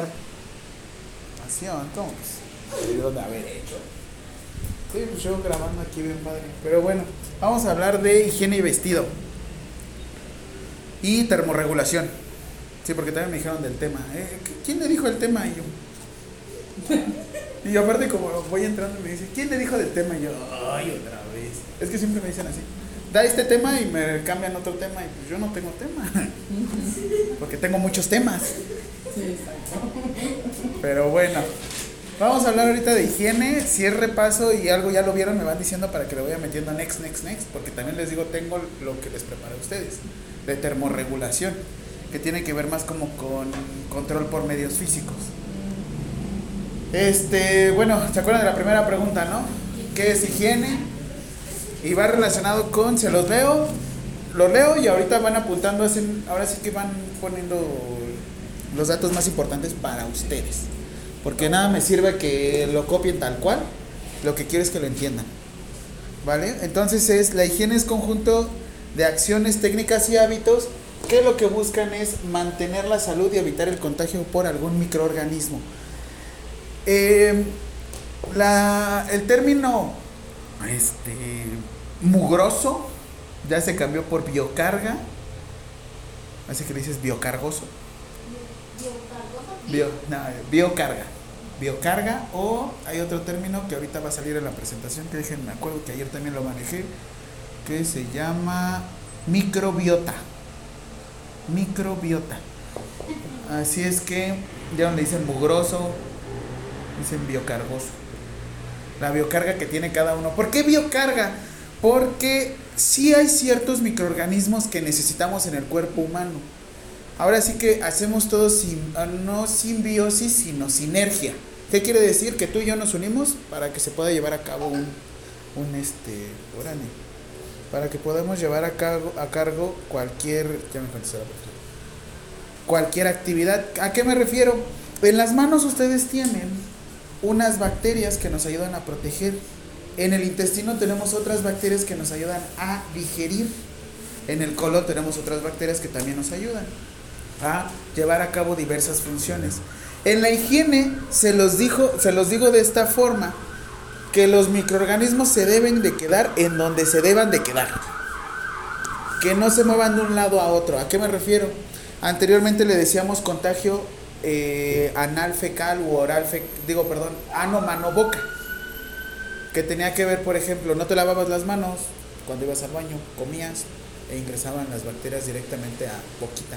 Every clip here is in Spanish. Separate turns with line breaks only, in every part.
Pasión, entonces. Debió de haber hecho. Sí, pues yo grabando aquí bien padre. Pero bueno, vamos a hablar de higiene y vestido. Y termorregulación. Sí, porque también me dijeron del tema. ¿eh? ¿Quién le dijo el tema? Y yo. Y aparte como voy entrando me dice, ¿quién le dijo del tema? Y yo, ay, otra vez. Es que siempre me dicen así. Da este tema y me cambian otro tema y pues yo no tengo tema. Porque tengo muchos temas. Pero bueno, vamos a hablar ahorita de higiene, si es repaso y algo ya lo vieron, me van diciendo para que lo vaya metiendo next, next, next, porque también les digo, tengo lo que les prepara a ustedes, de termorregulación, que tiene que ver más como con control por medios físicos. Este, bueno, ¿se acuerdan de la primera pregunta, no? ¿Qué es higiene? Y va relacionado con, se los leo, lo leo y ahorita van apuntando, ahora sí que van poniendo los datos más importantes para ustedes. Porque nada me sirve que lo copien tal cual, lo que quiero es que lo entiendan. ¿Vale? Entonces es, la higiene es conjunto de acciones, técnicas y hábitos que lo que buscan es mantener la salud y evitar el contagio por algún microorganismo. Eh, la, el término este, mugroso ya se cambió por biocarga. Así que le dices biocargoso. Bio, biocarga. Biocarga o hay otro término que ahorita va a salir en la presentación que déjenme me acuerdo que ayer también lo manejé que se llama microbiota. Microbiota. Así es que ya donde dicen mugroso, dicen biocargoso. La biocarga que tiene cada uno. ¿Por qué biocarga? Porque sí hay ciertos microorganismos que necesitamos en el cuerpo humano. Ahora sí que hacemos todo sin, ah, no simbiosis, sino sinergia. ¿Qué quiere decir? Que tú y yo nos unimos para que se pueda llevar a cabo un, un este, para que podamos llevar a cargo, a cargo cualquier, ya me cualquier actividad. ¿A qué me refiero? En las manos ustedes tienen unas bacterias que nos ayudan a proteger. En el intestino tenemos otras bacterias que nos ayudan a digerir. En el colon tenemos otras bacterias que también nos ayudan a llevar a cabo diversas funciones. En la higiene se los dijo, se los digo de esta forma, que los microorganismos se deben de quedar en donde se deban de quedar. Que no se muevan de un lado a otro. ¿A qué me refiero? Anteriormente le decíamos contagio eh, anal fecal u oral fecal, digo, perdón, ano, mano, boca. Que tenía que ver, por ejemplo, no te lavabas las manos cuando ibas al baño, comías e ingresaban las bacterias directamente a boquita.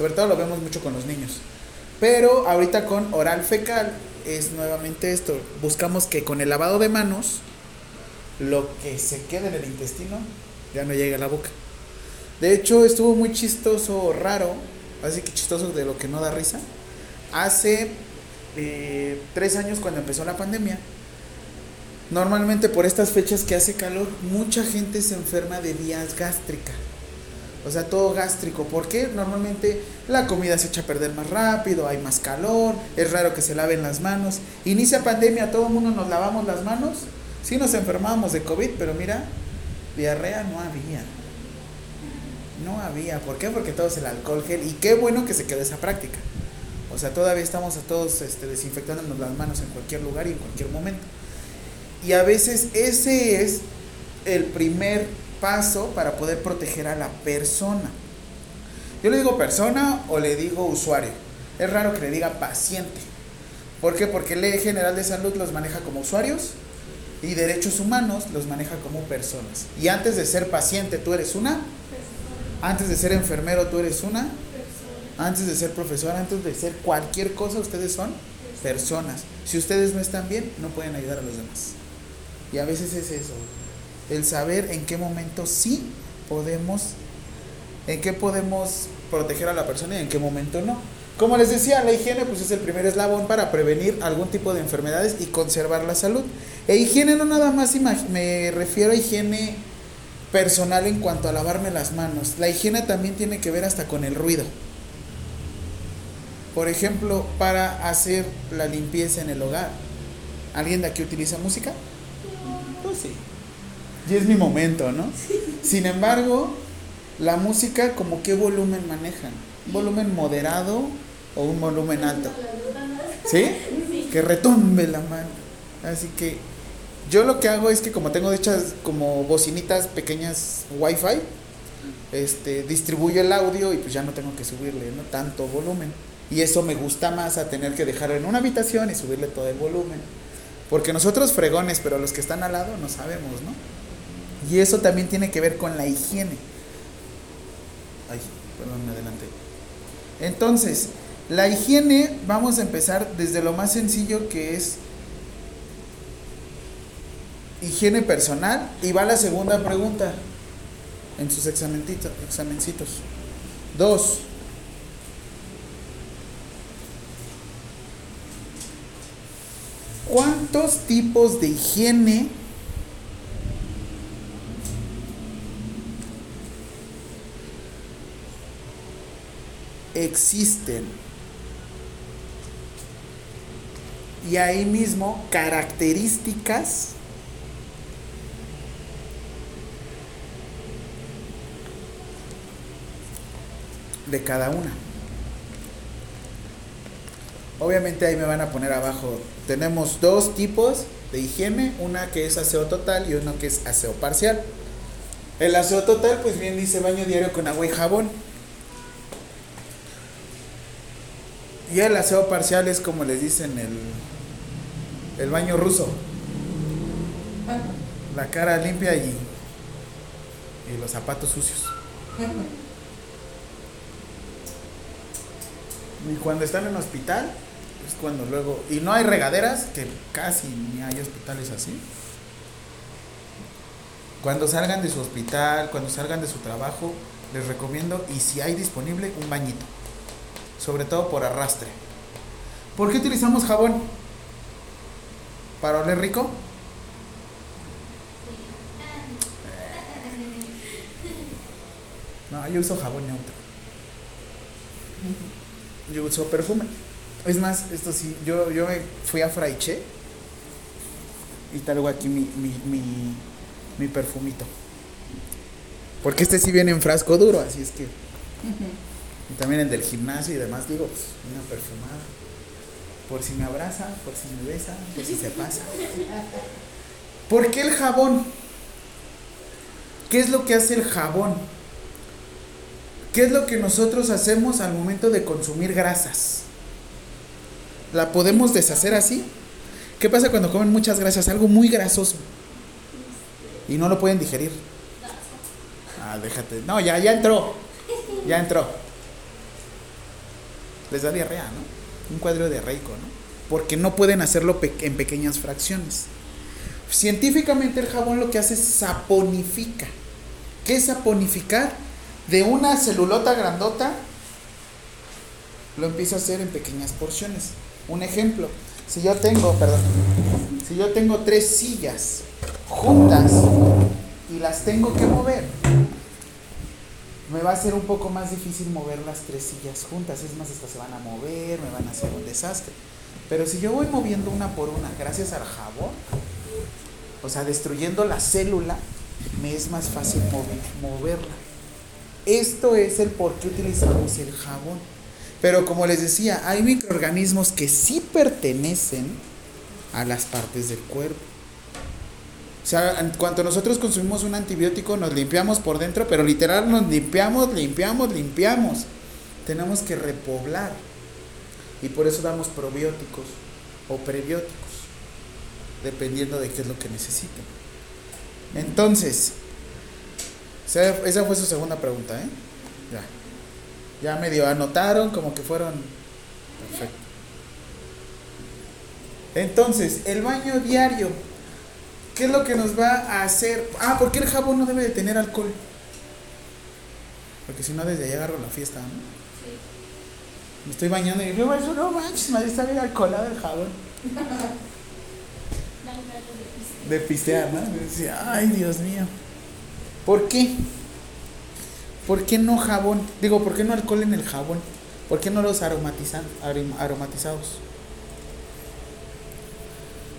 Sobre todo lo vemos mucho con los niños. Pero ahorita con oral fecal es nuevamente esto. Buscamos que con el lavado de manos, lo que se quede en el intestino ya no llegue a la boca. De hecho, estuvo muy chistoso, raro, así que chistoso de lo que no da risa. Hace eh, tres años cuando empezó la pandemia, normalmente por estas fechas que hace calor, mucha gente se enferma de vías gástricas. O sea, todo gástrico. porque Normalmente la comida se echa a perder más rápido, hay más calor, es raro que se laven las manos. Inicia pandemia, todo el mundo nos lavamos las manos. Sí nos enfermábamos de COVID, pero mira, diarrea no había. No había. ¿Por qué? Porque todo es el alcohol gel. Y qué bueno que se quedó esa práctica. O sea, todavía estamos a todos este, desinfectándonos las manos en cualquier lugar y en cualquier momento. Y a veces ese es el primer paso para poder proteger a la persona. Yo le digo persona o le digo usuario. Es raro que le diga paciente. ¿Por qué? Porque Ley General de Salud los maneja como usuarios y derechos humanos los maneja como personas. Y antes de ser paciente tú eres una. Antes de ser enfermero tú eres una. Antes de ser profesor, antes de ser cualquier cosa, ustedes son personas. Si ustedes no están bien, no pueden ayudar a los demás. Y a veces es eso el saber en qué momento sí podemos, en qué podemos proteger a la persona y en qué momento no. Como les decía, la higiene pues es el primer eslabón para prevenir algún tipo de enfermedades y conservar la salud. E higiene no nada más me refiero a higiene personal en cuanto a lavarme las manos. La higiene también tiene que ver hasta con el ruido. Por ejemplo, para hacer la limpieza en el hogar. ¿Alguien de aquí utiliza música? Pues sí y es mi momento, ¿no? Sin embargo, la música, como qué volumen manejan? ¿Volumen moderado o un volumen alto. ¿Sí? Que retumbe la mano. Así que yo lo que hago es que como tengo hechas como bocinitas pequeñas Wi-Fi, este, distribuyo el audio y pues ya no tengo que subirle ¿no? tanto volumen. Y eso me gusta más a tener que dejarlo en una habitación y subirle todo el volumen. Porque nosotros fregones, pero los que están al lado no sabemos, ¿no? Y eso también tiene que ver con la higiene. Ay, perdón, me adelanté. Entonces, la higiene, vamos a empezar desde lo más sencillo que es higiene personal. Y va la segunda pregunta en sus examencitos. Dos. ¿Cuántos tipos de higiene existen? Y ahí mismo características de cada una. Obviamente ahí me van a poner abajo. Tenemos dos tipos de higiene, una que es aseo total y una que es aseo parcial. El aseo total, pues bien dice baño diario con agua y jabón. Y el aseo parcial es como les dicen el, el baño ruso. La cara limpia y, y los zapatos sucios. Y cuando están en hospital, es cuando luego. Y no hay regaderas, que casi ni hay hospitales así. Cuando salgan de su hospital, cuando salgan de su trabajo, les recomiendo, y si hay disponible, un bañito. Sobre todo por arrastre. ¿Por qué utilizamos jabón? ¿Para oler rico? No, yo uso jabón neutro. Yo uso perfume. Es más, esto sí, yo, yo fui a Fraiche y traigo aquí mi, mi, mi, mi perfumito. Porque este sí viene en frasco duro, así es que. Y también el del gimnasio y demás, digo, pues una perfumada. Por si me abraza, por si me besa, por si se pasa. ¿Por qué el jabón? ¿Qué es lo que hace el jabón? ¿Qué es lo que nosotros hacemos al momento de consumir grasas? ¿La podemos deshacer así? ¿Qué pasa cuando comen muchas grasas? Algo muy grasoso. Y no lo pueden digerir. Ah, déjate. No, ya, ya entró. Ya entró. Les da diarrea, ¿no? Un cuadro diarreico, ¿no? Porque no pueden hacerlo en pequeñas fracciones. Científicamente el jabón lo que hace es saponifica. ¿Qué es saponificar? De una celulota grandota lo empiezo a hacer en pequeñas porciones. Un ejemplo, si yo tengo, perdón, si yo tengo tres sillas juntas y las tengo que mover, me va a ser un poco más difícil mover las tres sillas juntas. Es más, estas se van a mover, me van a hacer un desastre. Pero si yo voy moviendo una por una, gracias al jabón, o sea, destruyendo la célula, me es más fácil moverla. Esto es el por qué utilizamos el jabón. Pero como les decía, hay microorganismos que sí pertenecen a las partes del cuerpo. O sea, en cuanto nosotros consumimos un antibiótico, nos limpiamos por dentro, pero literal nos limpiamos, limpiamos, limpiamos. Tenemos que repoblar. Y por eso damos probióticos o prebióticos, dependiendo de qué es lo que necesiten. Entonces, esa fue su segunda pregunta, ¿eh? Ya. Ya medio anotaron como que fueron. Perfecto. Entonces, el baño diario. ¿Qué es lo que nos va a hacer? Ah, ¿por qué el jabón no debe de tener alcohol? Porque si no, desde ahí agarro la fiesta, ¿no? Sí. Me estoy bañando y digo, no manches, madre, está bien alcoholado el jabón. de pistear, ¿no? decía, ay, Dios mío. ¿Por qué? ¿Por qué no jabón? Digo, ¿por qué no alcohol en el jabón? ¿Por qué no los aromatizan, aromatizados?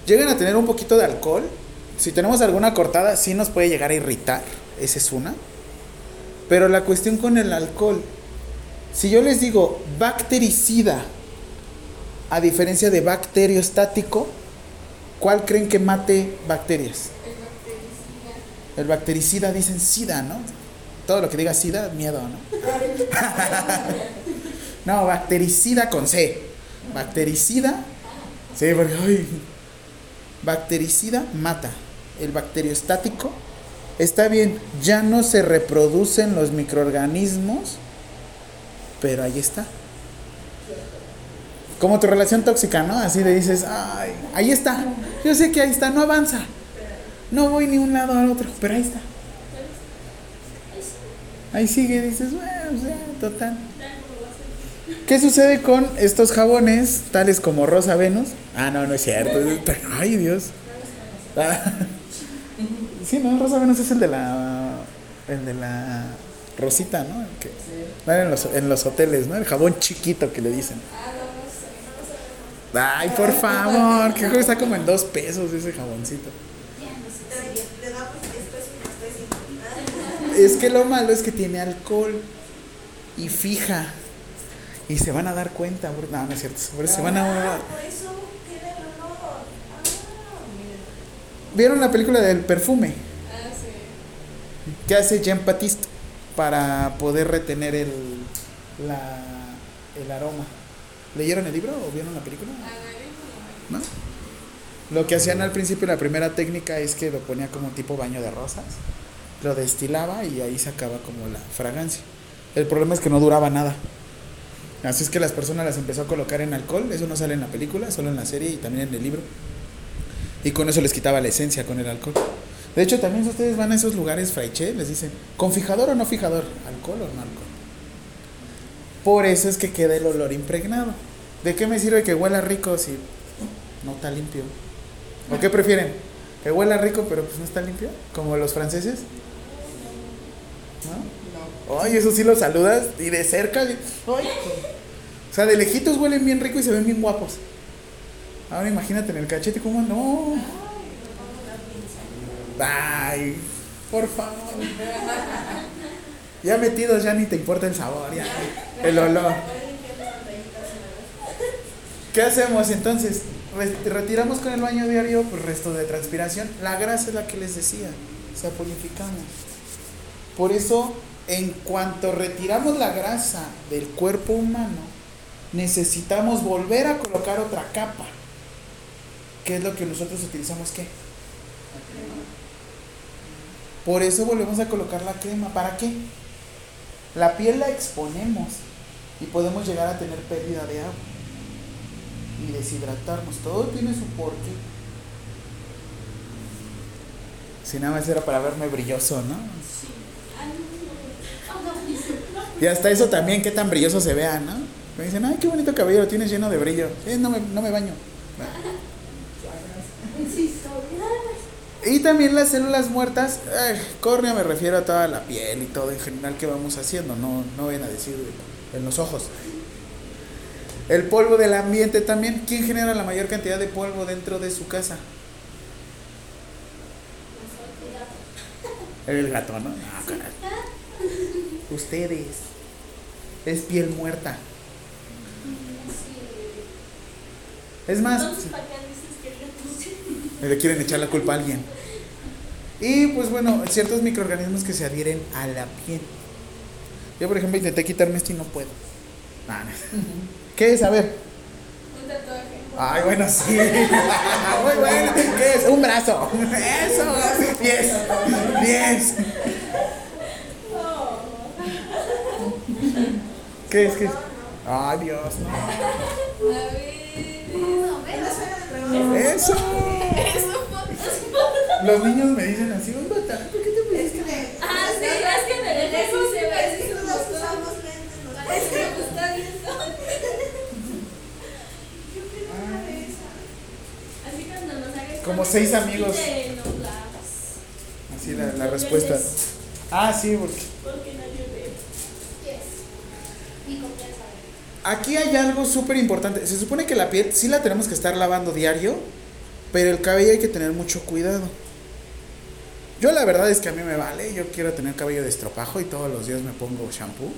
Llegan a tener un poquito de alcohol. Si tenemos alguna cortada, sí nos puede llegar a irritar. Esa es una. Pero la cuestión con el alcohol Si yo les digo bactericida, a diferencia de bacteriostático, ¿cuál creen que mate bacterias? El bactericida dicen sida, ¿no? Todo lo que diga sida, miedo, ¿no? no, bactericida con C. Bactericida, sí, porque, ay, bactericida mata. El bacteriostático está bien, ya no se reproducen los microorganismos, pero ahí está. Como tu relación tóxica, ¿no? Así le dices, ay, ahí está. Yo sé que ahí está, no avanza. No voy ni un lado al otro, pero ahí está. Ahí sigue, dices, bueno, sea, total. ¿Qué sucede con estos jabones, tales como Rosa Venus? Ah, no, no es cierto. Ay, Dios. Sí, no, Rosa Venus es el de la. El de la. Rosita, ¿no? El que en los, en los hoteles, ¿no? El jabón chiquito que le dicen. Ay, por favor, que está como en dos pesos ese jaboncito. Es que lo malo es que tiene alcohol y fija. Y se van a dar cuenta. No, no es cierto. se van a. ¿Vieron la película del perfume? Ah, sí. ¿Qué hace Jean Baptiste para poder retener el, la, el aroma? ¿Leyeron el libro o vieron la película? ¿No? Lo que hacían al principio, la primera técnica es que lo ponía como tipo baño de rosas, lo destilaba y ahí sacaba como la fragancia. El problema es que no duraba nada. Así es que las personas las empezó a colocar en alcohol, eso no sale en la película, solo en la serie y también en el libro. Y con eso les quitaba la esencia con el alcohol. De hecho, también si ustedes van a esos lugares fraiche, les dicen, ¿con fijador o no fijador? ¿Alcohol o no alcohol? Por eso es que queda el olor impregnado. ¿De qué me sirve que huela rico si no está limpio? ¿O qué prefieren? ¿Que huela rico pero pues no está limpio? Como los franceses. ¿No? Ay, eso sí lo saludas y de cerca. O sea, de lejitos huelen bien rico y se ven bien guapos. Ahora imagínate en el cachete, ¿cómo no? Ay, por favor. Ya metidos, ya ni te importa el sabor, ya. El olor. ¿Qué hacemos entonces? Retiramos con el baño diario, pues resto de transpiración. La grasa es la que les decía, saponificamos. Por eso, en cuanto retiramos la grasa del cuerpo humano, necesitamos volver a colocar otra capa. ¿Qué es lo que nosotros utilizamos qué? Por eso volvemos a colocar la crema. ¿Para qué? La piel la exponemos y podemos llegar a tener pérdida de agua y deshidratarnos. Todo tiene su porqué. Si nada más era para verme brilloso, ¿no? Y hasta eso también, qué tan brilloso se vea, ¿no? Me dicen, ay, qué bonito cabello, lo tienes lleno de brillo. Eh, no, me, no me baño. Y también las células muertas, córnea me refiero a toda la piel y todo en general que vamos haciendo, no, no ven a decir en los ojos. El polvo del ambiente también, ¿quién genera la mayor cantidad de polvo dentro de su casa? El gato, ¿no? Ustedes. Es piel muerta. Es más, le quieren echar la culpa a alguien. Y pues bueno, ciertos microorganismos que se adhieren a la piel. Yo, por ejemplo, intenté quitarme esto y no puedo. ¿Qué es? A ver. Un tatuaje. Ay, bueno, sí. Muy bueno. ¿Qué es? Un brazo. Eso. Diez. Diez. ¿Qué es? ¿Qué es? Ay, Dios, no. Eso. Eso. Los niños me dicen así, un ¿por qué te pusiste? Ah, sí, es que me el eso se ve. Es que nos usamos lentes, nos Es que me gusta viendo. Así cuando nos hagas. Como seis amigos. Así la, la respuesta. Ah, sí, porque. Porque nadie ve. Aquí hay algo súper importante. Se supone que la piel sí la tenemos que estar lavando diario, pero el cabello hay que tener mucho cuidado. Yo la verdad es que a mí me vale, yo quiero tener cabello de estropajo y todos los días me pongo shampoo.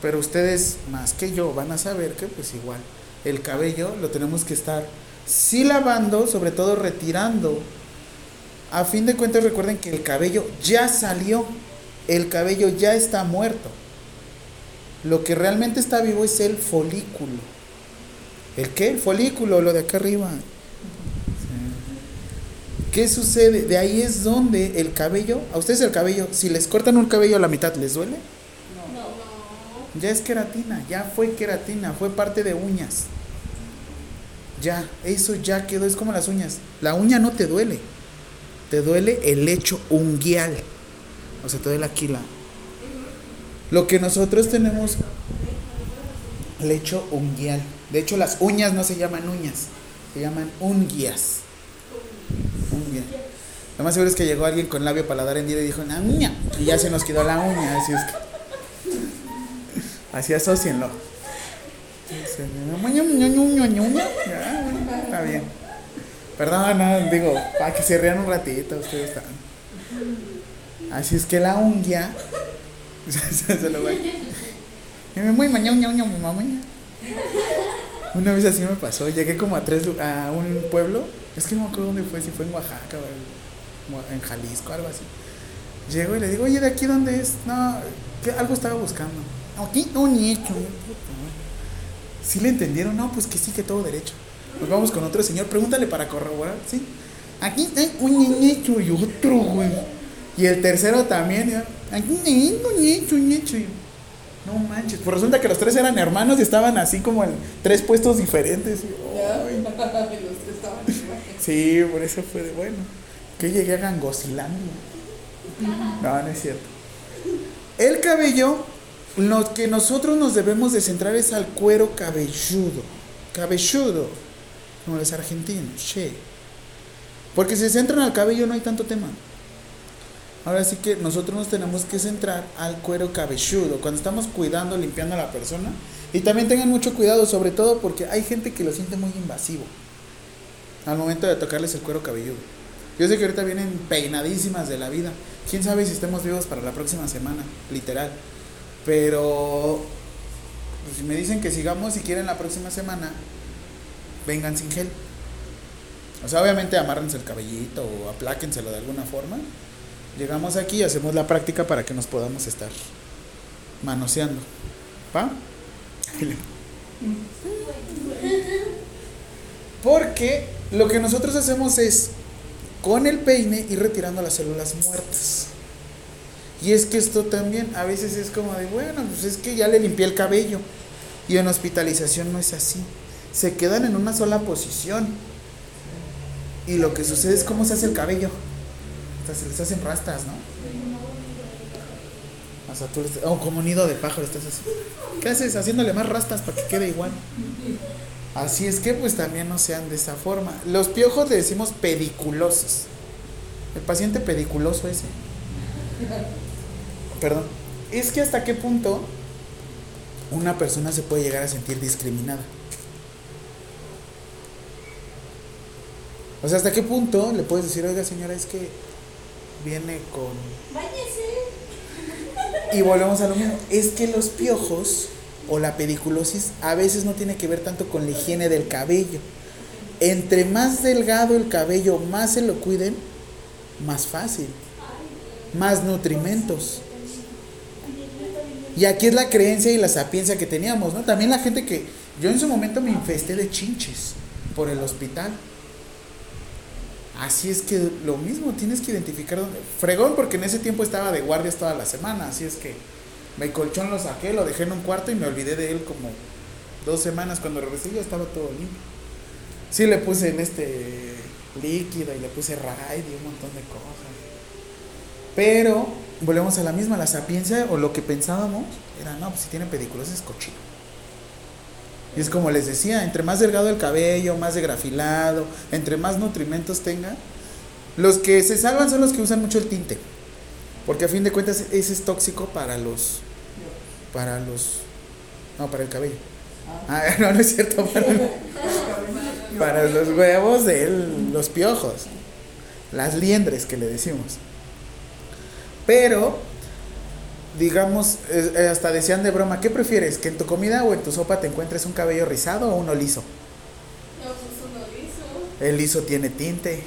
Pero ustedes, más que yo, van a saber que pues igual el cabello lo tenemos que estar sí lavando, sobre todo retirando. A fin de cuentas recuerden que el cabello ya salió, el cabello ya está muerto. Lo que realmente está vivo es el folículo. ¿El qué? El folículo, lo de acá arriba. ¿Qué sucede? De ahí es donde el cabello, a ustedes el cabello, si les cortan un cabello a la mitad, ¿les duele? No. Ya es queratina, ya fue queratina, fue parte de uñas. Ya, eso ya quedó, es como las uñas. La uña no te duele, te duele el lecho unguial. O sea, te duele aquí la. Lo que nosotros tenemos, lecho unguial. De hecho, las uñas no se llaman uñas, se llaman unguias. Unguia. Lo más seguro es que llegó alguien con labio paladar en día y dijo, una uña. Y ya se nos quedó la uña, así es que. Así asocienlo. Está bien. Perdón, no, digo, para que se rían un ratito, ustedes están. Así es que la unguia. se lo voy. Muy mañana, Una vez así me pasó, llegué como a tres a un pueblo, es que no me acuerdo dónde fue, si fue en Oaxaca o en Jalisco, algo así. Llego y le digo, oye, ¿de aquí dónde es? No, que algo estaba buscando. Aquí, un nicho. ¿Sí le entendieron? No, pues que sí, que todo derecho. Nos vamos con otro señor, pregúntale para corroborar, ¿sí? Aquí hay un niñito y otro, güey. Y el tercero también, niñito. No manches, pues resulta que los tres eran hermanos y estaban así como en tres puestos diferentes. sí, por eso fue de bueno. Que llegué a Gangosilandia. No, no es cierto. El cabello lo que nosotros nos debemos de centrar es al cuero cabelludo. Cabelludo. Como los argentinos. Che. Porque si se centran al cabello no hay tanto tema. Ahora sí que nosotros nos tenemos que centrar al cuero cabelludo. Cuando estamos cuidando, limpiando a la persona. Y también tengan mucho cuidado, sobre todo porque hay gente que lo siente muy invasivo. Al momento de tocarles el cuero cabelludo. Yo sé que ahorita vienen peinadísimas de la vida. Quién sabe si estemos vivos para la próxima semana, literal. Pero pues, si me dicen que sigamos, si quieren la próxima semana, vengan sin gel. O sea, obviamente amárrense el cabellito o apláquenselo de alguna forma. Llegamos aquí y hacemos la práctica para que nos podamos estar manoseando. ¿Va? Porque lo que nosotros hacemos es con el peine ir retirando las células muertas. Y es que esto también a veces es como de, bueno, pues es que ya le limpié el cabello. Y en hospitalización no es así. Se quedan en una sola posición. Y lo que sucede es cómo se hace el cabello. Se les hacen rastas, ¿no? O sea, tú oh, como nido de pájaro estás así. ¿Qué haces? Haciéndole más rastas para que quede igual. Así es que pues también no sean de esa forma. Los piojos le decimos pediculosos. El paciente pediculoso ese. Perdón. Es que hasta qué punto una persona se puede llegar a sentir discriminada. O sea, ¿hasta qué punto le puedes decir, oiga señora, es que viene con... Y volvemos a lo mismo. Es que los piojos o la pediculosis a veces no tiene que ver tanto con la higiene del cabello. Entre más delgado el cabello, más se lo cuiden, más fácil. Más nutrimentos. Y aquí es la creencia y la sapiencia que teníamos, ¿no? También la gente que yo en su momento me infesté de chinches por el hospital. Así es que lo mismo, tienes que identificar dónde. Fregón, porque en ese tiempo estaba de guardias toda la semana, así es que mi colchón lo saqué, lo dejé en un cuarto y me olvidé de él como dos semanas. Cuando regresé ya estaba todo limpio. Sí le puse en este líquido y le puse raid y un montón de cosas. Pero volvemos a la misma, la sapiencia o lo que pensábamos era, no, pues si tiene pedículos es cochino. Y es como les decía, entre más delgado el cabello, más degrafilado, entre más nutrimentos tenga, los que se salvan son los que usan mucho el tinte. Porque a fin de cuentas ese es tóxico para los para los no, para el cabello. Ah, no, no es cierto, para, para los huevos de los piojos, las liendres que le decimos. Pero digamos, eh, hasta decían de broma, ¿qué prefieres? ¿Que en tu comida o en tu sopa te encuentres un cabello rizado o uno liso?
No, pues uno liso.
El liso tiene tinte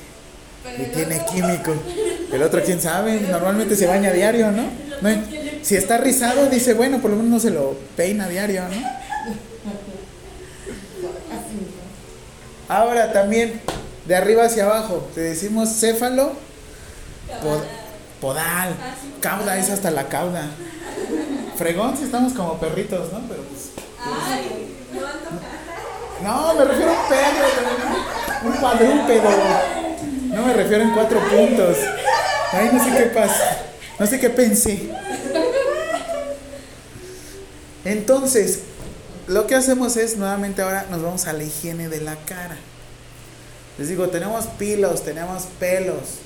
Pero
y tiene
otro-
químico. El otro, quién sabe, normalmente se baña a diario, ¿no? No, Si está rizado, dice, bueno, por lo menos no se lo peina a diario, ¿no? Ahora también, de arriba hacia abajo, te decimos céfalo, pod- podal,
Ah, sí.
cauda, es hasta la cauda. Fregón, si estamos como perritos, ¿no? Pero pues.
Ay. No,
me refiero a un perro, un cuadrúpedo. No me refiero en cuatro puntos. Ay, no sé qué pasa. No sé qué pensé. Entonces, lo que hacemos es, nuevamente ahora nos vamos a la higiene de la cara. Les digo, tenemos pilos, tenemos pelos.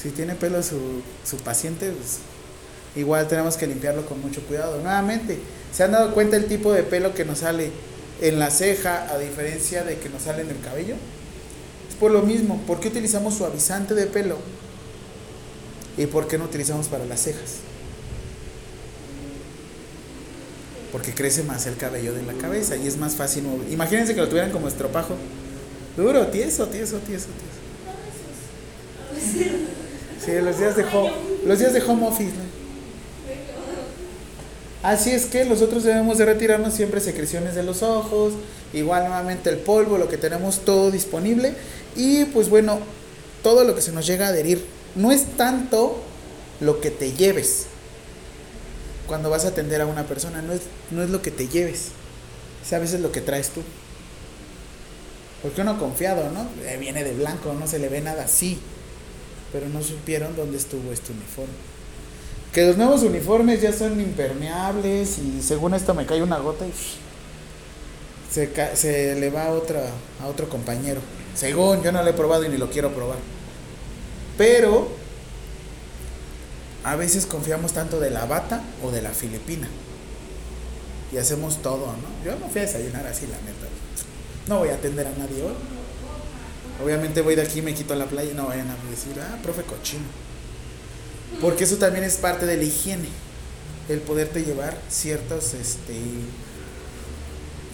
Si tiene pelos su, su paciente, pues, igual tenemos que limpiarlo con mucho cuidado. Nuevamente, ¿se han dado cuenta el tipo de pelo que nos sale en la ceja a diferencia de que nos sale en el cabello? Es por lo mismo. ¿Por qué utilizamos suavizante de pelo? ¿Y por qué no utilizamos para las cejas? Porque crece más el cabello de la cabeza y es más fácil mover. Imagínense que lo tuvieran como estropajo. Duro, tieso, tieso, tieso, tieso. Sí, los días de home, los días de home office. Así es que nosotros debemos de retirarnos siempre secreciones de los ojos, igual nuevamente el polvo, lo que tenemos todo disponible y pues bueno, todo lo que se nos llega a adherir. No es tanto lo que te lleves cuando vas a atender a una persona, no es, no es lo que te lleves, es a veces lo que traes tú. Porque uno confiado, ¿no? Eh, viene de blanco, no se le ve nada así, pero no supieron dónde estuvo este uniforme. Que los nuevos uniformes ya son impermeables y según esto me cae una gota y se, ca- se le va a, otra, a otro compañero. Según yo no lo he probado y ni lo quiero probar. Pero a veces confiamos tanto de la bata o de la filipina. Y hacemos todo, ¿no? Yo no fui a desayunar así, la neta. No voy a atender a nadie hoy. Obviamente voy de aquí, me quito la playa y no vayan a decir, ah, profe cochino. Porque eso también es parte de la higiene. El poderte llevar ciertos, este...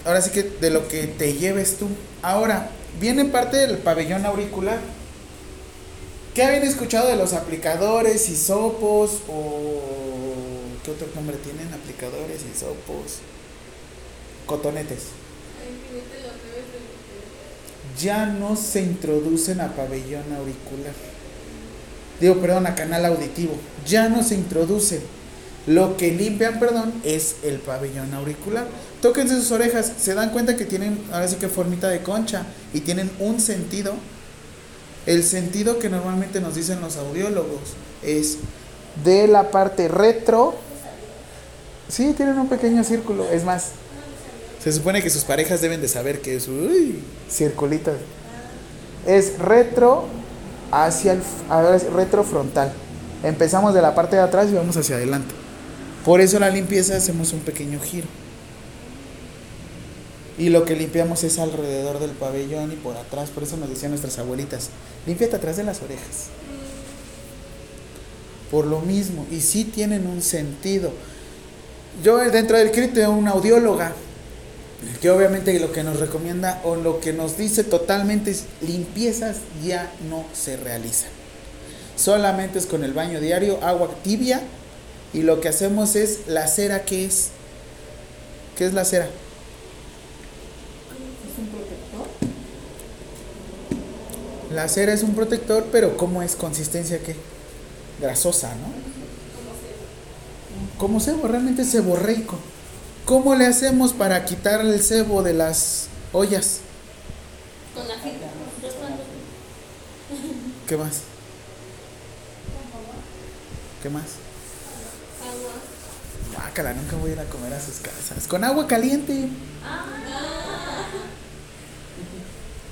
Ahora sí que de lo que te lleves tú. Ahora, viene parte del pabellón auricular. ¿Qué habían escuchado de los aplicadores, hisopos o... ¿Qué otro nombre tienen? Aplicadores, hisopos, cotonetes.
Ay, fíjate lo que ves de-
ya no se introducen a pabellón auricular. Digo, perdón, a canal auditivo. Ya no se introducen. Lo que limpian, perdón, es el pabellón auricular. Tóquense sus orejas. Se dan cuenta que tienen, ahora sí que formita de concha y tienen un sentido. El sentido que normalmente nos dicen los audiólogos es de la parte retro. Sí, tienen un pequeño círculo. Es más, se supone que sus parejas deben de saber que es uy, circulito. Es retro hacia el ahora es retro frontal. Empezamos de la parte de atrás y vamos hacia adelante. Por eso la limpieza hacemos un pequeño giro. Y lo que limpiamos es alrededor del pabellón y por atrás. Por eso nos decían nuestras abuelitas, límpiate atrás de las orejas. Por lo mismo, y sí tienen un sentido. Yo dentro del CRIT tengo una audióloga que obviamente lo que nos recomienda o lo que nos dice totalmente es limpiezas ya no se realizan. Solamente es con el baño diario, agua tibia y lo que hacemos es la cera que es. ¿Qué es la cera?
Es un protector.
La cera es un protector, pero ¿cómo es consistencia qué? Grasosa, ¿no? Como cebo, realmente es seborreico. ¿Cómo le hacemos para quitar el sebo de las ollas?
Con la fibra.
¿Qué más? ¿Qué más?
Agua.
Guácala, nunca voy a ir a comer a sus casas. Con agua caliente.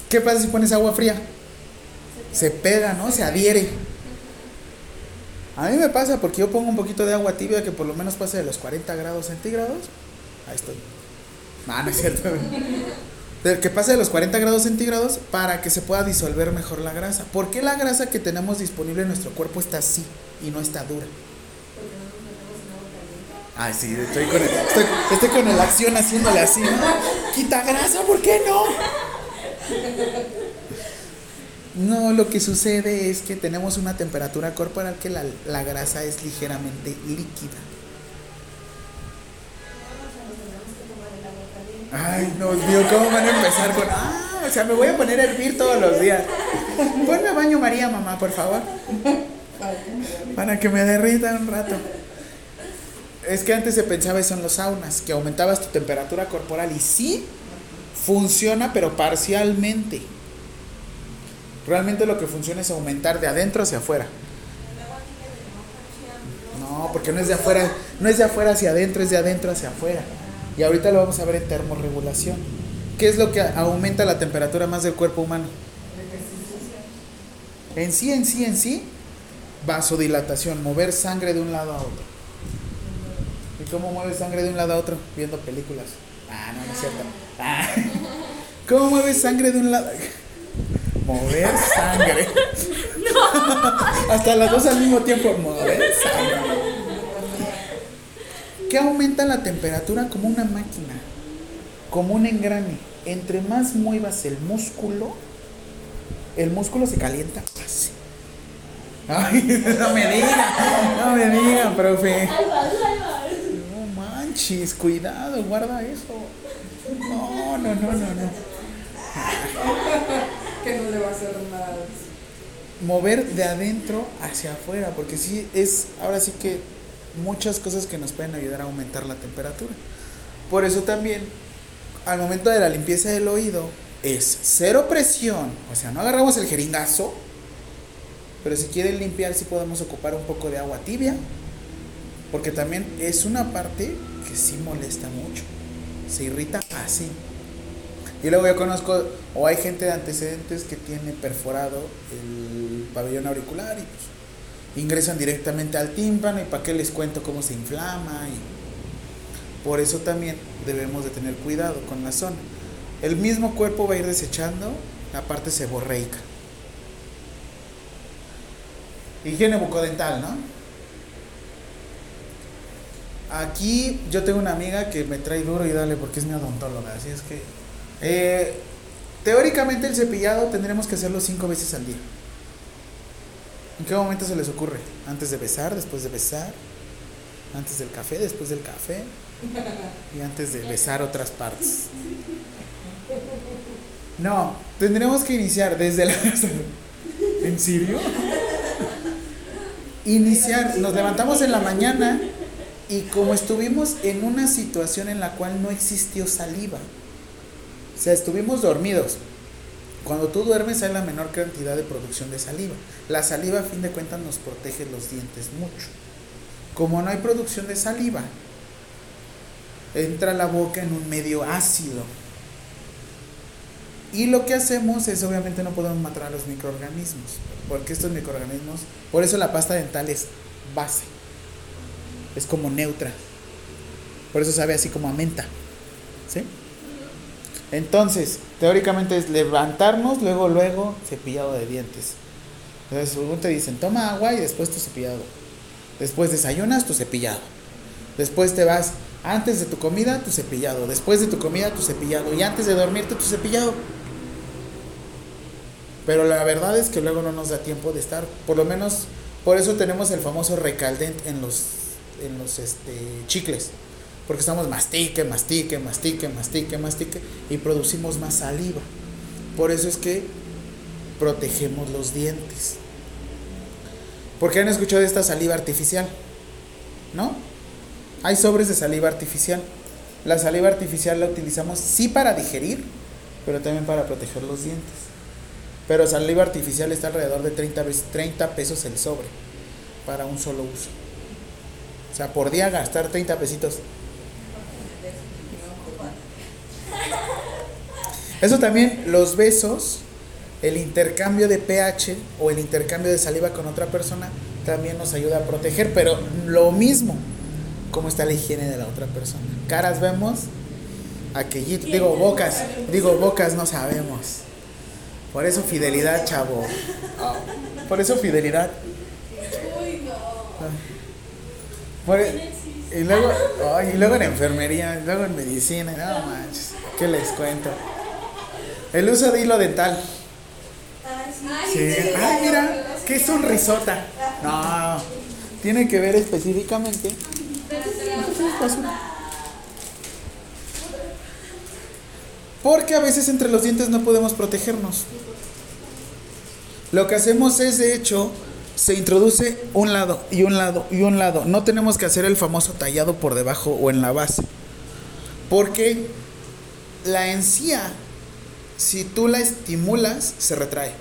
¿Qué pasa si pones agua fría? Se pega, ¿no? Se adhiere. A mí me pasa porque yo pongo un poquito de agua tibia que por lo menos pase de los 40 grados centígrados. Ahí estoy. No, no es cierto. Que pase de los 40 grados centígrados para que se pueda disolver mejor la grasa. ¿Por qué la grasa que tenemos disponible en nuestro cuerpo está así y no está dura? Ay, sí, estoy con, el, estoy, estoy con el acción haciéndole así, ¿no? Quita grasa, ¿por qué no? No, lo que sucede es que tenemos una temperatura corporal que la, la grasa es ligeramente líquida. Ay, no, Dios, ¿cómo van a empezar con.? Ah, o sea, me voy a poner a hervir todos los días. Ponme a baño María, mamá, por favor. Para que me derrita un rato. Es que antes se pensaba eso en los saunas, que aumentabas tu temperatura corporal y sí funciona, pero parcialmente. Realmente lo que funciona es aumentar de adentro hacia afuera. No, porque no es de afuera, no es de afuera hacia adentro, es de adentro hacia afuera. Y ahorita lo vamos a ver en termorregulación. ¿Qué es lo que aumenta la temperatura más del cuerpo humano? En sí, en sí, en sí, vasodilatación, mover sangre de un lado a otro. ¿Y cómo mueves sangre de un lado a otro? Viendo películas. Ah, no, no es cierto. Ah. ¿Cómo mueves sangre de un lado? Mover sangre. Hasta las dos al mismo tiempo. Mover sangre. ¿Qué aumenta la temperatura como una máquina? Como un engrane. Entre más muevas el músculo, el músculo se calienta más. Ay, no me digan, no me digan, profe. No manches, cuidado, guarda eso. No, no, no, no, no.
Que no le va a hacer nada.
Mover de adentro hacia afuera, porque sí es, ahora sí que muchas cosas que nos pueden ayudar a aumentar la temperatura. Por eso también, al momento de la limpieza del oído, es cero presión, o sea, no agarramos el jeringazo, pero si quieren limpiar, sí podemos ocupar un poco de agua tibia, porque también es una parte que sí molesta mucho, se irrita así. Y luego yo conozco, o hay gente de antecedentes que tiene perforado el pabellón auricular y pues ingresan directamente al tímpano y para qué les cuento cómo se inflama y por eso también debemos de tener cuidado con la zona. El mismo cuerpo va a ir desechando la parte seborreica. Higiene bucodental, ¿no? Aquí yo tengo una amiga que me trae duro y dale porque es mi odontóloga, así es que eh, teóricamente el cepillado tendremos que hacerlo cinco veces al día. ¿En qué momento se les ocurre? ¿Antes de besar? ¿Después de besar? ¿Antes del café? ¿Después del café? Y antes de besar otras partes. No, tendremos que iniciar desde la... ¿En serio? Iniciar, nos levantamos en la mañana y como estuvimos en una situación en la cual no existió saliva, o sea, estuvimos dormidos, cuando tú duermes hay la menor cantidad de producción de saliva. La saliva a fin de cuentas nos protege los dientes mucho. Como no hay producción de saliva, entra la boca en un medio ácido. Y lo que hacemos es obviamente no podemos matar a los microorganismos, porque estos microorganismos, por eso la pasta dental es base, es como neutra, por eso sabe así como a menta. ¿Sí? Entonces, teóricamente es levantarnos, luego, luego, cepillado de dientes. Entonces, según te dicen, toma agua y después tu cepillado. Después desayunas, tu cepillado. Después te vas, antes de tu comida, tu cepillado. Después de tu comida, tu cepillado. Y antes de dormirte, tu cepillado. Pero la verdad es que luego no nos da tiempo de estar. Por lo menos, por eso tenemos el famoso recaldent en los, en los este, chicles porque estamos mastique, mastique, mastique, mastique, mastique y producimos más saliva. Por eso es que protegemos los dientes. ¿Por qué han escuchado de esta saliva artificial? ¿No? Hay sobres de saliva artificial. La saliva artificial la utilizamos sí para digerir, pero también para proteger los dientes. Pero saliva artificial está alrededor de 30, 30 pesos el sobre para un solo uso. O sea, por día gastar 30 pesitos Eso también, los besos, el intercambio de pH o el intercambio de saliva con otra persona también nos ayuda a proteger, pero lo mismo, cómo está la higiene de la otra persona. Caras vemos, aquellito, digo bocas, digo bocas no sabemos. Por eso fidelidad, chavo. Por eso fidelidad.
Uy, no.
Por-
¿Quién existe?
Y luego, y luego en enfermería, y luego en medicina, no manches, ¿qué les cuento? El uso de hilo dental. Sí. Ah, mira, qué sonrisota. No, tiene que ver específicamente. Porque a veces entre los dientes no podemos protegernos. Lo que hacemos es, de hecho, se introduce un lado y un lado y un lado. No tenemos que hacer el famoso tallado por debajo o en la base. Porque la encía, si tú la estimulas, se retrae.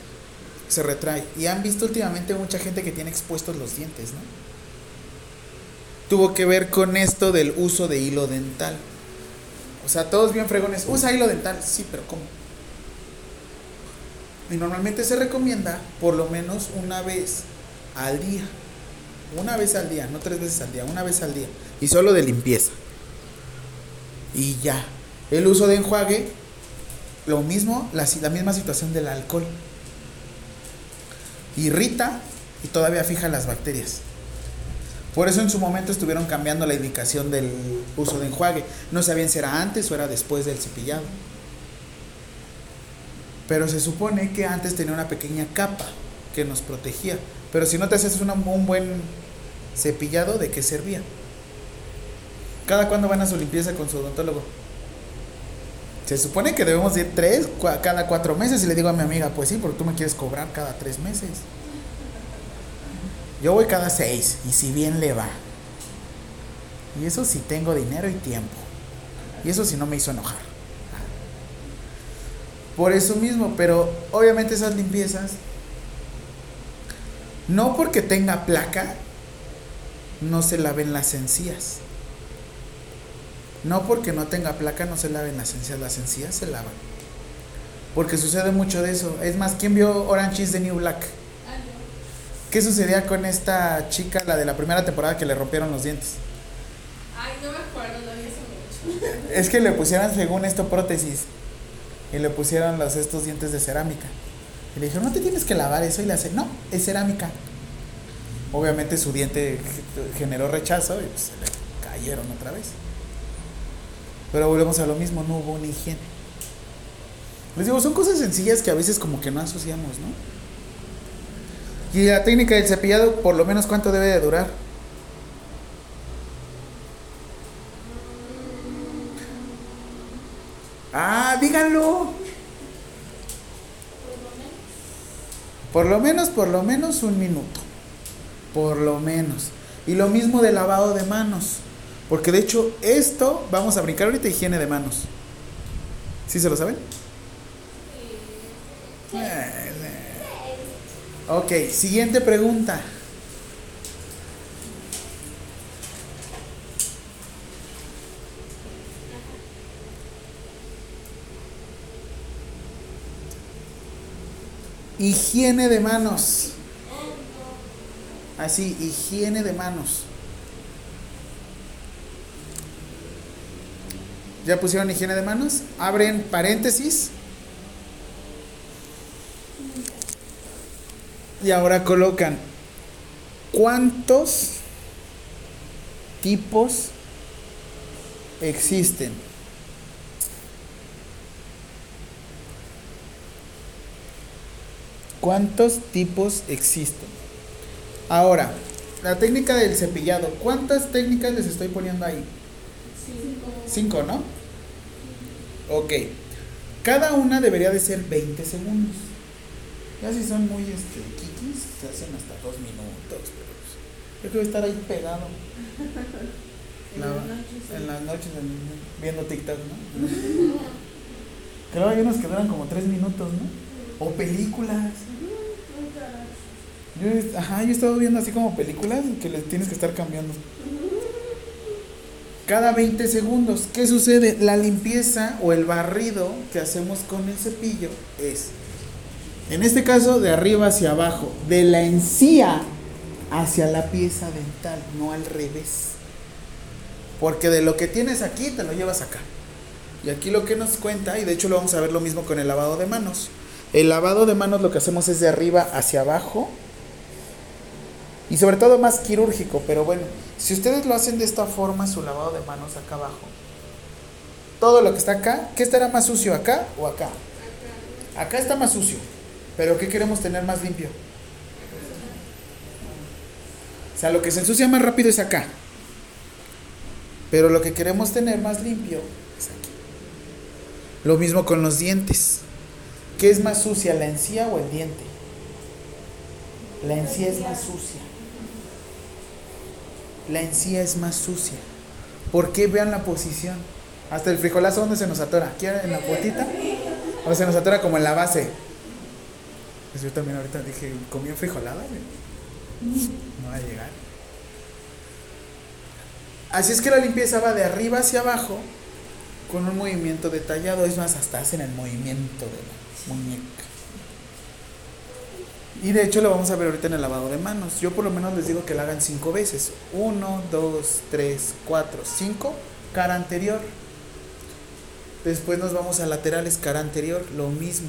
Se retrae. Y han visto últimamente mucha gente que tiene expuestos los dientes, ¿no? Tuvo que ver con esto del uso de hilo dental. O sea, todos bien fregones. Usa hilo dental. Sí, pero ¿cómo? Y normalmente se recomienda por lo menos una vez al día. Una vez al día, no tres veces al día, una vez al día. Y solo de limpieza. Y ya. El uso de enjuague, lo mismo, la, la misma situación del alcohol. Irrita y todavía fija las bacterias. Por eso en su momento estuvieron cambiando la indicación del uso de enjuague. No sabían si era antes o era después del cepillado. Pero se supone que antes tenía una pequeña capa que nos protegía. Pero si no te haces una, un buen cepillado, ¿de qué servía? ¿Cada cuándo van a su limpieza con su odontólogo? Se supone que debemos ir tres, cada cuatro meses. Y le digo a mi amiga, pues sí, porque tú me quieres cobrar cada tres meses. Yo voy cada seis, y si bien le va. Y eso si tengo dinero y tiempo. Y eso si no me hizo enojar. Por eso mismo, pero obviamente esas limpiezas, no porque tenga placa, no se laven las encías. No porque no tenga placa, no se laven las encías. Las encías se lavan. Porque sucede mucho de eso. Es más, ¿quién vio Orange is the New Black? ¿Qué sucedía con esta chica, la de la primera temporada que le rompieron los dientes?
Ay, no me acuerdo, lo vi hace mucho.
Es que le pusieron, según esto, prótesis. Y le pusieron los, estos dientes de cerámica. Y le dijeron, no te tienes que lavar eso. Y le hace, no, es cerámica. Obviamente su diente generó rechazo y pues, se le cayeron otra vez. Pero volvemos a lo mismo, no hubo una higiene. Les digo, son cosas sencillas que a veces como que no asociamos, ¿no? Y la técnica del cepillado, por lo menos, ¿cuánto debe de durar? Ah, díganlo. Por lo menos, por lo menos un minuto. Por lo menos. Y lo mismo de lavado de manos. Porque de hecho, esto, vamos a brincar ahorita higiene de manos. ¿Sí se lo saben? Eh, Ok, siguiente pregunta. Higiene de manos. Así, higiene de manos. ¿Ya pusieron higiene de manos? Abren paréntesis. Y ahora colocan cuántos tipos existen. ¿Cuántos tipos existen? Ahora, la técnica del cepillado. ¿Cuántas técnicas les estoy poniendo ahí? Cinco, ¿no? Ok. Cada una debería de ser 20 segundos. Ya si son muy este, kikis, se hacen hasta dos minutos, pero pues, yo quiero estar ahí pegado. La- en las noches en- viendo TikTok, ¿no? Creo que hay unos que duran como tres minutos, ¿no? O películas. Yo, ajá, yo he estado viendo así como películas que les tienes que estar cambiando. Cada 20 segundos, ¿qué sucede? La limpieza o el barrido que hacemos con el cepillo es, en este caso, de arriba hacia abajo, de la encía hacia la pieza dental, no al revés. Porque de lo que tienes aquí te lo llevas acá. Y aquí lo que nos cuenta, y de hecho lo vamos a ver lo mismo con el lavado de manos. El lavado de manos lo que hacemos es de arriba hacia abajo Y sobre todo más quirúrgico, pero bueno, si ustedes lo hacen de esta forma, su lavado de manos acá abajo, todo lo que está acá, ¿qué estará más sucio acá o acá? Acá está más sucio, pero ¿qué queremos tener más limpio? O sea, lo que se ensucia más rápido es acá. Pero lo que queremos tener más limpio es aquí. Lo mismo con los dientes. ¿Qué es más sucia, la encía o el diente? La encía es más sucia. La encía es más sucia. ¿Por qué vean la posición? Hasta el frijolazo, ¿dónde se nos atora? ¿Aquí en la puertita? ¿O se nos atora como en la base? Pues yo también ahorita dije, ¿comí frijolada? No va a llegar. Así es que la limpieza va de arriba hacia abajo con un movimiento detallado. Es más, hasta hacen el movimiento de la muñeca. Y de hecho lo vamos a ver ahorita en el lavado de manos. Yo por lo menos les digo que lo hagan cinco veces. Uno, dos, tres, cuatro, cinco. Cara anterior. Después nos vamos a laterales, cara anterior, lo mismo.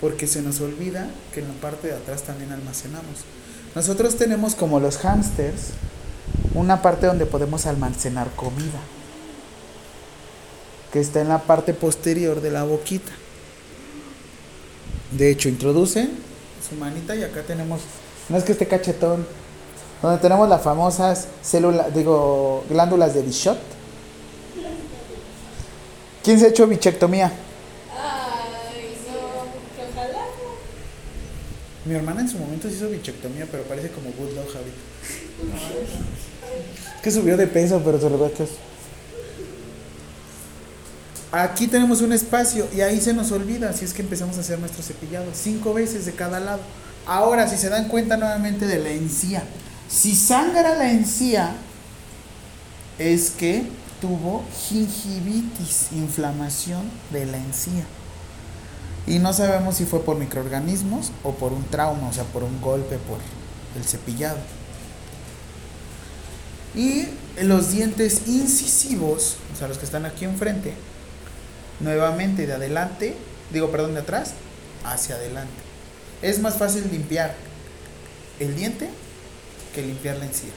Porque se nos olvida que en la parte de atrás también almacenamos. Nosotros tenemos como los hamsters una parte donde podemos almacenar comida. Que está en la parte posterior de la boquita. De hecho, introducen su manita y acá tenemos, no es que esté cachetón, donde tenemos las famosas células, digo, glándulas de Bichot. ¿Quién se ha hecho bichectomía?
Ay, no, ojalá.
Mi hermana en su momento se hizo bichectomía, pero parece como Good Dog ahorita. Que subió de peso, pero se lo es. Aquí tenemos un espacio y ahí se nos olvida, así es que empezamos a hacer nuestro cepillado, cinco veces de cada lado. Ahora, si se dan cuenta nuevamente de la encía, si sangra la encía, es que tuvo gingivitis, inflamación de la encía. Y no sabemos si fue por microorganismos o por un trauma, o sea, por un golpe, por el cepillado. Y los dientes incisivos, o sea, los que están aquí enfrente, nuevamente de adelante, digo, perdón, de atrás, hacia adelante. Es más fácil limpiar el diente que limpiar la encía.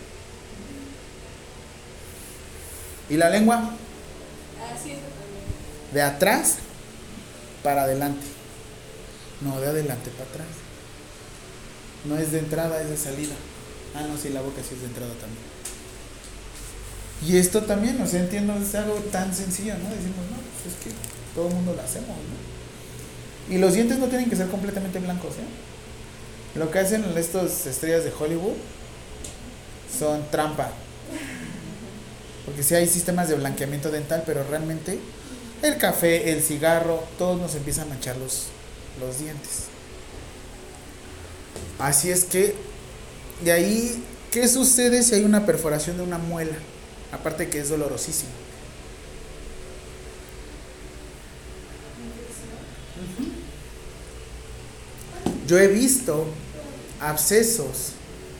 ¿Y la lengua?
Así es.
De atrás para adelante. No, de adelante para atrás. No es de entrada, es de salida. Ah, no, sí, la boca sí es de entrada también. Y esto también, o sea, entiendo, es algo tan sencillo, ¿no? Decimos, no, pues es que todo el mundo lo hacemos, ¿no? Y los dientes no tienen que ser completamente blancos, ¿eh? Lo que hacen estas estrellas de Hollywood son trampa. Porque sí hay sistemas de blanqueamiento dental, pero realmente el café, el cigarro, todos nos empiezan a manchar los, los dientes. Así es que, de ahí, ¿qué sucede si hay una perforación de una muela? Aparte que es dolorosísimo. Yo he visto abscesos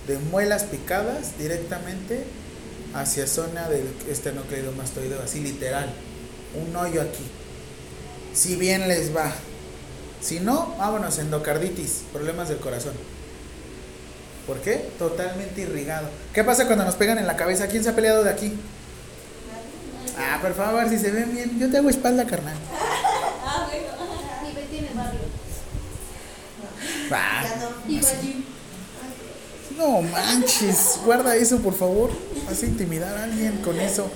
de muelas picadas directamente hacia zona del esternocleidomastoideo, así literal, un hoyo aquí. Si bien les va. Si no, vámonos, endocarditis, problemas del corazón. ¿Por qué? Totalmente irrigado. ¿Qué pasa cuando nos pegan en la cabeza? ¿Quién se ha peleado de aquí? Ah, por favor, si se ven bien, yo te hago espalda, carnal.
Ah, bueno.
Y Betty en el barrio.
Ah,
no
manches, guarda eso, por favor. Vas a intimidar a alguien con eso.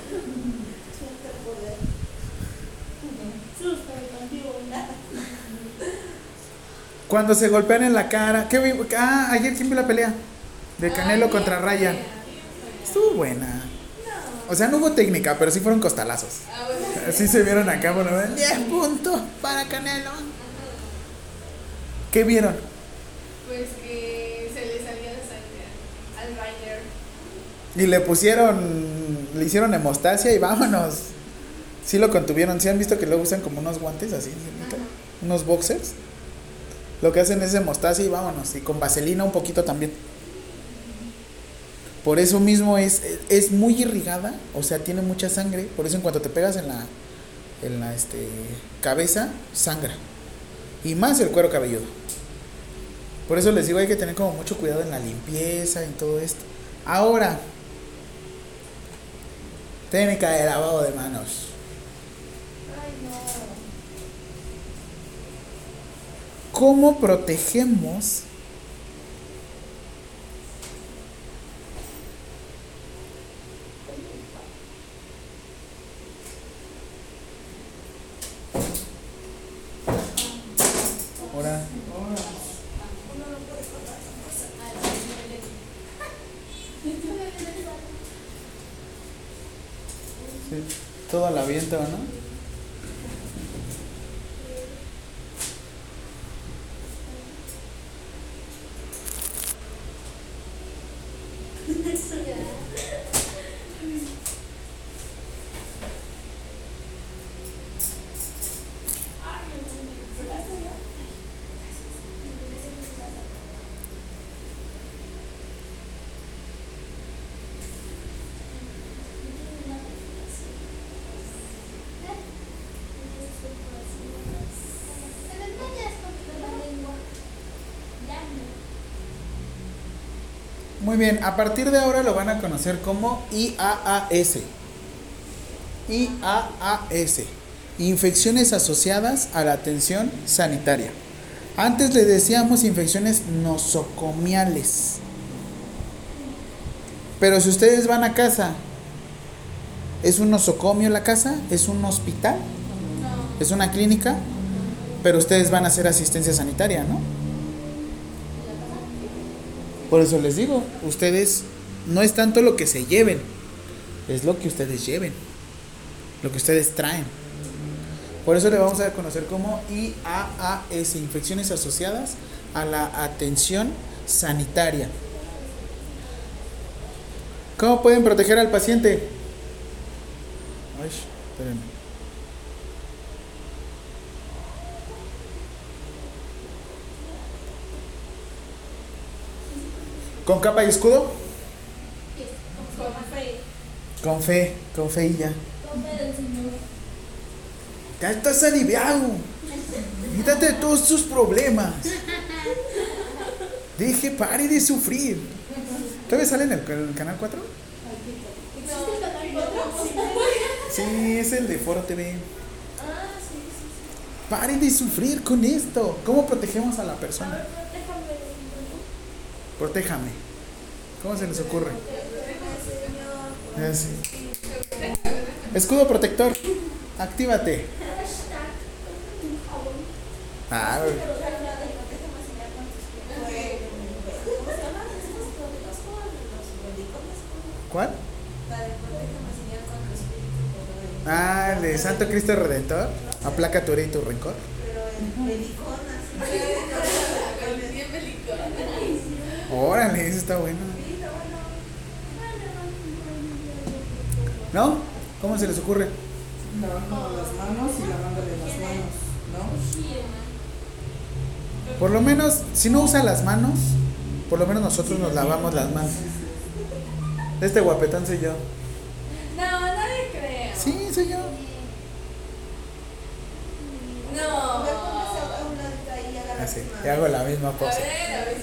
Cuando se golpean en la cara. ¿Qué vi? Ah, ayer quién vio la pelea? De Canelo
Ay,
contra Ryan. Estuvo buena. O sea, no hubo técnica, pero sí fueron costalazos.
Ah.
Así se vieron acá, bueno, 10 puntos para Canelo. ¿Qué vieron?
Pues que se le salía la sangre al Ryder.
Y le pusieron, le hicieron hemostasia y vámonos. Sí lo contuvieron, ¿sí han visto que luego usan como unos guantes así, unos boxers? Lo que hacen es hemostasia y vámonos, y con vaselina un poquito también. Por eso mismo es, es muy irrigada, o sea, tiene mucha sangre, por eso en cuanto te pegas en la, en la este, cabeza, sangra. Y más el cuero cabelludo. Por eso les digo, hay que tener como mucho cuidado en la limpieza, en todo esto. Ahora, técnica de lavado de manos.
Ay, no.
¿Cómo protegemos Ahora, sí, toda la viento, ¿no? Muy bien, a partir de ahora lo van a conocer como IAAS. IAAS. Infecciones asociadas a la atención sanitaria. Antes le decíamos infecciones nosocomiales. Pero si ustedes van a casa, ¿es un nosocomio la casa? ¿Es un hospital? ¿Es una clínica? Pero ustedes van a hacer asistencia sanitaria, ¿no? Por eso les digo, ustedes no es tanto lo que se lleven, es lo que ustedes lleven, lo que ustedes traen. Por eso le vamos a conocer como IAAS, infecciones asociadas a la atención sanitaria. ¿Cómo pueden proteger al paciente? Ay, espérenme. ¿Con capa y escudo?
Con fe.
Con fe, con fe y ya.
Con fe del Señor.
Ya estás aliviado. Quítate de todos tus problemas. Deje, pare de sufrir. ¿Todavía sale en el, en el canal 4?
¿Existe el canal 4?
Sí, es el de Foro TV. Pare de sufrir con esto. ¿Cómo protegemos a la persona? Protéjame. ¿Cómo se les ocurre? Sí. Escudo protector. Actívate. Ah. ¿cuál? Ah, el de Santo Cristo Redentor. Aplaca tu ira y tu rencor.
Pero
belicón.
Órale, eso está bueno. ¿No? ¿Cómo se les ocurre?
Lavando las manos y lavándole las manos, ¿no?
Por lo menos, si no usa las manos, por lo menos nosotros nos lavamos las manos. Este guapetón soy yo.
No, no le creo.
Sí, soy yo.
No.
Así, y hago la misma
A
pose.
ver, a ver.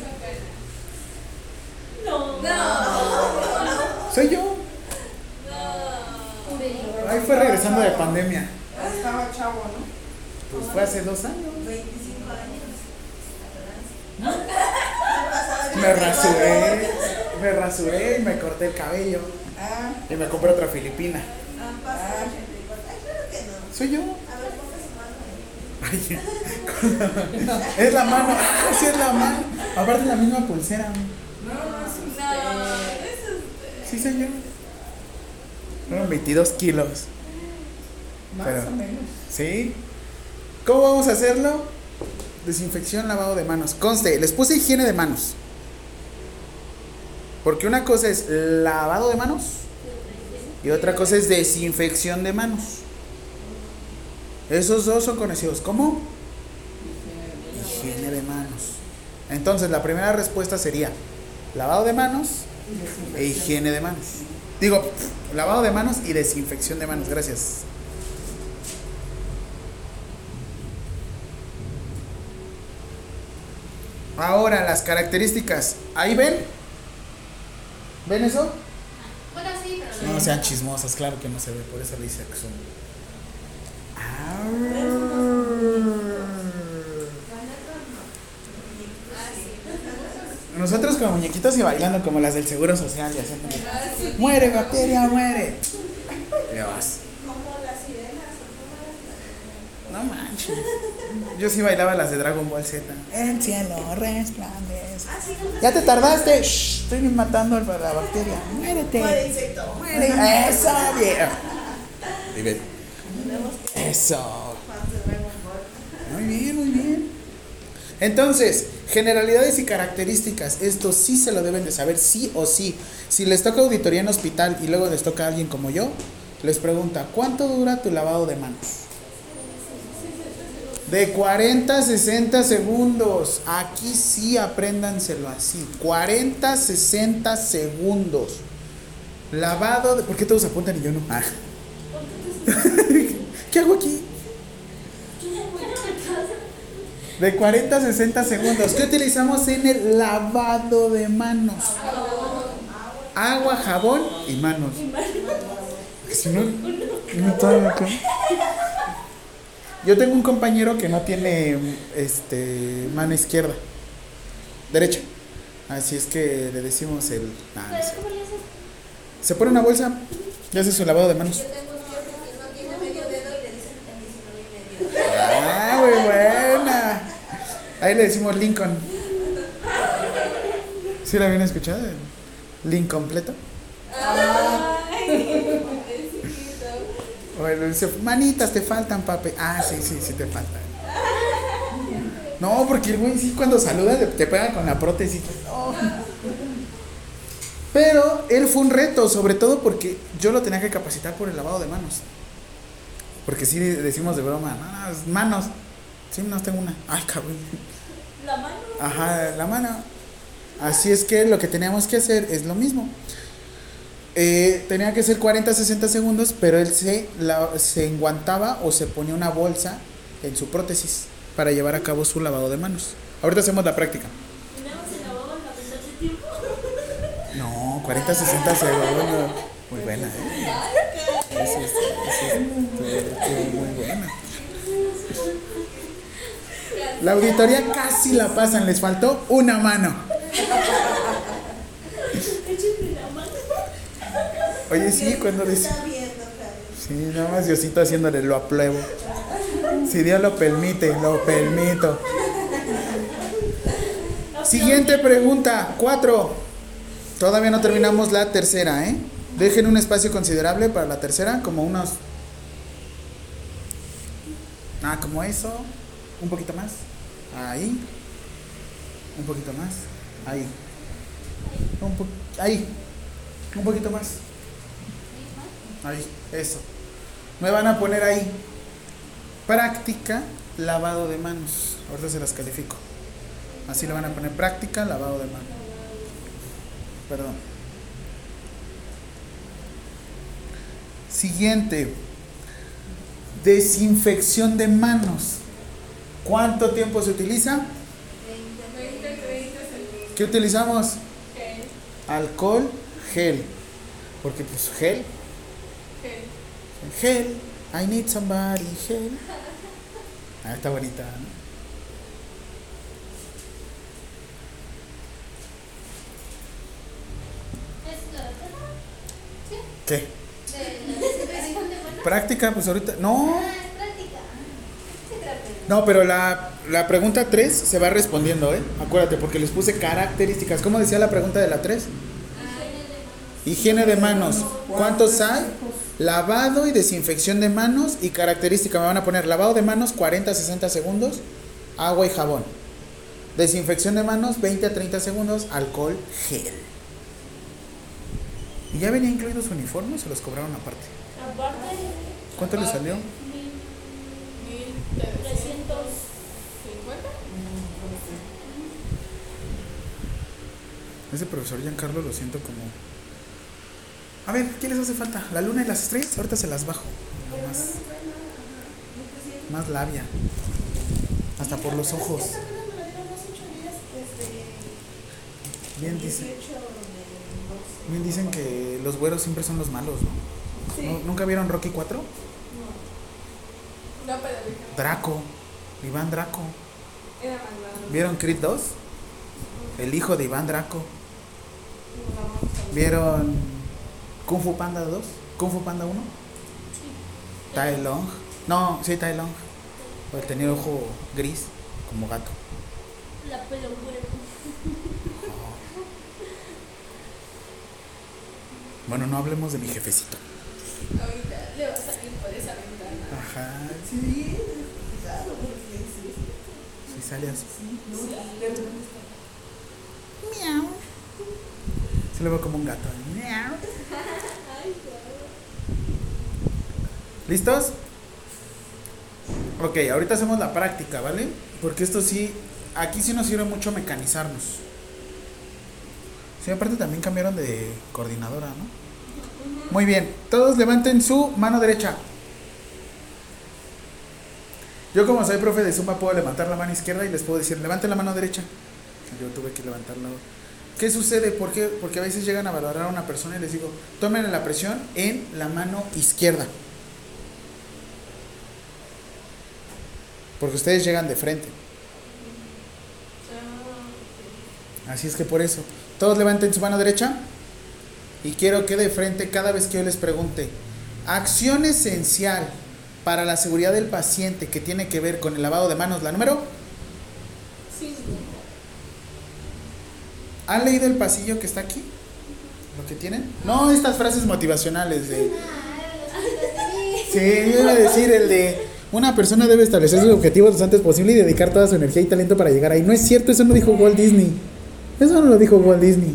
No.
No.
Soy yo.
No.
Ahí fue regresando de pandemia.
Estaba chavo, ¿no?
Pues fue hace dos años.
25 años.
Me rasuré, me rasuré y me corté el cabello.
Ah,
Y me compré otra filipina.
Han pasado 84. Ay, claro que no.
Soy yo.
A ver, ponte su mano ahí.
Ay, es la mano. Ah, sí es la mano. Aparte la misma pulsera.
No, no es
No,
usted.
eso es.
Sí, soy yo. Fueron 22 kilos.
Más
Pero-
o menos.
¿Sí? ¿Cómo vamos a hacerlo? Desinfección, lavado de manos. Conste, les puse higiene de manos. Porque una cosa es lavado de manos y otra cosa es desinfección de manos. Esos dos son conocidos como higiene de manos. Entonces, la primera respuesta sería lavado de manos e higiene de manos. Digo, lavado de manos y desinfección de manos. Gracias. Ahora, las características. ¿Ahí ven? ¿Ven eso?
Bueno, sí, pero
No sean chismosas, claro que no se ve, por eso le hice zoom. Nosotros como muñequitos y bailando como las del Seguro Social y haciendo... ¡Muere, bacteria, muere! Ya vas.
Como las sirenas o como las-
No manches. Yo sí bailaba las de Dragon Ball Z. El cielo resplandece. Ya te tardaste. Shh, estoy matando a la bacteria. Muérete.
Muere insecto.
Muere. Eso. Vive. Eso. Muy bien, muy bien. Entonces, generalidades y características, esto sí se lo deben de saber, sí o sí. Si les toca auditoría en hospital y luego les toca a alguien como yo, les pregunta, ¿cuánto dura tu lavado de manos? De 40 a 60 segundos. Aquí sí apréndanselo así. 40 a 60 segundos. Lavado de... ¿Por qué todos apuntan y yo no? Ah. ¿Qué hago aquí? De 40 a 60 segundos. ¿Qué utilizamos en el lavado de manos? Agua, jabón y manos. Si no, no está acá. Yo tengo un compañero que no tiene este mano izquierda, derecha. Así es que le decimos el. ah, no sé. Se pone una bolsa y hace su lavado de manos.
Yo tengo un tío que no tiene medio dedo y le dicen el 19 y medio.
Ah, muy buena. Ahí le decimos Lincoln. ¿Sí la habían escuchado? Link completo. O él dice, manitas te faltan, papi. Ah, sí, sí, sí te faltan. No, porque el güey sí cuando saluda te- pega con la prótesis. Oh. Pero él fue un reto, sobre todo porque yo lo tenía que capacitar por el lavado de manos. Porque sí decimos de broma, "No, no, manos. Sí, no tengo una. Ay, cabrón.
La mano.
Ajá, la mano. Así es que lo que teníamos que hacer es lo mismo. Eh, tenía que ser 40, 60 segundos, pero él se, la- se enguantaba o se ponía una bolsa en su prótesis para llevar a cabo su lavado de manos. Ahorita hacemos la práctica. No, 40, 60 segundos. Muy buena, ¿eh? Eso es- eso es- estuvo- estuvo muy buena. La auditoría casi la pasan, les faltó una mano. Oye, sí, cuando dice. Sí, nada más Diosito haciéndole lo apruebo. Si Dios lo permite, lo permito. Siguiente pregunta, cuatro. Todavía no terminamos la tercera, ¿eh? Dejen un espacio considerable para la tercera, como unos... Ah, como eso. Un poquito más. Ahí. Un poquito más. Ahí. Un po- ahí. Un poquito más. Ahí, eso. Me van a poner ahí. Práctica, lavado de manos. Ahorita se las califico. Así le van a poner práctica, lavado de manos. Perdón. Siguiente. Desinfección de manos. ¿Cuánto tiempo se utiliza?
20, 30 segundos.
¿Qué utilizamos?
Gel,
Alcohol, gel. Porque pues gel,
gel.
Gel, I need somebody, gel. Ah, está bonita, ¿no? ¿Qué? Práctica, pues ahorita. No,
Ah, es práctica. Se trata de-
no, pero la, la pregunta 3 se va respondiendo, ¿eh? Acuérdate, porque les puse características. ¿Cómo decía la pregunta de la 3? Higiene de manos. ¿Cuántos hay? Lavado y desinfección de manos y característica. Me van a poner lavado de manos 40 a 60 segundos, agua y jabón. Desinfección de manos 20 a 30 segundos, alcohol, gel. ¿Y ya venía incluido su uniforme o se los cobraron aparte?
Aparte,
¿Cuánto le salió?
1300.
50.
Ese profesor Giancarlo lo siento como... A ver, ¿qué les hace falta? ¿La luna y las estrellas? Ahorita se las bajo. Más, más labia. Hasta por los ojos. Bien dicen,
18 de no
bien dicen que los güeros siempre son los malos, ¿no?
Sí.
¿Nu- ¿Nunca vieron Rocky 4?
No.
No, pero
Draco, Iván Draco.
era malvado.
¿Vieron Creed 2? El hijo de Iván Draco. ¿Vieron Kung Fu Panda 2? ¿Kung Fu Panda 1? Tai Long. No, sí, Tai Long. El tenía ojo gris, como gato.
La pelo güero.
Bueno, no hablemos de mi jefecito.
Ahorita le va a salir por esa ventana.
Ajá,
Sí, claro, porque sí, sí.
sí sale así.
No, de repente
Miau. Se lo veo como un gato. ¿Listos? Ok, ahorita hacemos la práctica, ¿vale? Porque esto sí, aquí sí nos sirve mucho mecanizarnos. Sí, aparte también cambiaron de coordinadora, ¿no? Muy bien, todos levanten su mano derecha. Yo como soy profe de Zumba puedo levantar la mano izquierda y les puedo decir, levanten la mano derecha. Yo tuve que levantarla. ¿Qué sucede? ¿Por qué? Porque a veces llegan a valorar a una persona y les digo, tomen la presión en la mano izquierda. Porque ustedes llegan de frente. Así es que por eso. Todos levanten su mano derecha. Y quiero que de frente, cada vez que yo les pregunte, acción esencial para la seguridad del paciente que tiene que ver con el lavado de manos, la número. ¿Han leído el pasillo que está aquí? ¿Lo que tienen? No, estas frases motivacionales de... Sí, yo iba a decir el de... Una persona debe establecer sus objetivos lo antes posible y dedicar toda su energía y talento para llegar ahí. No es cierto, eso no dijo Walt Disney. Eso no lo dijo Walt Disney.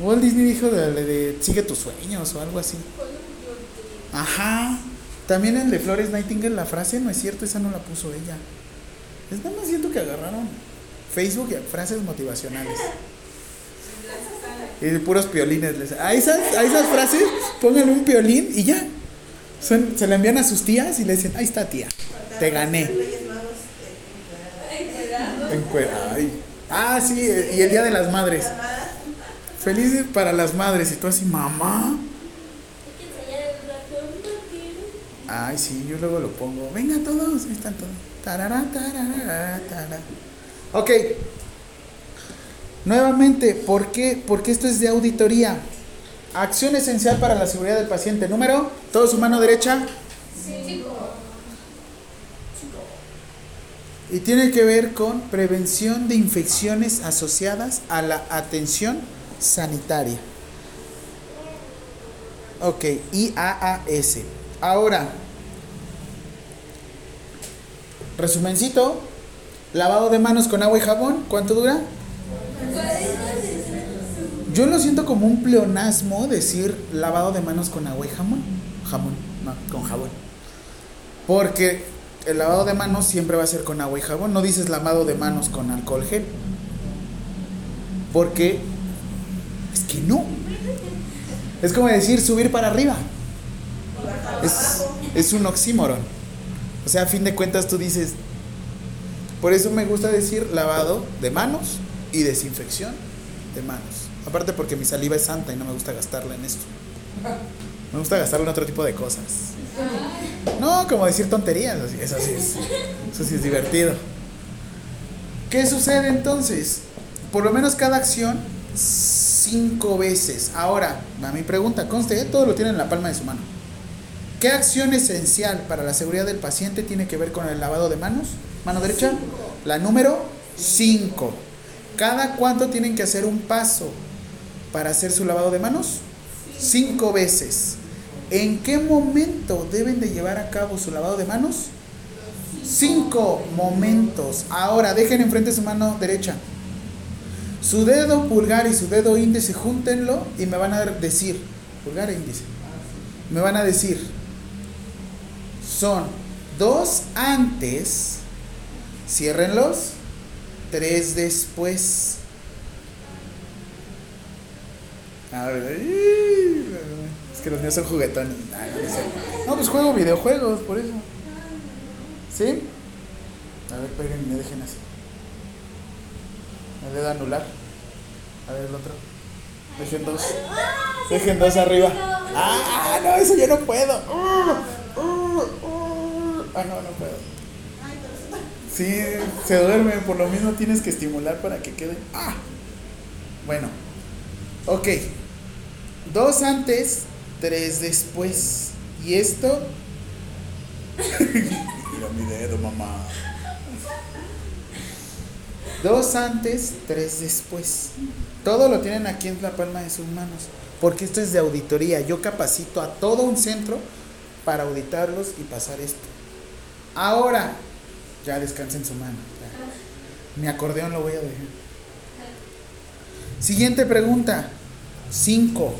Walt Disney dijo de, de- sigue tus sueños o algo así. Ajá. También el de Flores Nightingale, la frase no es cierto, esa no la puso ella. Es nada más siento que agarraron Facebook y frases motivacionales. Y puros piolines. les- A esas, a esas frases pónganle un piolín y ya. Son- se la envían a sus tías y le dicen, ahí está tía, te gané. Ay. Ah, sí, y el Día de las Madres. Feliz para las madres. Y tú así, mamá. Ay, sí, yo luego lo pongo. Venga todos, ahí están todos. Tarará, tarará, tarará. Ok. Nuevamente, ¿por qué? Porque esto es de auditoría. Acción esencial para la seguridad del paciente. Número, todo su mano derecha. Y tiene que ver con prevención de infecciones asociadas a la atención sanitaria. Ok, IAAS. Ahora, resumencito, lavado de manos con agua y jabón, ¿cuánto dura? Yo lo siento como un pleonasmo decir lavado de manos con agua y jamón. Jamón, no, con jabón. Porque el lavado de manos siempre va a ser con agua y jabón. No dices lavado de manos con alcohol gel. Porque es que no. Es como decir subir para arriba. Es, es un oxímoron. O sea, a fin de cuentas tú dices. Por eso me gusta decir lavado de manos y desinfección de manos. Aparte porque mi saliva es santa y no me gusta gastarla en esto. Me gusta gastarla en otro tipo de cosas. No, como decir tonterías, eso sí es, eso sí es divertido. ¿Qué sucede entonces? Por lo menos cada acción cinco veces. Ahora, a mi pregunta, conste, ¿eh? todo lo tiene en la palma de su mano. ¿Qué acción esencial para la seguridad del paciente tiene que ver con el lavado de manos? Mano derecha. La número 5. ¿Cada cuánto tienen que hacer un paso para hacer su lavado de manos? Cinco veces. ¿En qué momento deben de llevar a cabo su lavado de manos? Cinco momentos. Ahora, dejen enfrente su mano derecha. Su dedo pulgar y su dedo índice, júntenlo y me van a decir, pulgar e índice, me van a decir, son dos antes, ciérrenlos, tres después. A ver, es que los míos son juguetones. Ah, no, pues juego videojuegos, por eso. ¿Sí? A ver, peguen y me dejen así. Me dedo anular. A ver el otro. Dejen dos. Dejen dos arriba. Ah, no, eso yo no puedo. Ah, no, no puedo. Sí, se duerme, por lo mismo tienes que estimular para que quede. Ah. Bueno. Ok. Dos antes, tres después. Y esto. Mira mi dedo, mamá. Dos antes, tres después. Todo lo tienen aquí en la palma de sus manos. Porque esto es de auditoría. Yo capacito a todo un centro para auditarlos y pasar esto. Ahora, ya descansen su mano. ya. Mi acordeón lo voy a dejar. Siguiente pregunta. Cinco.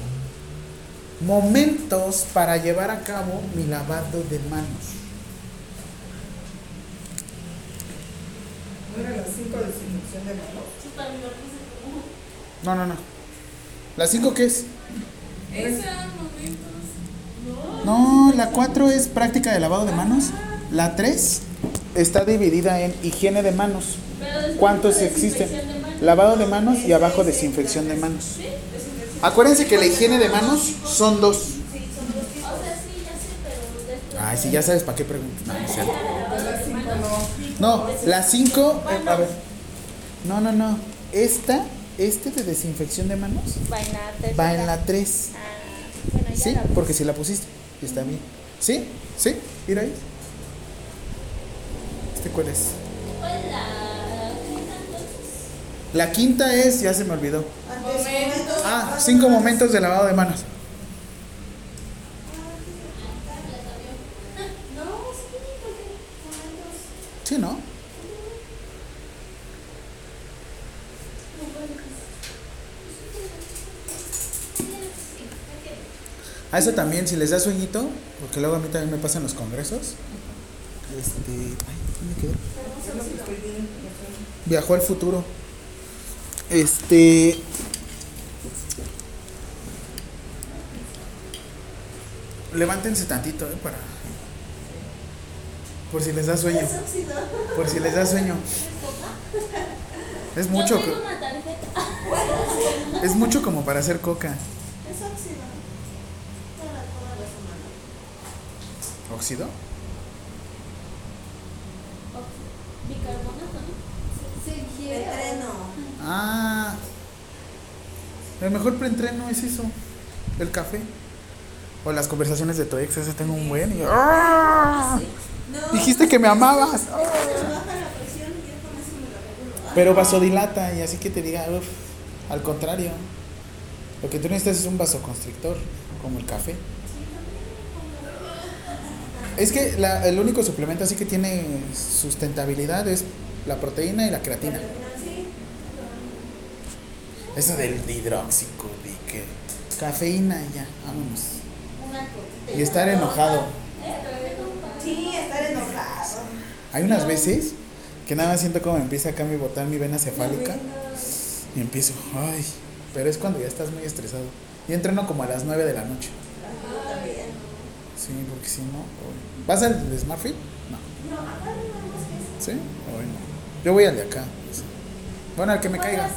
Momentos para llevar a cabo mi lavado de manos.
¿No eran las 5 de desinfección de manos?
No, no, no. ¿La cinco qué es?
Esos momentos.
No, la 4 es práctica de lavado de manos. La 3 está dividida en higiene de manos. ¿Cuántos existen? Lavado de manos y abajo desinfección de manos. Acuérdense que la higiene de manos son dos.
O sea, sí, ya sé, pero.
Ay, si ya sabes para qué preguntas. No, no es cierto.
De las 5 no.
No, la 5. a ver. No, no, no. Esta, este de desinfección de manos
Va en la tercera.
va en la 3.
Ah, bueno,
¿Sí?
la.
Porque si la pusiste. Está bien. ¿Sí? ¿Sí? Mira ahí. ¿Este cuál es?
¿Cuál es la quinta
es, ya se me olvidó. Ah, cinco momentos de lavado de manos.
Sí,
¿no? A eso también, si les da sueñito, porque luego a mí también me pasan los congresos. Este. Ay, Viajó al futuro. Este. Levántense tantito, ¿eh? Para. Por si les da sueño. Por si les da sueño. Es mucho. Es mucho como para hacer coca.
Es óxido. Para toda la semana.
¿Óxido?
Óxido. Bicarbonato, ¿no?
Se ingiere.
Ah. El mejor preentreno es eso. El café. O las conversaciones de tu ex, ese tengo un buen. y yo, ¡ah! Dijiste que me amabas. Pero vasodilata y así que te diga, uff, al contrario. Lo que tú necesitas es un vasoconstrictor, como el café. Es que la- el único suplemento así que tiene sustentabilidad es la proteína y la creatina. Eso del hidróxico, de que cafeína y ya, vámonos. Y estar enojado.
Sí, estar enojado.
Hay unas veces que nada más siento como empieza acá a botar mi vena cefálica y empiezo, ay, pero es cuando ya estás muy estresado. Y entreno como a las 9 de la noche. Sí, porque si no. uy. ¿Vas al de Smartfit? No. ¿Sí? Uy, no. Yo voy al de acá. sí. Bueno, al que me caiga.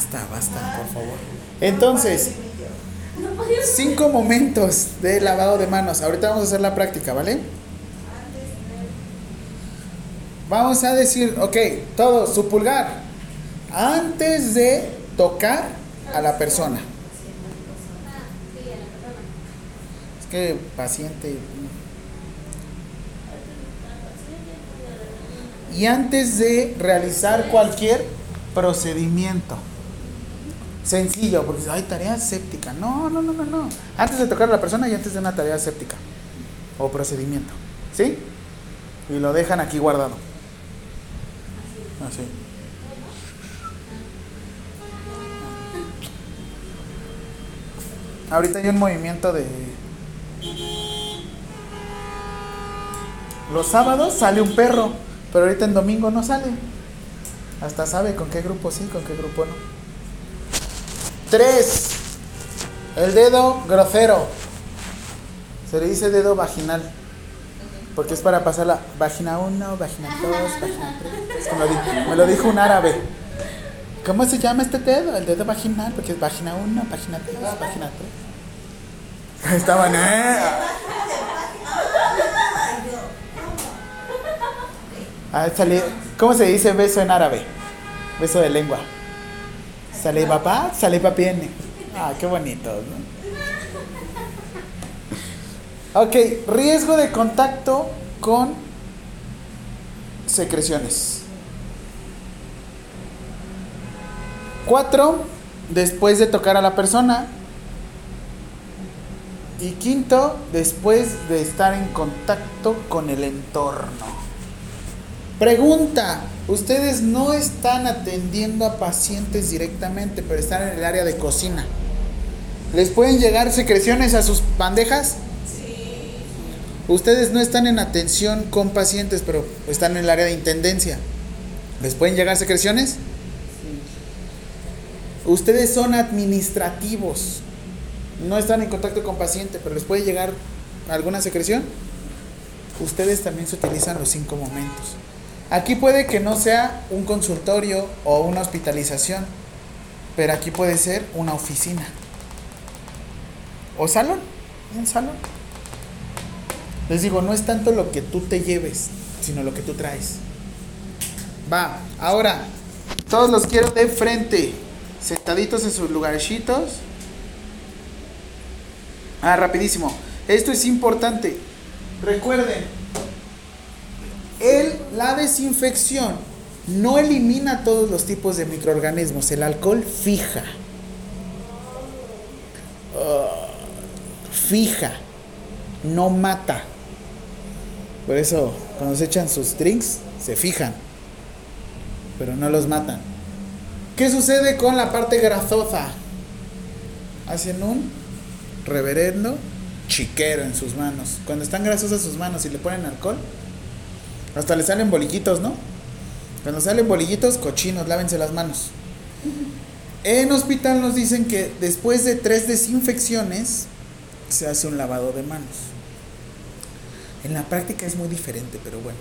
Basta, basta, por favor. Entonces, cinco momentos de lavado de manos. Ahorita vamos a hacer la práctica, ¿vale? Vamos a decir, ok, todo, su pulgar. Antes de tocar a la persona. Es que paciente. Y antes de realizar cualquier procedimiento. Sencillo, porque hay tarea séptica. No, no, no, no, no. Antes de tocar a la persona y antes de una tarea séptica. O procedimiento. ¿Sí? Y lo dejan aquí guardado. Así. Ahorita hay un movimiento de... Los sábados sale un perro, pero ahorita en domingo no sale. Hasta sabe con qué grupo sí, con qué grupo no. Tres. El dedo grosero. Se le dice dedo vaginal. Porque es para pasar la página 1, página 2, página 3. Me lo, di- me lo dijo un árabe. ¿Cómo se llama este dedo? El dedo vaginal, porque es página 1, página 2, página 3. Estaban, ¿eh? Ah, ¿Cómo se dice beso en árabe? Beso de lengua. Sale papá, sale papiene. Ah, qué bonito, ¿no? Ok, riesgo de contacto con secreciones. Cuatro, después de tocar a la persona. Y quinto, después de estar en contacto con el entorno. Pregunta, ustedes no están atendiendo a pacientes directamente, pero están en el área de cocina. ¿Les pueden llegar secreciones a sus bandejas? Sí. Ustedes no están en atención con pacientes, pero están en el área de intendencia. ¿Les pueden llegar secreciones? Ustedes son administrativos. No están en contacto con paciente, pero les puede llegar alguna secreción. Ustedes también se utilizan los cinco momentos. Aquí puede que no sea un consultorio o una hospitalización, pero aquí puede ser una oficina. O salón, un salón. Les digo, no es tanto lo que tú te lleves, sino lo que tú traes. Va, ahora, todos los quiero de frente, sentaditos en sus lugarcitos. Ah, rapidísimo. Esto es importante. Recuerden, el, la desinfección no elimina todos los tipos de microorganismos. El alcohol fija. Ah, fija. No mata. Por eso, cuando se echan sus drinks, se fijan. Pero no los matan. ¿Qué sucede con la parte grasosa? Hacen un reverendo chiquero en sus manos. Cuando están grasosas sus manos y le ponen alcohol, hasta le salen bolillitos, ¿no? Cuando salen bolillitos, cochinos, lávense las manos. En hospital nos dicen que después de tres desinfecciones se hace un lavado de manos. En la práctica es muy diferente, pero bueno.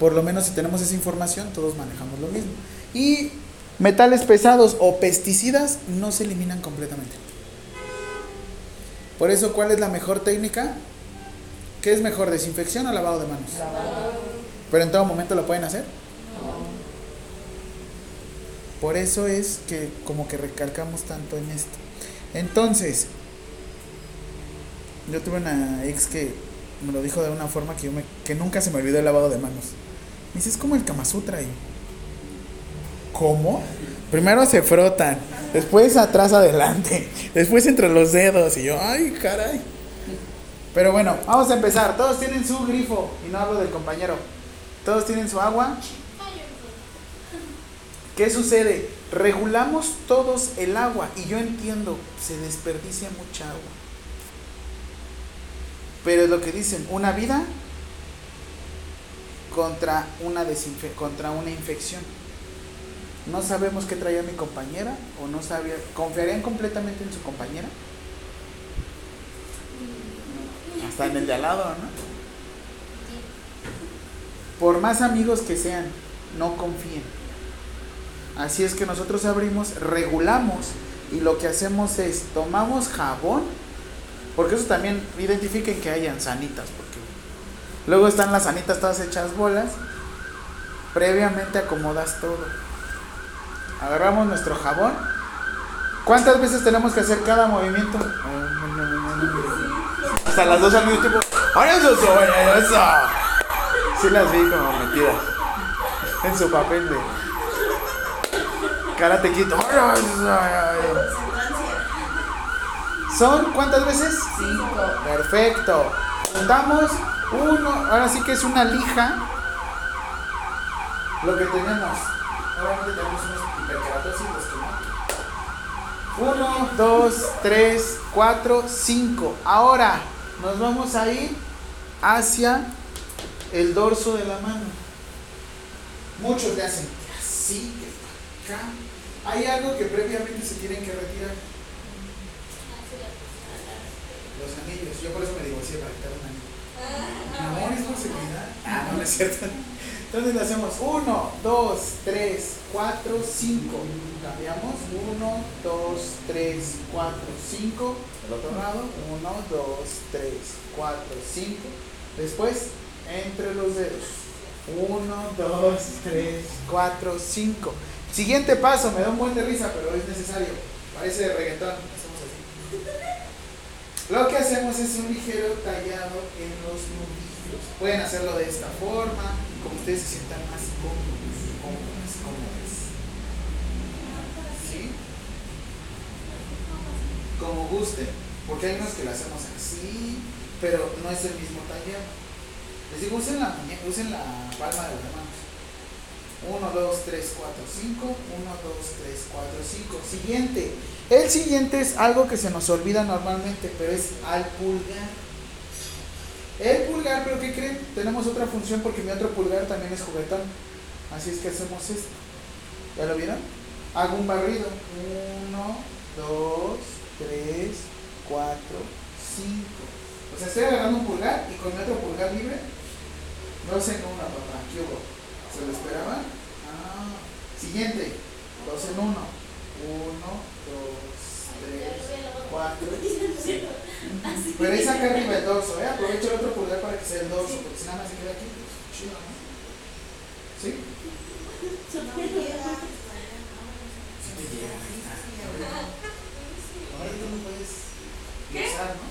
Por lo menos si tenemos esa información, todos manejamos lo mismo. Y metales pesados o pesticidas no se eliminan completamente. Por eso, ¿cuál es la mejor técnica? ¿Qué es mejor, desinfección o lavado de manos? Pero en todo momento lo pueden hacer. Por eso es que como que recalcamos tanto en esto. Entonces, yo tuve una ex que me lo dijo de una forma que, yo me, que nunca se me olvidó el lavado de manos. Me dice, es como el Kama Sutra. ¿Cómo? Primero se frotan, después atrás adelante, después entre los dedos. Y yo, ay, caray. Pero bueno, vamos a empezar. Todos tienen su grifo. Y no hablo del compañero. Todos tienen su agua. ¿Qué sucede? Regulamos todos el agua. Y yo entiendo, se desperdicia mucha agua. Pero es lo que dicen, una vida contra una, desinfe contra una infección. No sabemos qué traía mi compañera o no sabía. ¿Confiarían completamente en su compañera? Hasta en el de al lado, ¿no? Por más amigos que sean, no confíen. Así es que nosotros abrimos, regulamos y lo que hacemos es tomamos jabón, porque eso también identifiquen que hayan sanitas, porque luego están las sanitas todas hechas bolas. Previamente acomodas todo. Agarramos nuestro jabón. ¿Cuántas veces tenemos que hacer cada movimiento? Hasta las dos al mismo tiempo. ¡Ay, eso soy! ¡Eso! Sí las vi como metidas en su papel de karate quito. ¿Son cuántas veces?
Cinco.
Perfecto. Juntamos uno, ahora sí que es una lija. Lo que tenemos. Obviamente tenemos unos hiperkeratosis, los que no. Uno, dos, tres, cuatro, cinco. Ahora nos vamos a ir hacia el dorso de la mano. Muchos le hacen así, que acá. Hay algo que previamente se tienen que retirar. Los anillos. Yo por eso me divorcié para quitar un anillo. Mi amor es seguridad. Ah, no, no es cierto. Entonces le hacemos 1, 2, 3, 4, 5. Cambiamos 1, 2, 3, 4, 5. El otro lado 1, 2, 3, 4, 5. Después entre los dedos. 1, 2, 3, 4, 5. Siguiente paso, me da un buen de risa, pero es necesario. Parece reggaetón. Hacemos así. Lo que hacemos es un ligero tallado en los nudillos. Pueden hacerlo de esta forma, como ustedes se sientan más cómodos, cómodas, cómodas. ¿Sí? Como gusten. Porque hay unos que lo hacemos así, pero no es el mismo tallado. Les digo, usen la, usen la palma de las manos. 1, 2, 3, 4, 5. 1, 2, 3, 4, 5. Siguiente. El siguiente es algo que se nos olvida normalmente, pero es al pulgar. El pulgar, pero ¿qué creen? Tenemos otra función porque mi otro pulgar también es juguetón. Así es que hacemos esto. ¿Ya lo vieron? Hago un barrido. 1, 2, 3, 4, 5. O sea, estoy agarrando un pulgar y con mi otro pulgar libre. No sé cómo una papá. ¿Qué hubo? ¿Se lo esperaban? Ah. Siguiente. 2 en 1. 1, 2, 3, 4. Pero ahí saca arriba el dorso, ¿eh? Aprovecho el otro pulgar para que sea el dorso, porque si nada más se queda aquí, pues, chido, ¿no? ¿Sí? Sí te llega. Tú no puedes usar, ¿no?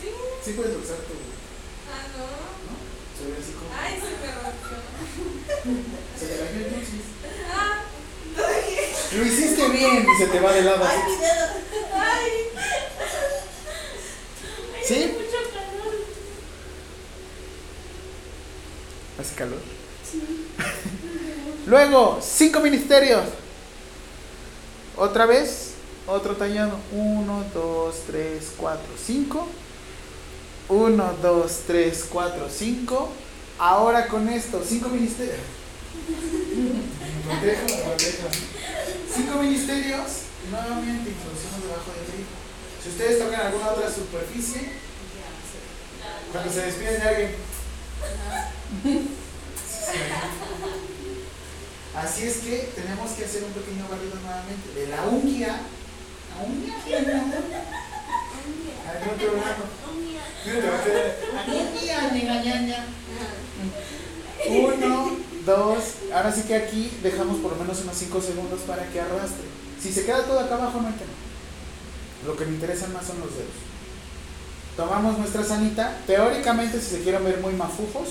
Sí.
Sí puedes usar tu,
Ah, no.
¿no? Se ve así como...
Ay, se me rompió.
Se te cayó entonces.
Ah,
Lo hiciste bien y se te va de lado.
Ay, mi dedo.
ay.
¿Sí?
Mucho calor.
¿Hace calor? Luego, cinco ministerios. Otra vez, otro tallado. Uno, dos, tres, cuatro, cinco. Uno, dos, tres, cuatro, cinco. Ahora con esto, cinco ministerios. Lo dejo, lo dejo. Cinco ministerios. Nuevamente introducimos debajo del grifo. Si ustedes tocan alguna otra superficie, cuando se despiden de alguien, Así es que tenemos que hacer un pequeño barrido nuevamente. De la ungia. Uno, dos. Ahora sí que aquí dejamos por lo menos unos 5 segundos para que arrastre. Si se queda todo acá abajo, no hay tema. Lo que me interesan más son los dedos. Tomamos nuestra sanita. Teóricamente, si se quieren ver muy mafujos,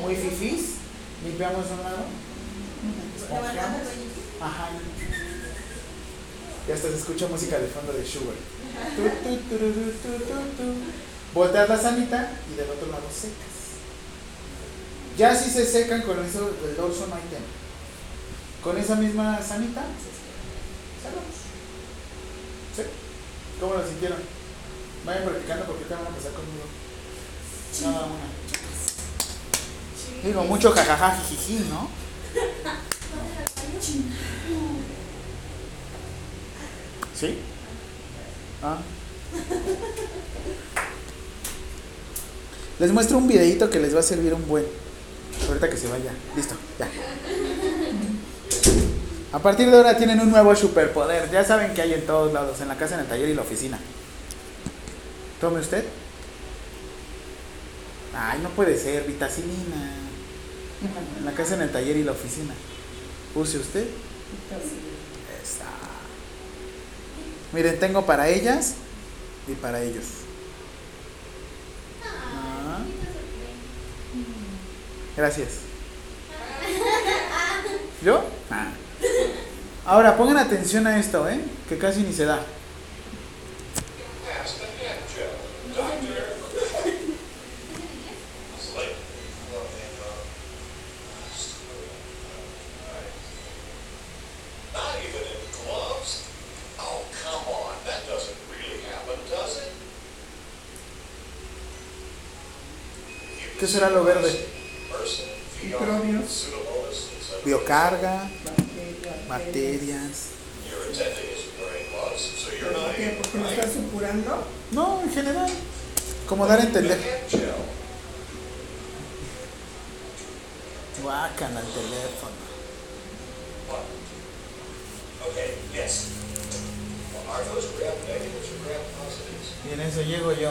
muy fifís, limpiamos de un lado.
Bañito.
Ajá. Y hasta se escucha música de fondo de Sugar. Tu, tu, tu. Volteas la sanita y del otro lado secas. Ya si se secan con eso del dorso no hay tema. Con esa misma sanita, cerramos. ¿Sí? ¿Cómo lo sintieron? Vayan practicando porque te van a pasar conmigo. Cada una. Digo, mucho jajaja, jijiji, ¿no? ¿Sí? Ah. Les muestro un videito que les va a servir un buen. Ahorita que se vaya. Listo, ya. A partir de ahora tienen un nuevo superpoder. Ya saben que hay en todos lados, en la casa, en el taller y la oficina. Tome usted. Ay, no puede ser, vitacilina. En la casa, en el taller y la oficina. Use usted. Miren, tengo para ellas y para ellos. Ah, gracias. ¿Yo? Ah. Ahora pongan atención a esto, ¿eh? Que casi ni se da. ¿Qué será lo verde?
Microbios.
Biocarga,
Bacterias. ¿Por qué?
even
¿Porque lo estás supurando?
No, en general. Como dar a entender. Guácala el teléfono. Y en eso llego yo.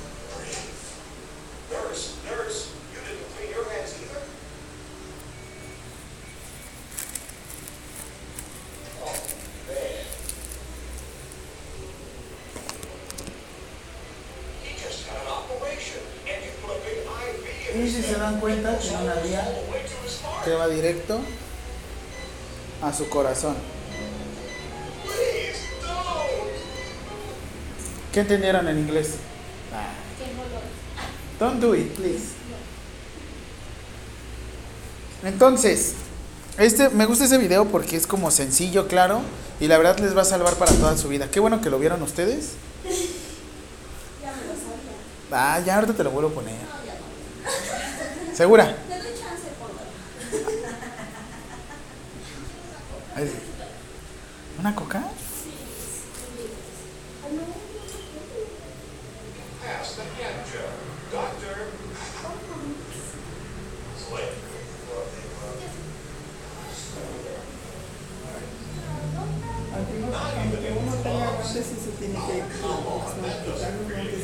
dan cuenta, tiene una vía que va directo a su corazón. ¿Qué entendieron en inglés? Ah, Don't do it, please. Entonces, este me gusta ese video porque es como sencillo, claro, y la verdad les va a salvar para toda su vida. Qué bueno que lo vieron ustedes. Ah, ya ahorita te lo vuelvo a poner. ¿Segura?
Te doy chance, ponlo.
Ahí. ¿Una coca?
Pass the hand gel. Doctor. Slick.
Aunque uno, aunque uno tenga guantes, sí se tiene que quitar los guantes y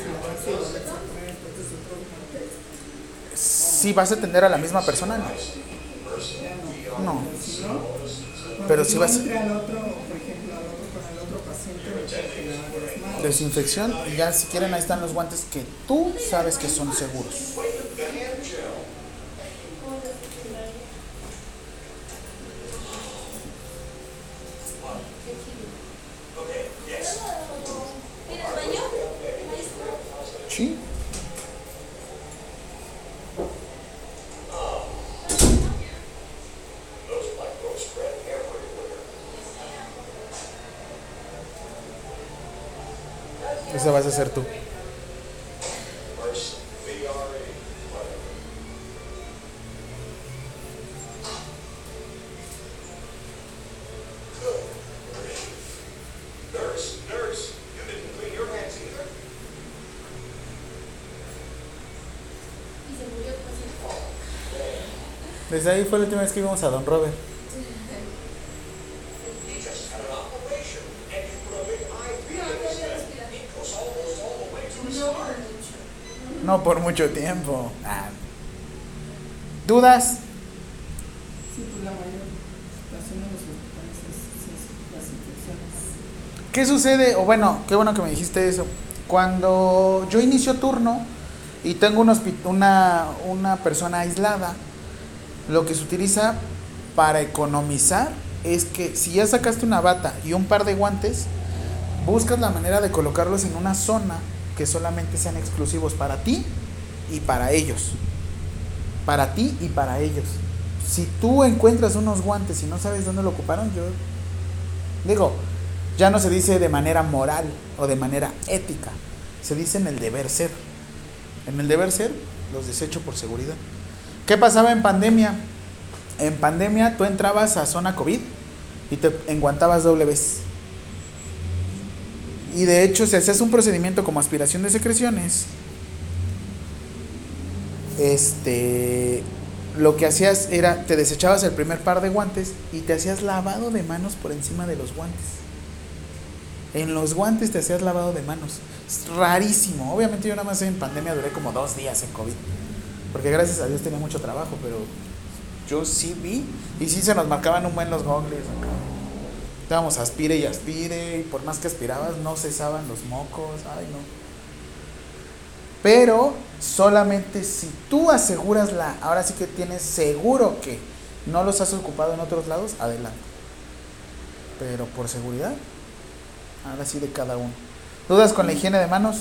lavarse y volverse a poner entonces otros guantes.
Si vas a atender a la misma persona, no.
No.
Pero si vas-. Desinfección y ya si quieren ahí están los guantes que tú sabes que son seguros. Desde ahí fue la última vez que vimos a Don Robert. No por mucho tiempo. Ah. ¿Dudas? ¿Qué sucede? O bueno, qué bueno que me dijiste eso. Cuando yo inicio turno y tengo un una, una persona aislada, lo que se utiliza para economizar es que si ya sacaste una bata y un par de guantes, buscas la manera de colocarlos en una zona que solamente sean exclusivos para ti y para ellos. Para ti y para ellos. Si tú encuentras unos guantes y no sabes dónde lo ocuparon, yo digo, ya no se dice de manera moral o de manera ética, se dice en el deber ser. En el deber ser los desecho por seguridad. ¿Qué pasaba en pandemia? En pandemia tú entrabas a zona COVID y te enguantabas doble vez. Y de hecho, si hacías un procedimiento como aspiración de secreciones, este, lo que hacías era, te desechabas el primer par de guantes y te hacías lavado de manos por encima de los guantes. En los guantes te hacías lavado de manos. Es rarísimo. Obviamente yo nada más en pandemia duré como dos días en COVID. Porque gracias a Dios tenía mucho trabajo, pero yo sí vi y sí se nos marcaban un buen los gogles acá. Estábamos aspire y aspire y por más que aspirabas no cesaban los mocos. Ay, no. Pero solamente si tú aseguras la, ahora sí que tienes seguro que no los has ocupado en otros lados, adelante. Pero por seguridad, ahora sí de cada uno. ¿Dudas con la higiene de manos?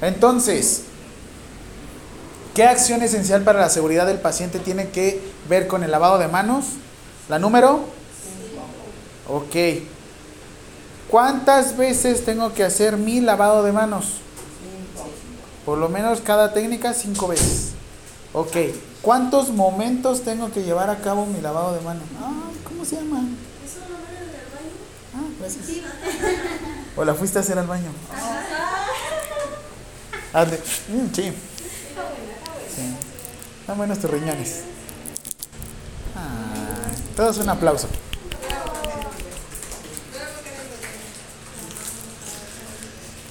Entonces, ¿qué acción esencial para la seguridad del paciente tiene que ver con el lavado de manos? La número. Ok. ¿Cuántas veces tengo que hacer mi lavado de manos?
Cinco.
Por lo menos cada técnica cinco veces. Ok. ¿Cuántos momentos tengo que llevar a cabo mi lavado de manos? Ah, ¿cómo se llama?
¿Eso no van en el baño?
Ah, gracias.
Sí,
¿O la fuiste a hacer al baño? Ah, mm. Sí. Están buenos tus riñones. Ah, todos un aplauso.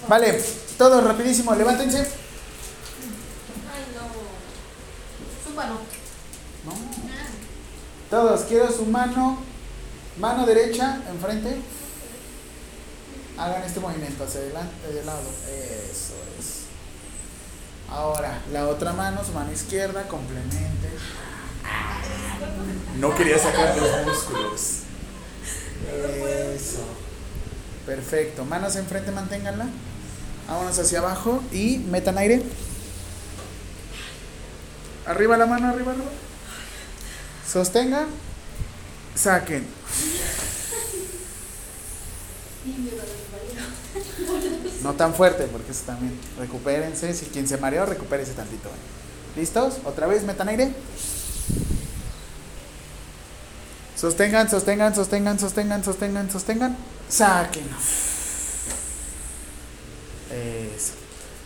Vale, todos rapidísimo, levántense.
Ay, no. Súbalo.
No. Todos, quiero su mano, mano derecha enfrente. Hagan este movimiento hacia adelante, de lado. Eso es. Ahora, la otra mano, su mano izquierda, complemente. No quería sacar los músculos. Eso. Perfecto. Manos enfrente, manténganla. Vámonos hacia abajo y metan aire. Arriba la mano, arriba, arriba. Sostengan. Saquen. No tan fuerte, porque eso también. Recupérense. Si quien se mareó, recupérese tantito. ¿Listos? Otra vez, metan aire. Sostengan, sostengan, sostengan, sostengan, sostengan, sostengan. Saquen. Eso.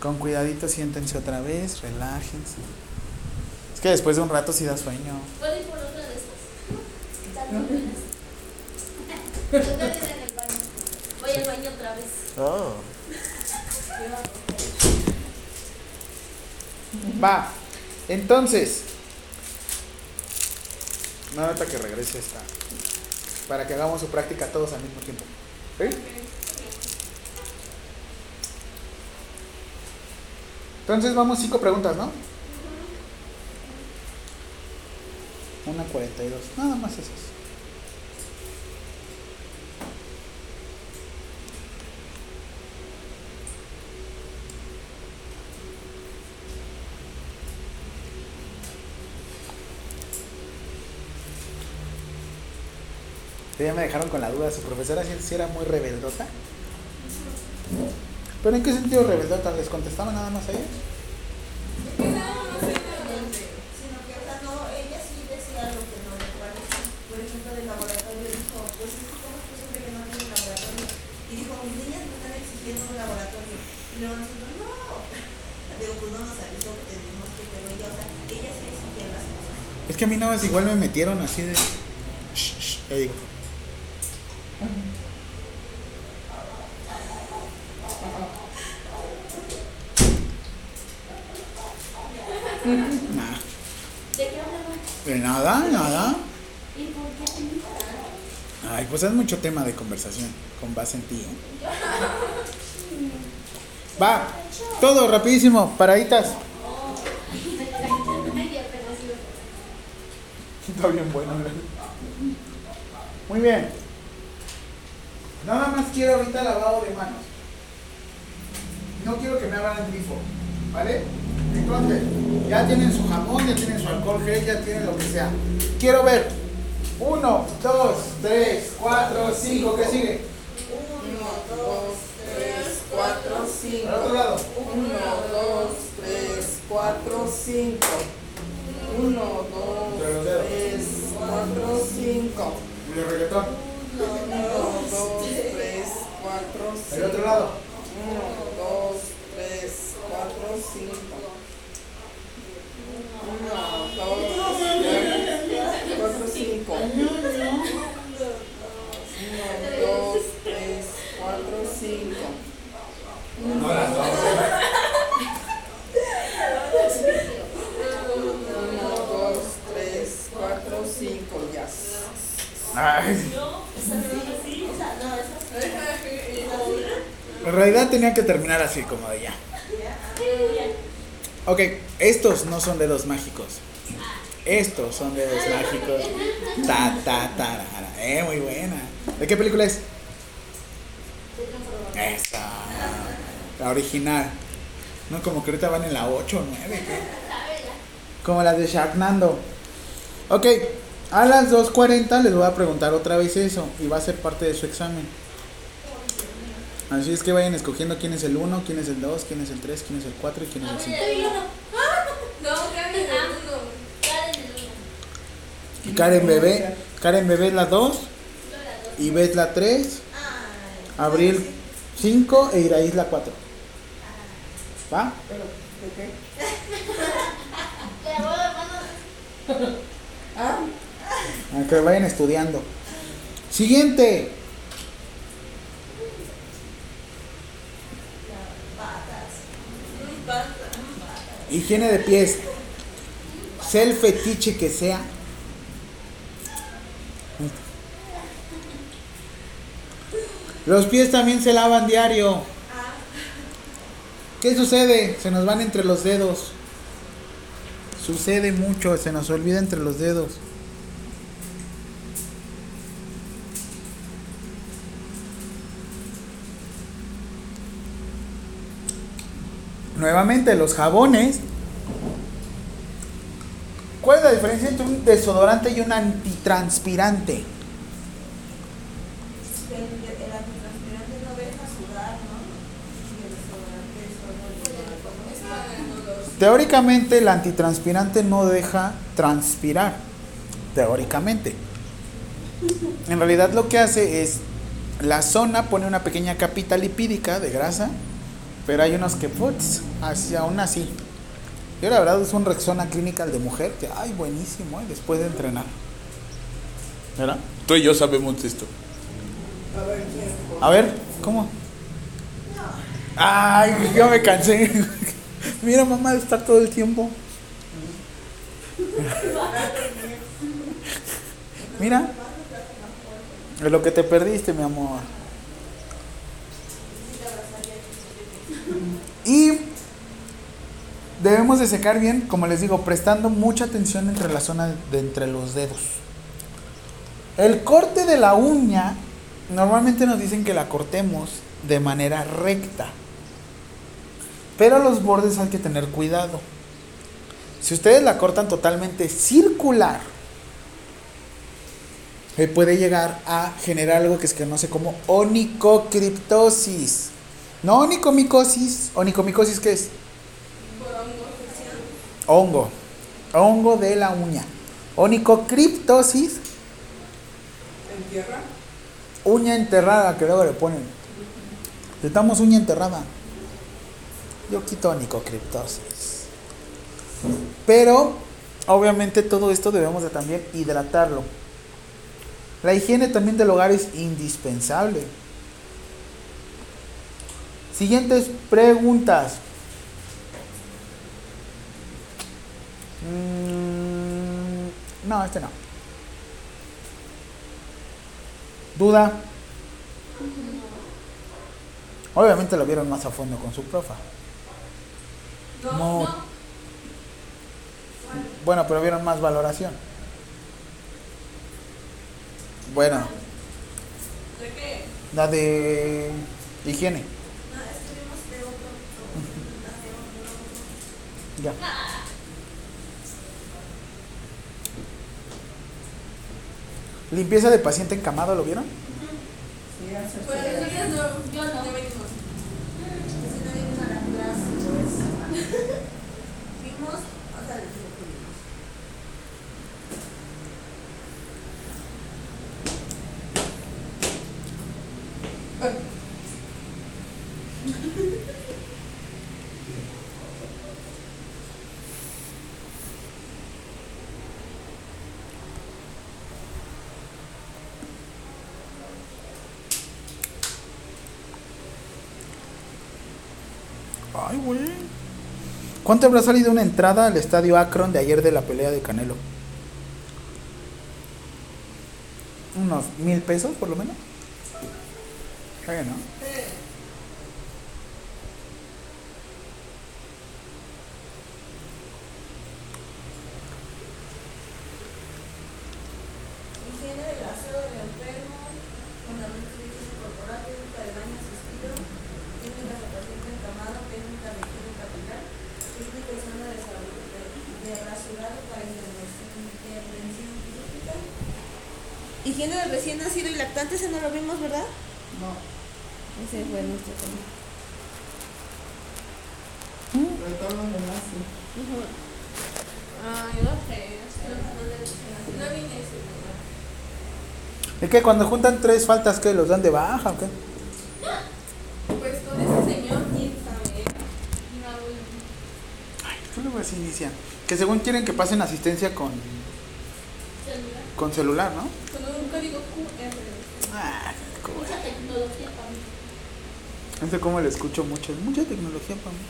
Con cuidadito, siéntense otra vez, relájense. Es que después de un rato sí da sueño.
¿Puedo ir por otra de estas? Están muy buenas. Ustedes en el baño. Voy al baño otra vez.
Oh. Va. Entonces. No, ahorita que regrese esta. Para que hagamos su práctica todos al mismo tiempo. ¿Sí? Entonces vamos cinco preguntas, ¿no? Una cuarenta y dos. Nada más esas. Ya me dejaron con la duda, su profesora si si era muy rebeldota. ¿Pero en qué sentido rebeldota? ¿Les contestaba nada más a ellos?
Sí es que sí
a mí nada más igual me metieron así de... Shh, shh, digo. Nah,
¿De
de nada, nada.
¿Y por qué?
Ay, pues es mucho tema de conversación con base en ti. ¿eh? Va, todo rapidísimo, paraditas. Está bien bueno. ¿verdad? Muy bien. Nada más quiero ahorita lavado de manos. No quiero que me hagan el grifo. ¿Vale? Entonces, ya tienen su jamón, ya tienen su alcohol gel, ya tienen lo que sea. Quiero ver. Uno, dos, tres, cuatro, cinco. ¿Qué sigue?
Uno, dos, tres, cuatro,
Al
cinco.
otro lado.
Uno, dos, tres, cuatro, cinco. Uno, dos, tres, cuatro, cinco.
Y el reggaetón.
Uno, dos,
El otro lado.
Uno, dos, tres, cuatro, cinco. Uno, dos, tres, cuatro, cinco. Uno, dos, tres, cuatro, cinco.
No, las dos.
Uno, dos, tres, cuatro, cinco, ya.
Ay,
O sea, no, esas
en realidad tenía que terminar así como de ya. Ok, estos no son dedos mágicos. Estos son dedos mágicos. Ta, ta, tarara. Eh, muy buena. ¿De qué película es? Esa. La original. No, como que ahorita van en la 8 o 9. Como la de Sharknado. Ok, a las 2.40 les voy a preguntar otra vez eso. Y va a ser parte de su examen. Así es que vayan escogiendo quién es el 1, quién es el 2, quién es el 3, quién es el 4 y quién es el 5.
No, Karen es el uno.
Y Karen Bebé, Karen Bebé es la 2,
Yo la dos.
y Beth la 3,
Ay,
Abril 5 e Iraíz la 4. ¿Va?
Pero, ¿de qué?
Le voy a poner-
Ah,
vayan estudiando. Siguiente. Higiene de pies. Sea el fetiche que sea. Los pies también se lavan diario. ¿Qué sucede? Se nos van entre los dedos. Sucede mucho, se nos olvida entre los dedos. Nuevamente, los jabones. ¿Cuál es la diferencia entre un desodorante y un antitranspirante?
El, el antitranspirante no deja sudar, ¿no? Y el desodorante.
Teóricamente el antitranspirante no deja transpirar. Teóricamente. En realidad lo que hace es la zona pone una pequeña capita lipídica de grasa, pero hay unos que putz, así aún así. Yo la verdad uso un Rexona Clinical de mujer que ay buenísimo, ¿eh? después de entrenar. ¿Verdad? Tú y yo sabemos esto.
a ver quién.
A ver, ¿cómo? Ay, yo me cansé. Mira, mamá, está todo el tiempo. Mira. Es lo que te perdiste, mi amor. Y debemos de secar bien, como les digo, prestando mucha atención entre la zona de entre los dedos. El corte de la uña, normalmente nos dicen que la cortemos de manera recta. Pero los bordes hay que tener cuidado. Si ustedes la cortan totalmente circular, puede llegar a generar algo que se conoce como onicocriptosis. No onicomicosis. ¿Onicomicosis qué es? Hongo. Hongo de la uña. Onicocriptosis,
¿En tierra?
uña enterrada, que luego le ponen. Necesitamos uña enterrada. Yo quito onicocriptosis. Pero, obviamente, todo esto debemos de también hidratarlo. La higiene también del hogar es indispensable. Siguientes preguntas. Mm, no, este no. ¿Duda? Obviamente lo vieron más a fondo con su profa.
No,
No.
no.
Bueno, pero vieron más valoración. Bueno,
¿De qué?
la de higiene.
No, escribimos de otro. de otro.
Ya. Limpieza de paciente encamado, ¿lo vieron?
Sí, hace
Pues no, yo no.
Ya venimos. Es que no vimos a la clase, pues. Vimos, o sea, les digo que vimos.
¿Cuánto habrá salido una entrada al estadio Akron de ayer de la pelea de Canelo? Unos mil pesos, por lo menos. Bueno.
Higiene del aseo del enfermo, fundamentos de higiene corporal, técnica de baño asistido, técnica de paciente encamado, técnica de higiene capilar, técnica y zona de, salud, de, de rasurado para intervención, intervención quirúrgica. Higiene del recién nacido y lactante, ese no lo vimos, ¿verdad?
No.
Ese fue nuestro tema.
Pero todos los demás sí.
Ay, no sé. No, no, no, no vine ese día.
¿Y qué? Cuando juntan tres faltas, ¿qué? ¿Los dan de baja o qué?
Pues con ese señor, quién sabe. Raúl.
Ay, ¿qué luego así inician? Que según quieren que pasen asistencia con,
Celular.
con celular, ¿no?
Con un código QR.
Ah, ¿cómo?
Mucha tecnología para mí.
No sé cómo le escucho mucho. Mucha tecnología para mí.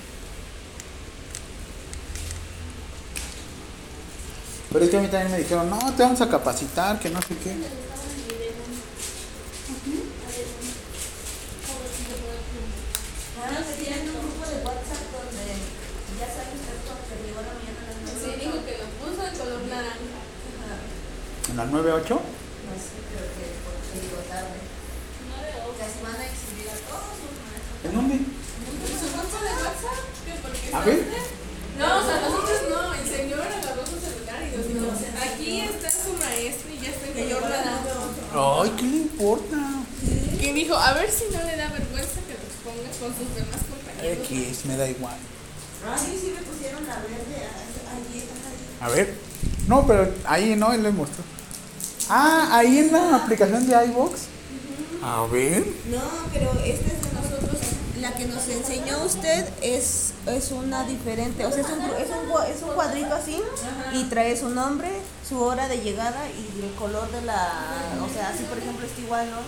Pero es que a mí también me dijeron, no, te vamos a capacitar, que no sé qué.
Ahora que tienen un grupo de WhatsApp donde ya saben usted cuando se llegó la mañana a las
Sí,
nueve.
dijo que lo puso en color naranja.
Ajá.
En la 98.
No sé, creo que tarde. O sea, se van a exhibir a todos los maestros.
¿En dónde? A ver.
No, o sea, nosotros no. El señor agarró su celular y nos dijo, aquí está su maestro y ya está color naranja.
hablando.
Ay, ¿qué le importa?
Y dijo, a ver si no le da vergüenza que los ponga con sus demás compañeros.
X, me da igual.
Ay, sí me pusieron la verde.
A ver. No, pero ahí no, él le mostró. Ah, ahí en la aplicación de iVox. A ver.
No, pero esta es de nosotros. La que nos enseñó usted es, es una diferente. O sea, es un, es, un, es un cuadrito así y trae su nombre, su hora de llegada y el color de la. O sea, así por ejemplo está igual, ¿no?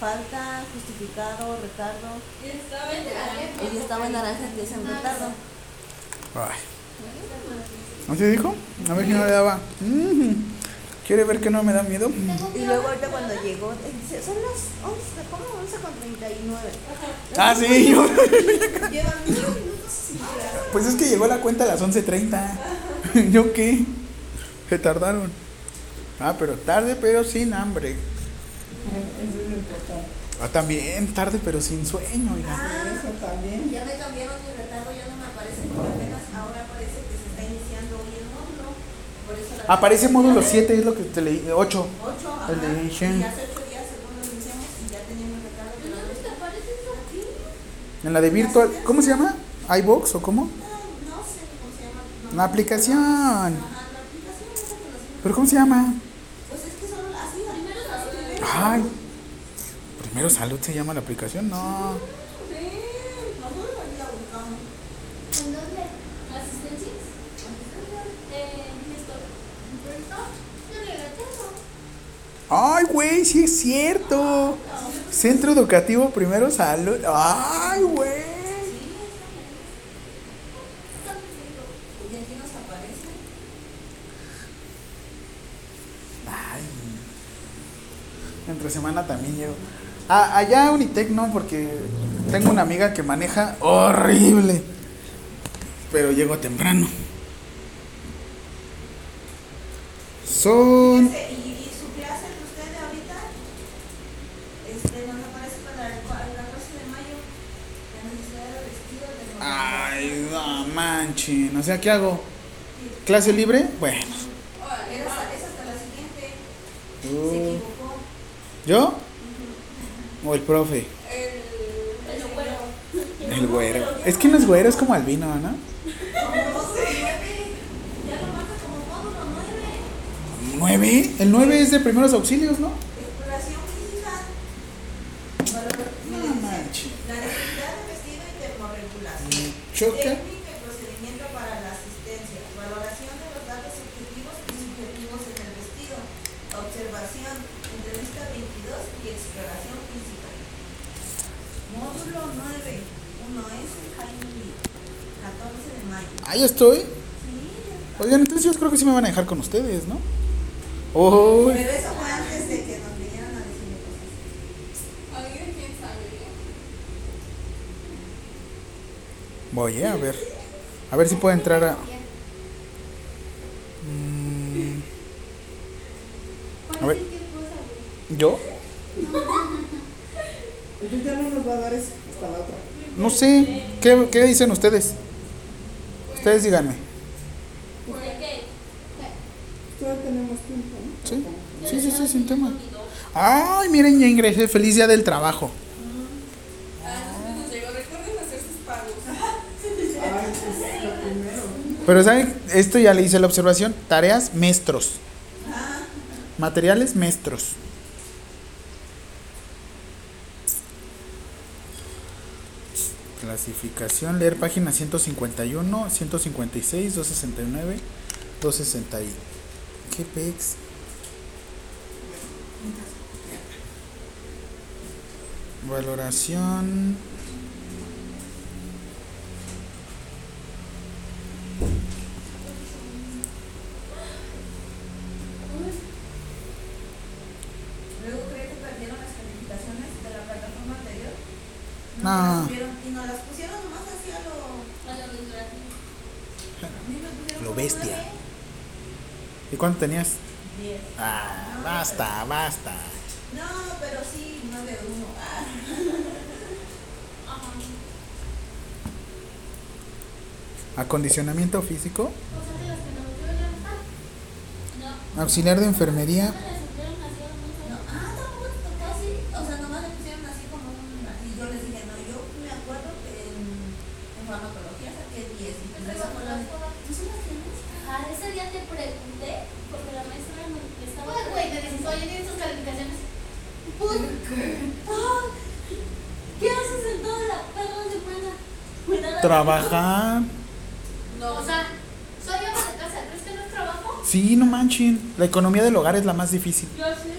Falta, justificado, retardo.
Y estaba en naranja.
Y estaba en naranja que es en retardo.
Ay. ¿No se dijo? A ver si no le daba. Mm, ¿Quiere ver que no me da miedo?
Y luego ahorita cuando llegó, son las 11, ¿cómo 11 con 39?
Ah, sí, yo.
Llevan 10 minutos sin llegar.
Pues es que llegó la cuenta a las 11.30. ¿Yo qué? Se tardaron. Ah, pero tarde, pero sin hambre.
Eso es lo importante.
Ah, también tarde, pero sin sueño, oiga.
Eso también.
Ya me cambiaron mi retardo, ya no me aparece porque apenas ahora parece que se está iniciando hoy el módulo. Por eso la
Aparece módulo 7, es lo que te leí. 8.
8,
El de
y
Shen.
hace 8 días según lo iniciamos y ya teníamos retardo. pero
¿Dónde te aparece eso aquí?
En la de virtual. ¿Cómo se llama? ¿iBox o cómo?
No, no sé cómo se llama. No.
La aplicación.
Ajá, la aplicación
¿Pero cómo se llama?
Pues es que solo así, primero primero.
Ay. Primero salud se llama la aplicación. No.
Sí, nosotros ahí la buscamos.
¿En dónde? ¿Asistencias? Eh, esto. ¿Pronto? Yo no la tengo.
Ay, güey, sí es cierto. Centro Educativo Primero Salud. Ay, güey. Entre semana también llego. Ah, allá Unitec no, porque tengo una amiga que maneja horrible. Pero llego temprano. Son.
Fíjese, ¿Y, y su clase de usted de ahorita? Este, nos aparece para el, cua- el 14 de mayo. La necesidad de vestido de
Ay, no manchen. O sea, ¿qué hago? ¿Clase libre? Bueno.
Era hasta- es hasta la siguiente. Se
Uh,
equivocó.
¿Yo? ¿O el profe?
El, güero.
El güero. Es que no es güero, es como albino, ¿no?
No sé. Ya lo marca como módulo 9.
¿Nueve? El nueve es de primeros auxilios, ¿no? No manches. Choca.
Técnica y procedimiento para la asistencia. Valoración de los datos objetivos y subjetivos en el vestido. Observación. Entrevista 22 y exploración física. Módulo 9. 1S Jaime Lee. 14 de mayo.
Ahí estoy.
Sí.
Oigan, entonces yo creo que sí me van a dejar con ustedes, ¿no? Uy.
Pero eso fue antes de que nos vinieran a decir cosas.
Alguien quién sabe.
Voy eh, a ver. A ver si puedo entrar a. Mm, A ver. ¿Yo?
Pues ya no nos va a dar eso
no sé, ¿qué, qué dicen ustedes? Ustedes díganme.
¿no?
Sí, sí, sí, sin tema. Ay, miren, ya ingresé. Feliz día del trabajo. Pero ¿saben? Esto ya le hice la observación. Tareas, maestros. Materiales, maestros. Clasificación, leer páginas 151, 156, 269, 260. y- ¿Qué pex? Valoración.
Luego creo que perdieron las calificaciones de la plataforma anterior.
No.
Nos las pusieron nomás así a lo. a mí me pusieron
Lo
como
bestia. ¿Y cuánto tenías?
diez.
Ah, basta, basta.
No, pero sí, 9 1. Ah.
Acondicionamiento físico. Auxiliar de enfermería.
No, ah, tampoco te tocó así. O sea, nomás le pusieron así como un. Y yo les dije, no, yo me acuerdo que en, en farmacología saqué 10. Y pues esa fue la. ¿Tú sí las tienes?
Ah, ese día te pregunté, porque la maestra me me estaba...
Pues, güey, te dices, oye, ¿tienes tus calificaciones?
Pues, ah, ¿Qué haces en toda la perra semana? Cuidar a-
Trabajar.
No,
O sea, soy ama de casa, ¿crees que no es trabajo?
Sí, no manchen. La economía del hogar es la más difícil.
Yo sí.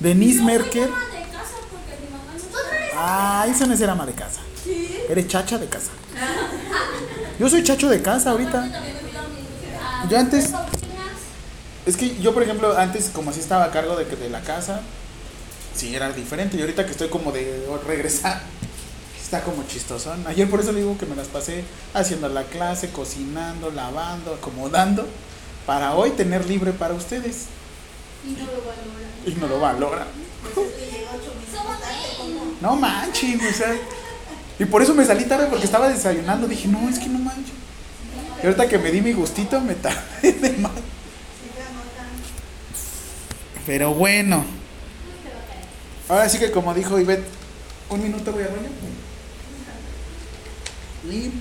Denise
Yo soy ama de casa porque mi mamá no.
Ah, eso no es ser ama de casa.
Sí.
Eres chacha de casa. Yo soy chacho de casa ahorita. Yo antes-
mis sobrinas.
Es que yo, por ejemplo, antes como así estaba a cargo de, que- de la casa, sí era diferente. Y ahorita que estoy como de regresar, está como chistosón. Ayer por eso le digo que me las pasé haciendo la clase, cocinando, lavando, acomodando, para hoy tener libre para ustedes.
Y no lo valora.
Y no lo valoran.
pues es que llegó 8 minutos tarde, como.
No manchen, o sea. Y por eso me salí tarde porque estaba desayunando. Dije, no, es que no manchen. Y ahorita que me di mi gustito, me tardé de más.
Sí, te anotan.
Pero bueno. Ahora sí que como dijo Ivette, un minuto voy a baño. Y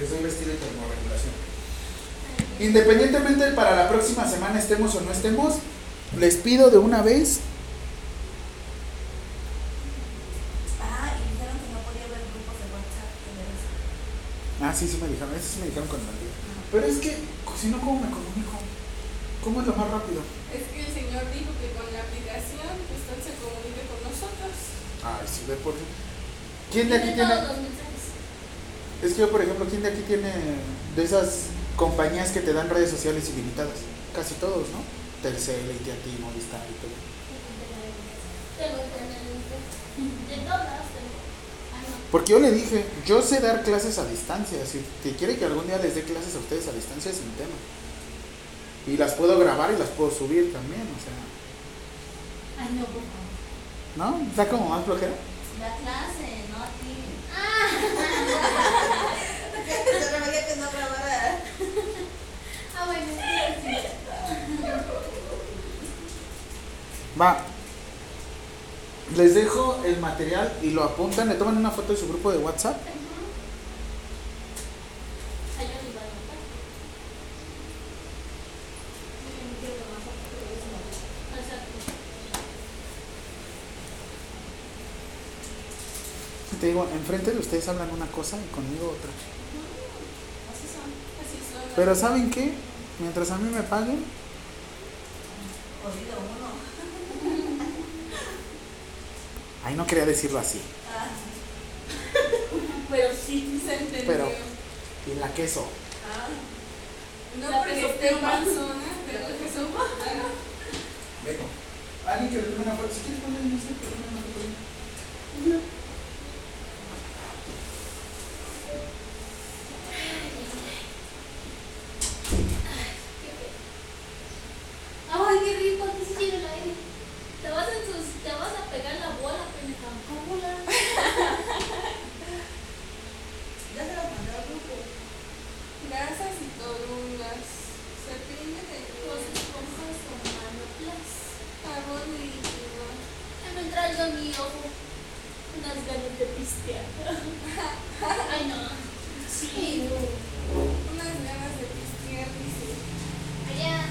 les doy vestido de termorregulación. Independientemente para la próxima semana estemos o no estemos, les pido de una vez.
Ah, y dijeron que no podía haber grupos de WhatsApp.
Ah, sí, sí me dijeron, eso sí me dijeron con el día. Pero es que, si no, ¿cómo me comunico? ¿Cómo es lo más rápido?
Es que el señor dijo que con la aplicación usted se comunique con nosotros.
Ay, sí, ve por. ¿Quién de aquí
Tiene.
Es que yo, por ejemplo, ¿quién de aquí tiene de esas compañías que te dan redes sociales ilimitadas? Casi todos, ¿no? Telcel, AT&T, Movistar y todo.
Tengo internet. De todas tengo. Ah, no.
Porque yo le dije, yo sé dar clases a distancia. Si que quiere que algún día les dé clases a ustedes a distancia, sin tema. Y las puedo grabar y las puedo subir también, o sea.
Ay, no, por favor.
¿No? ¿Está como más flojera?
La clase, no a ti.
Ah,
que no grabara.
ah bueno, sí.
Va. Les dejo el material y lo apuntan, le toman una foto de su grupo de WhatsApp.
Ay, yo lo iba a anotar. Yo no quiero tomar foto, pero es no. Exacto.
Te digo, enfrente de ustedes hablan una cosa y conmigo otra.
Así son.
Así son.
Pero ¿saben qué? Mientras a mí me paguen, ay, no quería decirlo así.
Ah,
Pero sí.
Se entendió.
Pero- Y la queso.
ah.
No
La
porque esté panzona, pero que son
Vengo. Alguien que le tome una foto. Si quieres poner, no sé, pero una foto.
Ay, qué rico, aquí sí llega el aire. Te vas, a ensus- te vas a pegar la bola, pendeja. ¿Cómo la?
Ya se las mandé al grupo.
Gasas y torungas. Cepillo de
Los
dientes.
esponjas con manoplas.
Jabón líquido.
Que me traiga mi ojo. Unas ganas de pistear. Ay, no. Sí, no.
Unas ganas de pistear, dice.
Allá,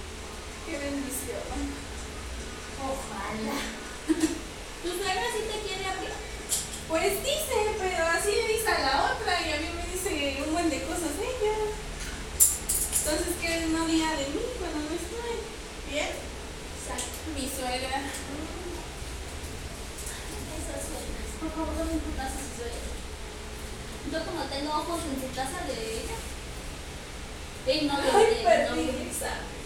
Qué
bendición.
Ojalá. ¿Tu suegra sí te quiere hablar?
Pues dice, pero así le dice a la otra y a mí me dice un buen de cosas ella. Entonces, que no diga de mí cuando no estoy. Bien.
Exacto.
Mi suegra.
Esas suegras. Por favor, dame tu taza si suegra. Yo como tengo ojos en su taza de ella. Ey, no, de,
Ay,
no,
¿no?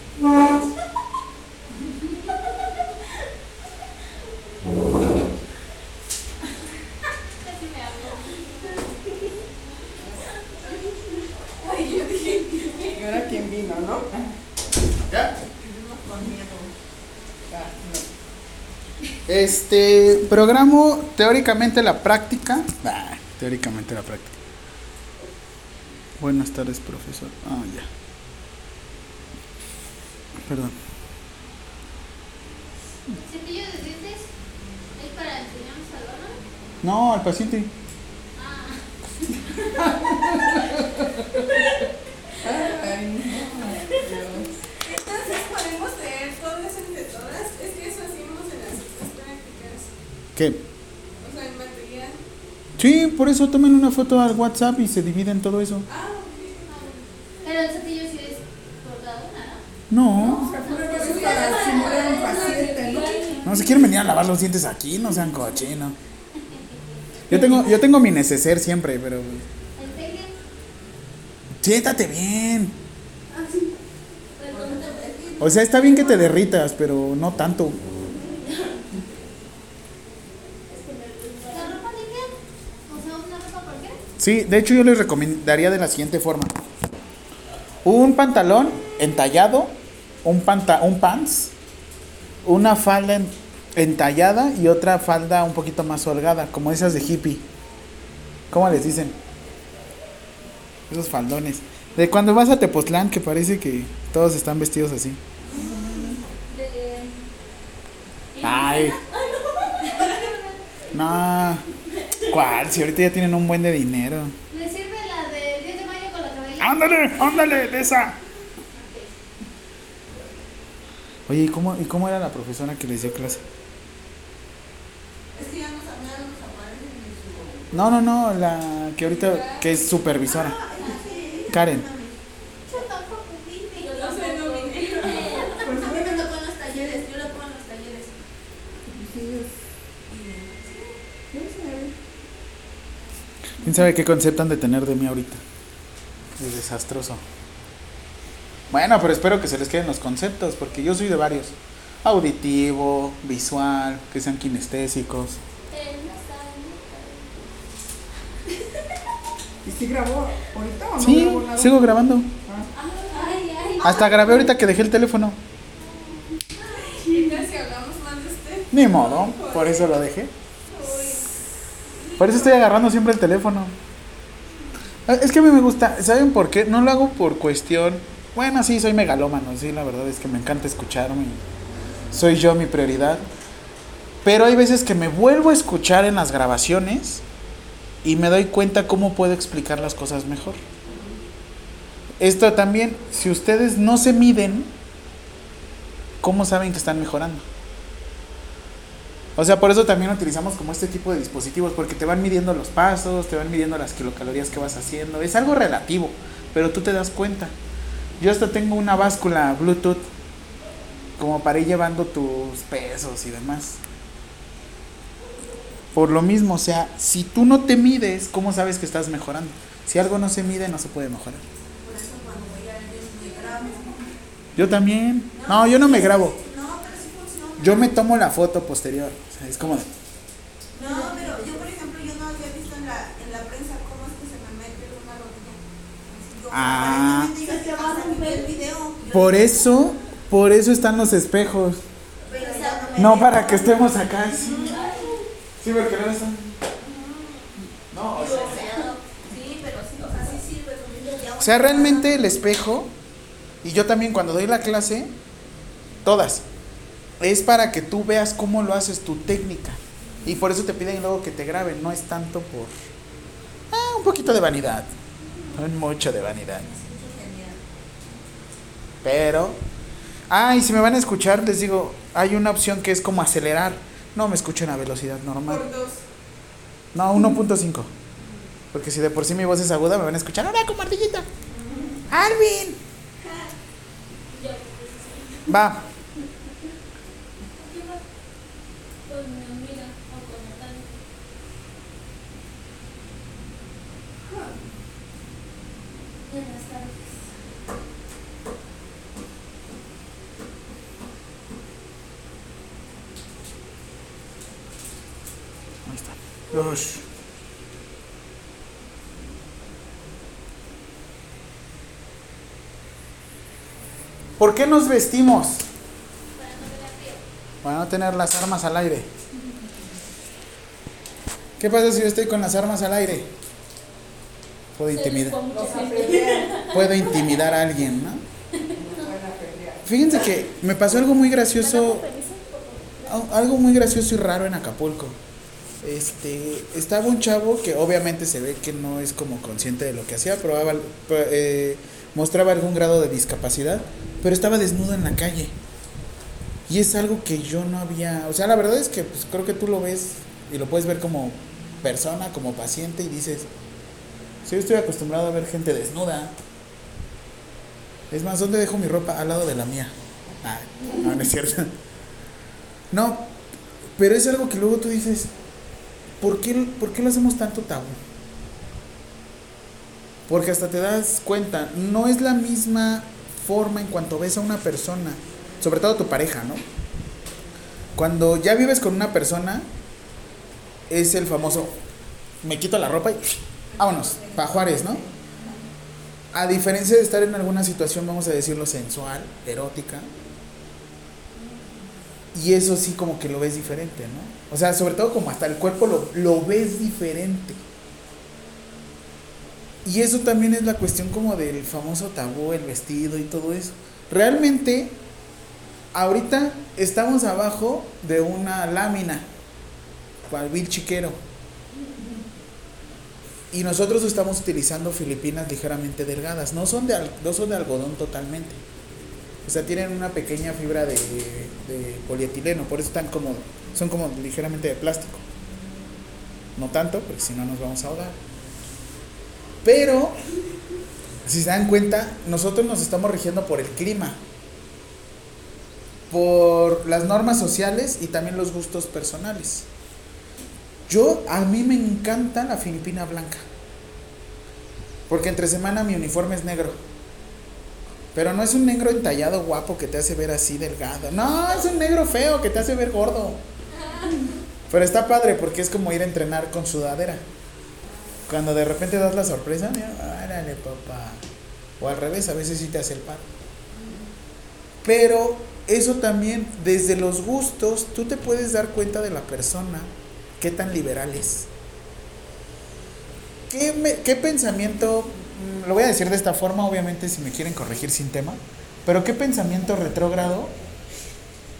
Este, programo teóricamente la práctica. Ah, teóricamente la práctica. Buenas tardes, profesor. Ah, ya. Perdón.
Cepillo de dientes es para enseñarnos a hablar.
No, al paciente.
Ah,
Ay, no, Dios.
Entonces podemos leer todo eso entre todas. Es que eso hacíamos en las otras prácticas.
¿Qué?
O sea, en material.
Sí, por eso tomen una foto al WhatsApp y se dividen todo eso.
Ah, ok.
pero el cepillo sí es por cada una, ¿no?
No.
O sea, fue una cosa para simular un paciente, ¿no?
No se quieren venir a lavar los dientes aquí, no sean cochinos. Yo tengo, yo tengo mi neceser siempre, pero. Siéntate bien. O sea, está bien que te derritas, pero no tanto. Sí, de hecho yo les recomendaría de la siguiente forma. Un pantalón entallado, un, panta un pants, una falda en- entallada y otra falda un poquito más holgada, como esas de hippie. ¿Cómo les dicen? Esos faldones. De cuando vas a Tepoztlán, que parece que todos están vestidos así. Ay. No. ¿Cuál? Si ahorita ya tienen un buen de dinero.
¿Le sirve la de 10 de mayo con la cabellera?
¡Ándale! ¡Ándale! De esa. Oye, ¿y cómo, ¿y cómo era la profesora que les dio clase?
Es que ya nos ya no nos.
No, no, no, la que ahorita, que es supervisora. Karen.
Yo tampoco vine.
Yo
No sé, no
tampoco
vine.
vine.
Por eso me tocó en los talleres, yo lo pongo en los talleres.
¿Quién sabe?
¿Quién sabe qué concepto han de tener de mí ahorita? Es desastroso. Bueno, pero espero que se les queden los conceptos, porque yo soy de varios. Auditivo, visual, que sean kinestésicos.
¿Y si grabó ahorita o no
Sí,
grabó nada?
sigo grabando.
Ay, ay.
Hasta grabé ahorita que dejé el teléfono.
¿Qué tal si hablamos más de usted?
Ni modo, por eso lo dejé. Por eso estoy agarrando siempre el teléfono. Ah, Es que a mí me gusta, ¿saben por qué? No lo hago por cuestión. Bueno, sí, soy megalómano, sí, la verdad es que me encanta escucharme. Soy yo mi prioridad. Pero hay veces que me vuelvo a escuchar en las grabaciones y me doy cuenta cómo puedo explicar las cosas mejor. Esto también, si ustedes no se miden, ¿cómo saben que están mejorando? O sea, por eso también utilizamos como este tipo de dispositivos, porque te van midiendo los pasos, te van midiendo las kilocalorías que vas haciendo. Es algo relativo, pero tú te das cuenta. Yo hasta tengo una báscula Bluetooth, como para ir llevando tus pesos y demás. Por lo mismo, o sea, si tú no te mides, ¿cómo sabes que estás mejorando? Si algo no se mide, no se puede mejorar.
Por eso cuando voy a ellos me grabo.
Yo también. No, yo no me grabo.
No, pero sí funciona.
Yo me tomo la foto posterior. O sea, es como de...
No, pero yo por ejemplo yo no había visto en la, en la prensa cómo es que
Ah.
Diga que hasta que vi el video. Yo-
Por eso, por eso están los espejos.
No
para que estemos acá. Sí, sí porque no están. No, o sea.
O sea,
realmente el espejo, y yo también cuando doy la clase, todas, es para que tú veas cómo lo haces tu técnica. Y por eso te piden luego que te graben, no es tanto por... Ah, un poquito de vanidad. Mucho de vanidad. Pero... Ah, y si me van a escuchar, les digo, hay una opción que es como acelerar. No me escuchen a velocidad normal.
Por dos.
No, 1.5. Porque si de por sí mi voz es aguda, me van a escuchar ahora como ardillita. Alvin. Va.
Con mi amiga o con Natalia. En las tardes.
Ahí está. Dos. ¿Por qué nos vestimos? Para no tener las armas al aire. ¿Qué pasa si yo estoy con las armas al aire? Puedo intimidar, puedo intimidar a alguien, ¿no? Fíjense que me pasó algo muy gracioso, al- algo muy gracioso y raro en Acapulco. Este, estaba un chavo que obviamente se ve que no es como consciente de lo que hacía, probaba, eh, mostraba algún grado de discapacidad, pero estaba desnudo en la calle. Y es algo que yo no había, o sea, la verdad es que pues, creo que tú lo ves y lo puedes ver como persona, como paciente y dices, si yo estoy acostumbrado a ver gente desnuda. Es más, ¿dónde dejo mi ropa? Al lado de la mía. Ah, no, no es cierto. No, pero es algo que luego tú dices, ¿por qué, ¿por qué lo hacemos tanto tabú? Porque hasta te das cuenta, no es la misma forma en cuanto ves a una persona, sobre todo tu pareja, ¿no? Cuando ya vives con una persona, es el famoso, me quito la ropa y vámonos, pa' Juárez, ¿no? A diferencia de estar en alguna situación, vamos a decirlo, sensual, erótica, y eso sí como que lo ves diferente, ¿no? O sea, sobre todo como hasta el cuerpo lo, lo ves diferente. Y eso también es la cuestión como del famoso tabú, el vestido y todo eso. Realmente, ahorita estamos abajo de una lámina, cual vil chiquero. Y nosotros estamos utilizando filipinas ligeramente delgadas. No son de, no son de algodón totalmente. O sea, tienen una pequeña fibra de, de polietileno. Por eso están como, son como ligeramente de plástico. No tanto, porque si no nos vamos a ahogar. Pero, si se dan cuenta, nosotros nos estamos rigiendo por el clima. Por las normas sociales y también los gustos personales. Yo, a mí me encanta la filipina blanca. Porque entre semana mi uniforme es negro. Pero no es un negro entallado guapo que te hace ver así delgado. No, es un negro feo que te hace ver gordo. Pero está padre porque es como ir a entrenar con sudadera. Cuando de repente das la sorpresa, órale papá. O al revés, a veces sí te hace el paro. Pero eso también, desde los gustos, tú te puedes dar cuenta de la persona, qué tan liberal es. ¿Qué, qué pensamiento, mm, lo voy a decir de esta forma, obviamente si me quieren corregir sin tema, pero qué pensamiento retrógrado,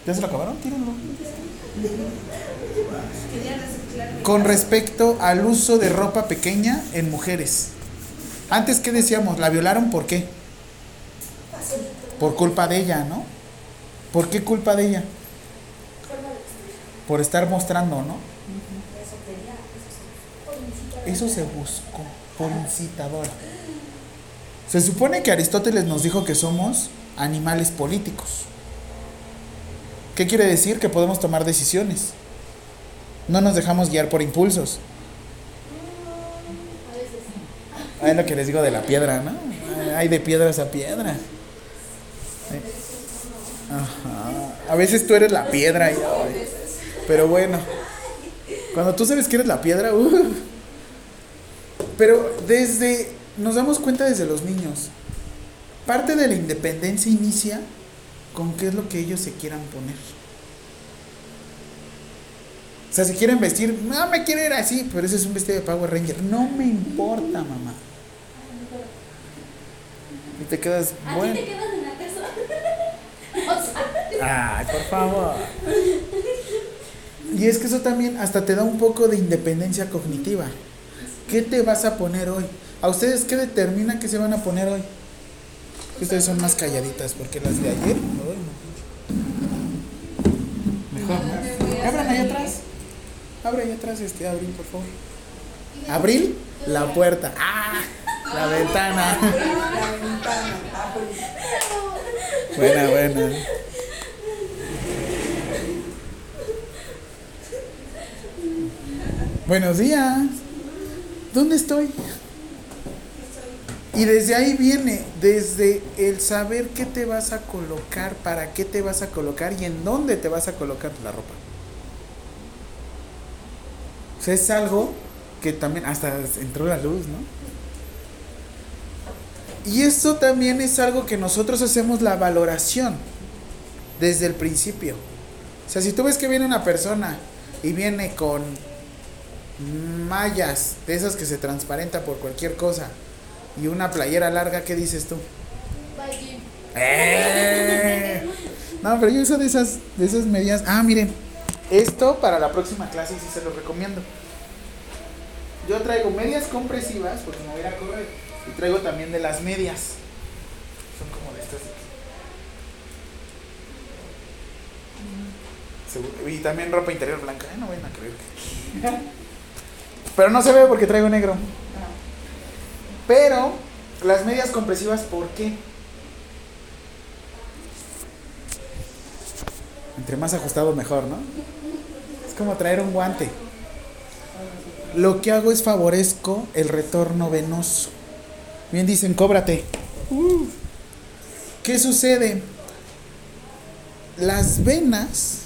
¿ya se lo acabaron? Tírenlo. Con respecto al uso de ropa pequeña en mujeres. Antes, ¿qué decíamos? ¿La violaron por qué? Por culpa de ella, ¿no? ¿Por qué culpa de ella? Por estar mostrando, ¿no? Eso se buscó por incitadora. Se supone que Aristóteles nos dijo que somos animales políticos. ¿Qué quiere decir? Que podemos tomar decisiones. No nos dejamos guiar por impulsos. Ah, Es lo que les digo de la piedra, ¿no? Hay de piedras a piedra. Ajá. A veces tú eres la piedra. y- ay. Pero bueno, cuando tú sabes que eres la piedra, uh. pero desde nos damos cuenta desde los niños. Parte de la independencia inicia con qué es lo que ellos se quieran poner. O sea, si quieren vestir, no me quiero ir así, pero ese es un vestido de Power Ranger. No me importa, mamá. Y te quedas,
¿A ti
bueno.
te quedas en la casa?
Ay, por favor. Y es que eso también hasta te da un poco de independencia cognitiva. ¿Qué te vas a poner hoy? ¿A ustedes qué determina qué se van a poner hoy? Ustedes son más calladitas porque las de ayer. ay, no. Mejor, ¿no? Abran ahí atrás. Abre ahí atrás, este, Abril, por favor. Abril, la puerta. ¡Ah! La ventana.
La ventana, abre.
Buena, buena. Buenos días. ¿Dónde estoy? Y desde ahí viene, desde el saber qué te vas a colocar, para qué te vas a colocar y en dónde te vas a colocar la ropa. O sea, es algo que también hasta entró la luz, ¿no? Y esto también es algo que nosotros hacemos la valoración desde el principio. O sea, si tú ves que viene una persona y viene con mallas de esas que se transparenta por cualquier cosa y una playera larga, ¿qué dices tú? ¡Eh! No, pero yo uso de esas, de esas medidas. Ah, miren, esto para la próxima clase sí se lo recomiendo. Yo traigo medias compresivas porque me voy a correr. Y traigo también de las medias. Son como de estas. aquí. Y también ropa interior blanca. Ay, no vayan a creer que. Pero no se ve porque traigo negro. Pero las medias compresivas, ¿por qué? Entre más ajustado mejor, ¿no? Es como traer un guante. Lo que hago es favorezco el retorno venoso. Bien dicen, cóbrate. ¿Qué sucede? Las venas,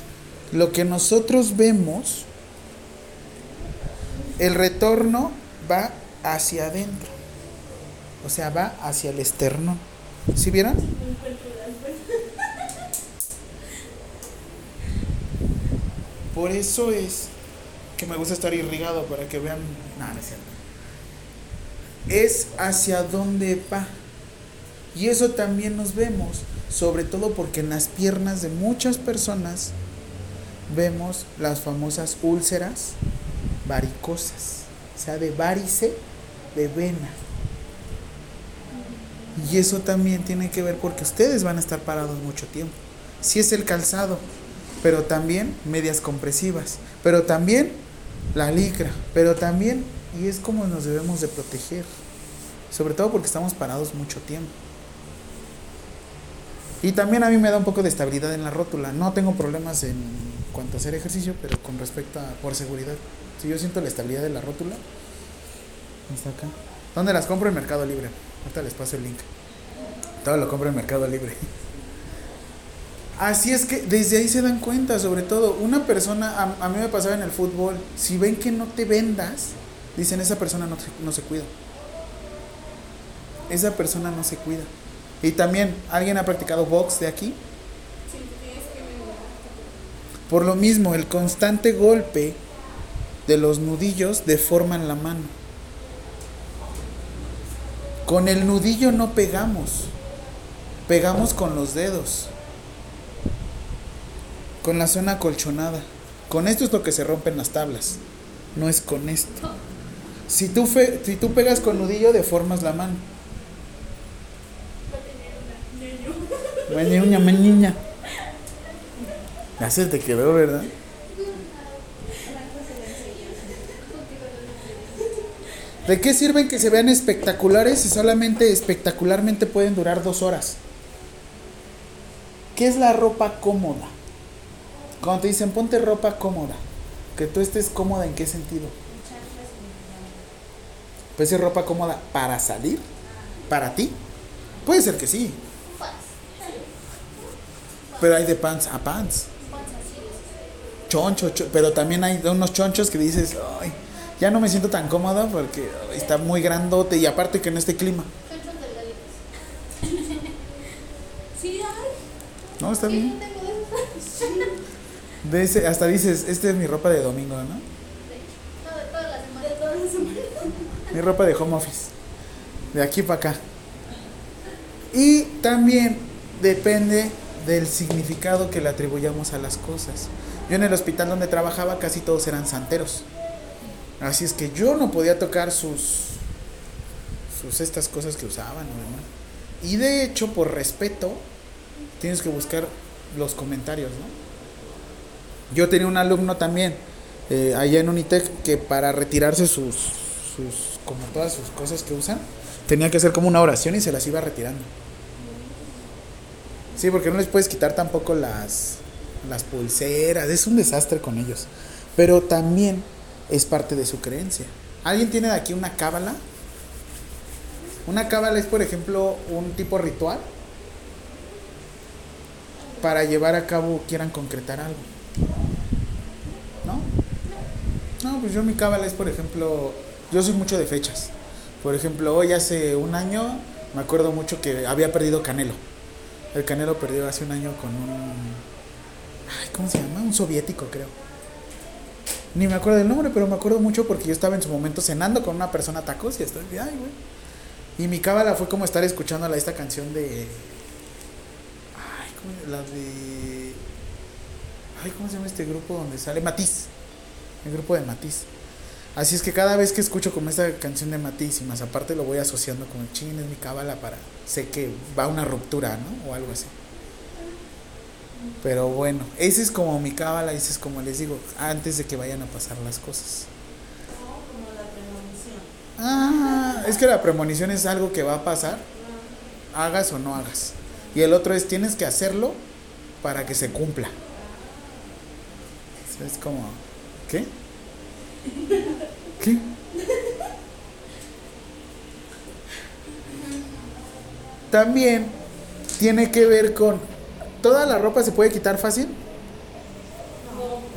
lo que nosotros vemos, el retorno va hacia adentro. O sea, va hacia el esternón. ¿Sí vieron? Por eso es que me gusta estar irrigado para que vean. No, no es cierto. Es hacia dónde va. Y eso también nos vemos, sobre todo porque en las piernas de muchas personas vemos las famosas úlceras varicosas, o sea, de varice de vena. Y eso también tiene que ver porque ustedes van a estar parados mucho tiempo. Si es el calzado, pero también medias compresivas, pero también la licra, pero también, y es como nos debemos de proteger, sobre todo porque estamos parados mucho tiempo. Y también a mí me da un poco de estabilidad en la rótula. No tengo problemas en cuanto a hacer ejercicio, pero con respecto a por seguridad. Si yo siento la estabilidad de la rótula, está acá. ¿Dónde las compro en Mercado Libre? Ahorita les paso el link. Todo lo compro en Mercado Libre. Así es que desde ahí se dan cuenta, sobre todo, una persona, a, a mí me pasaba en el fútbol, si ven que no te vendas, dicen, esa persona no, no se cuida. Esa persona no se cuida. Y también, ¿alguien ha practicado box de aquí? Por lo mismo, el constante golpe de los nudillos deforman la mano. Con el nudillo no pegamos, pegamos con los dedos, con la zona acolchonada. Con esto es lo que se rompen las tablas, no es con esto. Si tú, fe- si tú pegas con nudillo, deformas la mano. Mañuña, mañuña. Ya se te quedó, ¿verdad? ¿De qué sirven que se vean espectaculares si solamente espectacularmente pueden durar dos horas? ¿Qué es la ropa cómoda? Cuando te dicen ponte ropa cómoda, que tú estés cómoda, ¿en qué sentido? Pues es ropa cómoda para salir, para ti. Puede ser que sí, pero hay de pants a pants. Choncho, cho- pero también hay unos chonchos que dices, ay, Ya no me siento tan cómodo porque está muy grandote y aparte que en este clima.
Sí, ay.
No, está bien. De ese, hasta dices, este es mi ropa de domingo, ¿no?
No, de toda la semana.
De todas las semanas.
Mi ropa de home office. De aquí para acá. Y también depende del significado que le atribuyamos a las cosas. Yo en el hospital donde trabajaba casi todos eran santeros. Así es que yo no podía tocar sus sus estas cosas que usaban o demás. Y de hecho, por respeto, tienes que buscar los comentarios, ¿no? Yo tenía un alumno también eh, allá en Unitec que para retirarse sus, sus, como todas sus cosas que usan, tenía que hacer como una oración y se las iba retirando. Sí, porque no les puedes quitar tampoco las, las pulseras, es un desastre con ellos. Pero también es parte de su creencia. ¿Alguien tiene de aquí una cábala? Una cábala es, por ejemplo, un tipo ritual para llevar a cabo, quieran concretar algo. ¿No? No, pues yo mi cábala es, por ejemplo, yo soy mucho de fechas. Por ejemplo, hoy hace un año me acuerdo mucho que había perdido Canelo. El Canelo perdió hace un año con un... Ay, ¿Cómo se llama? Un soviético, creo. Ni me acuerdo del nombre, pero me acuerdo mucho porque yo estaba en su momento cenando con una persona tacos y estoy, ay, güey. Y mi cábala fue como estar escuchando la- esta canción de. Ay, ¿cómo? La de. Ay, ¿cómo se llama este grupo donde sale? Matiz. El grupo de Matiz. Así es que cada vez que escucho como esta canción de Matiz y más aparte lo voy asociando con chin, es mi cábala para. Sé que va una ruptura, ¿no? O algo así. Pero bueno, ese es como mi cábala, ese es como les digo, antes de que vayan a pasar las cosas.
No, como la premonición.
Ah, es que la premonición es algo que va a pasar, hagas o no hagas. Y el otro es tienes que hacerlo para que se cumpla. O sea, Es como, ¿qué? ¿Qué? También tiene que ver con toda la ropa se puede quitar fácil.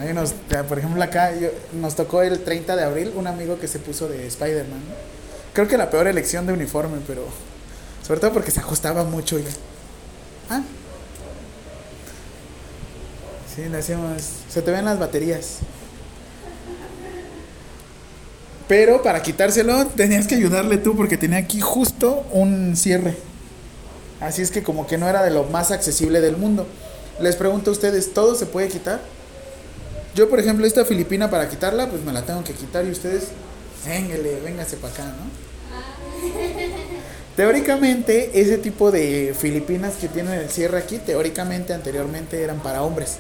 Unos, ya, por ejemplo, acá yo- nos tocó el 30 de abril un amigo que se puso de Spider-Man. Creo que la peor elección de uniforme, pero sobre todo porque se ajustaba mucho ya. Ah. Sí, le hacemos. Se te ven las baterías. Pero para quitárselo tenías que ayudarle tú porque tenía aquí justo un cierre. Así es que como que no era de lo más accesible del mundo. Les pregunto a ustedes, ¿todo se puede quitar? Yo, por ejemplo, esta filipina para quitarla, pues me la tengo que quitar y ustedes, véngale, véngase para acá, ¿no? Teóricamente, ese tipo de filipinas que tienen el cierre aquí, teóricamente, anteriormente eran para hombres.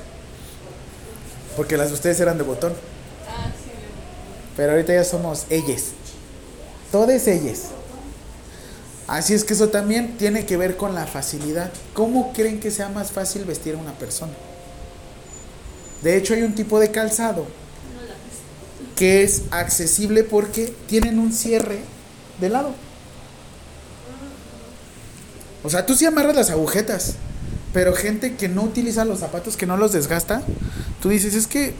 Porque las de ustedes eran de botón.
Ah.
Pero ahorita ya somos ellas. Todas ellas. Así es que eso también tiene que ver con la facilidad. ¿Cómo creen que sea más fácil vestir a una persona? De hecho, hay un tipo de calzado que es accesible porque tienen un cierre de lado. O sea, tú sí amarras las agujetas, pero gente que no utiliza los zapatos, que no los desgasta, tú dices, es que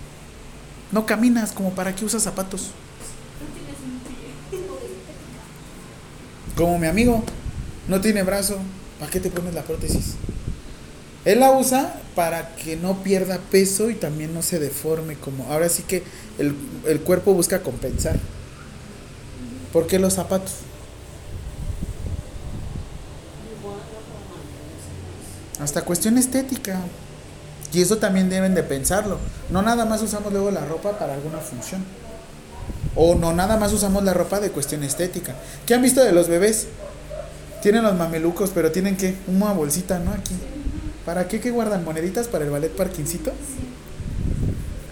no caminas, como para qué usas zapatos. Como mi amigo, no tiene brazo, ¿para qué te pones la prótesis? Él la usa para que no pierda peso y también no se deforme como ahora sí que el, el cuerpo busca compensar. ¿Por qué los zapatos? Hasta cuestión estética. Y eso también deben de pensarlo. No nada más usamos luego la ropa para alguna función. O no nada más usamos la ropa de cuestión estética. ¿Qué han visto de los bebés? Tienen los mamelucos, pero tienen que una bolsita, ¿no? Aquí. ¿Para qué que guardan moneditas para el ballet parquincito?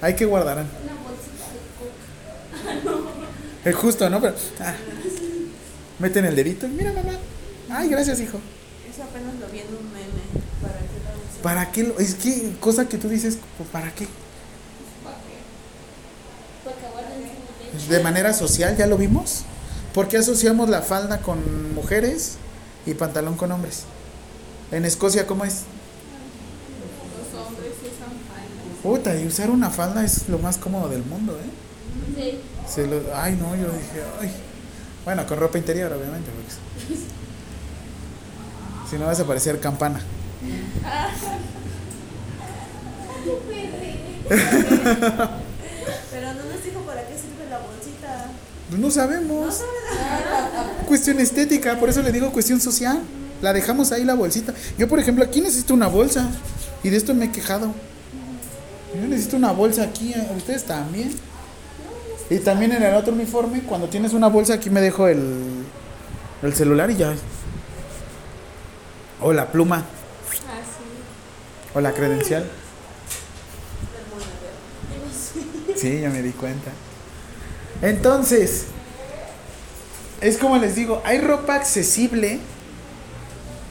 Hay que guardarán.
Una bolsita de coca.
Es justo, ¿no? Pero, ah, meten el dedito. y Mira, mamá. Ay, gracias, hijo.
Eso apenas lo vi en un meme. ¿Para qué
lo- Es que cosa que tú dices, ¿para qué?
Para que guarden su leche.
De manera social, ¿ya lo vimos? ¿Por qué asociamos la falda con mujeres y pantalón con hombres? En Escocia, ¿cómo es?
Los hombres usan faldas.
Puta, y usar una falda es lo más cómodo del mundo, ¿eh?
Sí. Sí.
Se lo- ay, no, yo dije, ay. Bueno, con ropa interior, obviamente, porque si no vas a parecer campana.
Pero no nos dijo para qué sirve la bolsita.
Pues no sabemos.
No
Cuestión estética, por eso le digo cuestión social. La dejamos ahí la bolsita. Yo, por ejemplo, aquí necesito una bolsa. Y de esto me he quejado. Yo necesito una bolsa aquí. ¿eh? Ustedes también. Y también en el otro uniforme, cuando tienes una bolsa, aquí me dejo el, el celular y ya. O la pluma. O la credencial. Sí, ya me di cuenta. Entonces, es como les digo, hay ropa accesible.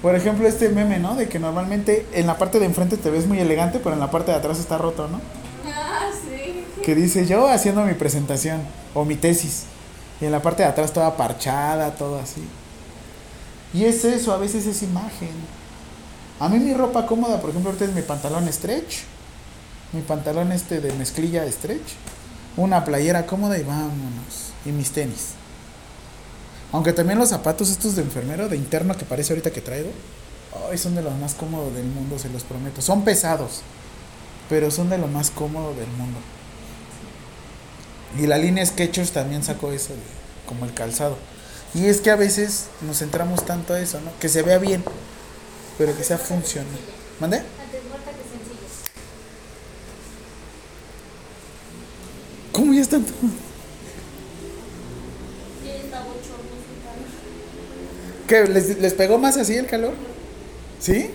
Por ejemplo, este meme, ¿no? De que normalmente en la parte de enfrente te ves muy elegante, pero en la parte de atrás está roto, ¿no?
Ah, sí.
Que dice yo haciendo mi presentación o mi tesis. Y en la parte de atrás toda parchada, todo así. Y es eso, a veces es imagen. A mí mi ropa cómoda, por ejemplo, ahorita es mi pantalón stretch. Mi pantalón este de mezclilla stretch. Una playera cómoda y vámonos. Y mis tenis. Aunque también los zapatos estos de enfermero, de interno que parece ahorita que traigo. Ay, son de los más cómodos del mundo, se los prometo. Son pesados. Pero son de lo más cómodo del mundo. Y la línea Skechers también sacó eso, como el calzado. Y es que a veces nos centramos tanto a eso, ¿no? Que se vea bien, pero que sea funcional. ¿Mande?
Antes muerta que sencilla.
¿Cómo ya están? ¿Qué? ¿Les, les pegó más así el calor? ¿Sí?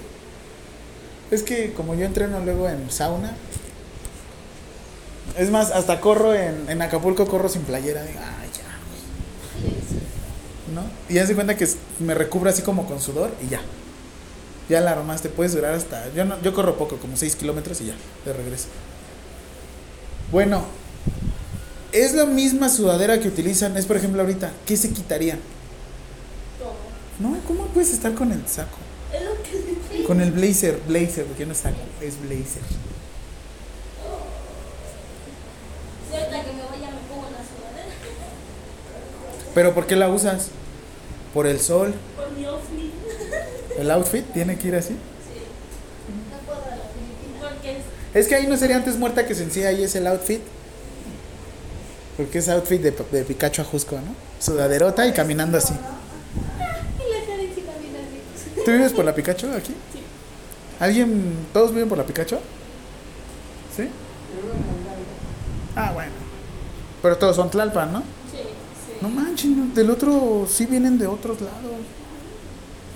Es que como yo entreno luego en sauna. Es más, hasta corro en, en Acapulco, corro sin playera. Digo, ay, ya. güey". ¿No? Y ya se cuenta que me recubro así como con sudor y ya. Ya la armas te puedes durar hasta. Yo, no, yo corro poco, como 6 kilómetros y ya, de regreso. Bueno, es la misma sudadera que utilizan. Es por ejemplo ahorita, ¿qué se quitarían?
Todo.
No, ¿cómo puedes estar con el saco?
Es lo que
Con el blazer, blazer, porque no es saco, es blazer.
Si ahorita que me vaya me pongo la sudadera.
Pero ¿por qué la usas? ¿Por el sol?
Por mi outfit.
¿El outfit tiene que ir así?
No puedo a la Filipina. Porque es.
Es que ahí no sería antes muerta que sencilla, ahí es el outfit. Porque es outfit de, de Pikachu a Jusco, ¿no? Sudaderota y caminando así. ¿Tú vives por la Pikachu aquí?
Sí.
¿Alguien, todos viven por la Pikachu? ¿Sí? Ah, bueno. Pero todos son Tlalpan, ¿no?
Sí, sí.
No manches, no, del otro sí vienen de otros lados.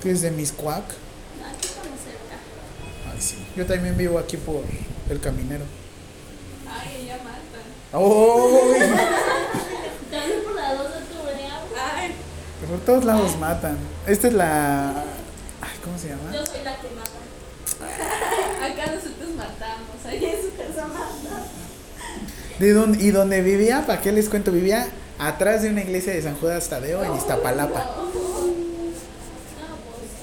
Que es de Miscuac.
Aquí estamos cerca.
Ay, sí. Yo también vivo aquí por el caminero. ¡Oh!
También por la 2 de octubre. ah,
Ay,
por todos lados matan. Esta es la. Ay, ¿Cómo se llama?
Yo soy la que mata.
acá nosotros matamos. Allá en su casa matan.
¿De dónde, y donde vivía, ¿para qué les cuento? Vivía atrás de una iglesia de San Judas Tadeo en Iztapalapa.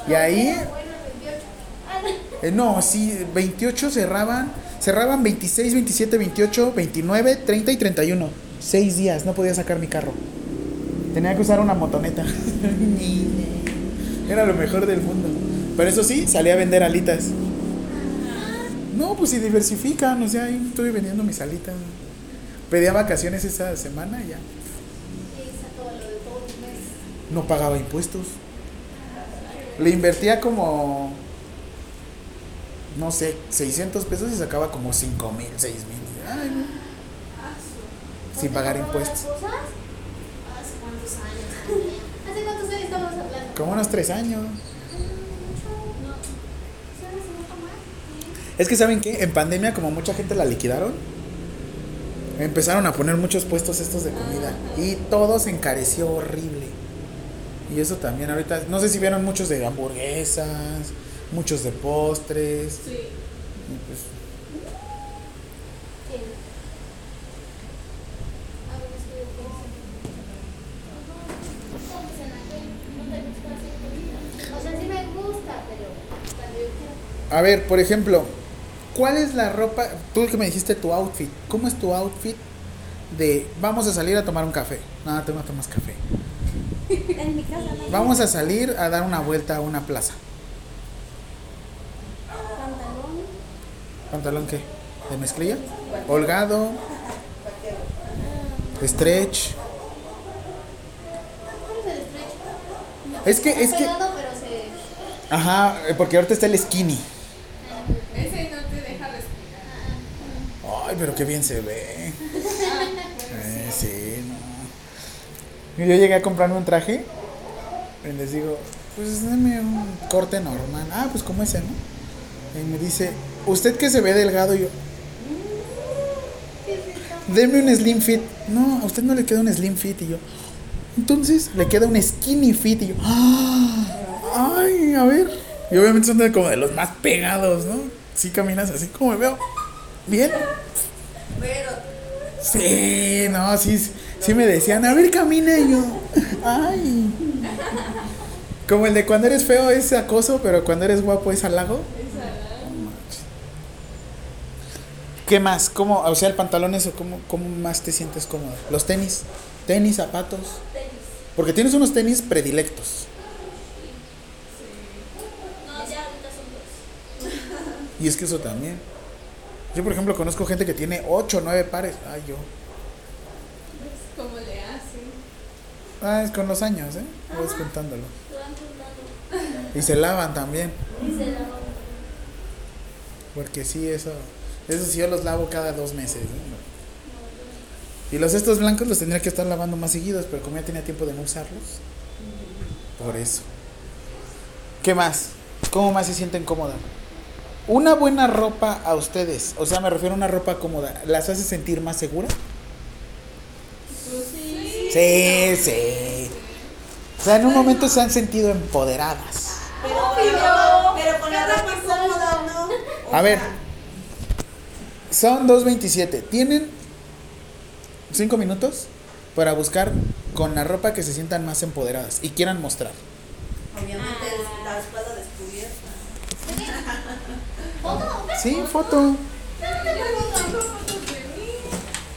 Y ahí,
Bueno, 28. Ah, no.
eh, no, sí, 28 cerraban, cerraban 26, 27, 28, 29, 30 y 31. Seis días, no podía sacar mi carro. Tenía que usar una motoneta. Era lo mejor del mundo. Pero eso sí, salí a vender alitas. No, pues si diversifican, o sea, ahí estoy vendiendo mis alitas. Pedía vacaciones esa semana y ya. No pagaba impuestos. Le invertía como, no sé, 600 pesos y sacaba como 5 mil, 6 mil. Sin pagar
¿Por qué
impuestos.
¿Hace cuántos años? ¿Hace cuántos años estamos hablando?
Como unos 3 años. Es que, ¿saben qué? En pandemia, como mucha gente la liquidaron, empezaron a poner muchos puestos estos de comida. Y todo se encareció horrible. Y eso también ahorita, no sé si vieron muchos de hamburguesas, muchos de postres.
Sí.
y pues.
A ver. No
por ejemplo, ¿cuál es la ropa? Tú que me dijiste tu outfit. ¿Cómo es tu outfit de vamos a salir a tomar un café. No, tú no tomas café.
En mi casa no.
Vamos a salir a dar una vuelta a una plaza.
¿Pantalón
qué? ¿De mezclilla? Holgado. Stretch. Es que- es que-. Ajá, eh, porque ahorita está el skinny.
Ese no te deja respirar.
Ay, pero qué bien se ve. Eh, sí, no. Yo llegué a comprarme un traje y les digo, pues dame un corte normal. Ah, pues como ese, ¿no? Y me dice, ¿usted que se ve delgado? Y yo, deme un slim fit. No, a usted no le queda un slim fit. Y yo, entonces le queda un skinny fit. Y yo, "Ah, ay, a ver. Y obviamente son de como de los más pegados, ¿no? Sí caminas así como me veo. Bien.
Pero
Sí, no, sí, sí me decían, a ver, camina y yo. Ay. Como el de cuando eres feo es acoso, pero cuando eres guapo es halago. No manches. ¿Qué más? ¿Cómo, o sea, el pantalón eso, cómo, cómo más te sientes cómodo? Los tenis, tenis, zapatos. Porque tienes unos tenis predilectos.
No, ya ahorita son dos.
Y es que eso también. Yo, por ejemplo, conozco gente que tiene 8 o 9 pares. Ay, yo.
¿Cómo le hacen?
Ah, es con los años, ¿eh? Vas contándolo. Y se lavan también.
Y se lavan.
Porque sí, eso. Eso sí, yo los lavo cada dos meses. ¿no? Y los estos blancos los tendría que estar lavando más seguidos, pero como ya tenía tiempo de no usarlos. Por eso. ¿Qué más? ¿Cómo más se sienten cómodas? Una buena ropa a ustedes, o sea, me refiero a una ropa cómoda, ¿las hace sentir más seguras?
Sí.
Sí, sí. O sea, en un momento se han sentido empoderadas.
Pero con la ropa, pero con la ropa cómoda, ¿no?
A ver, son 2.27. ¿Tienen 5 minutos para buscar con la ropa que se sientan más empoderadas y quieran mostrar?
Obviamente la espalda descubierta.
¿Foto?
Sí, foto.
Tengo fotos de mí.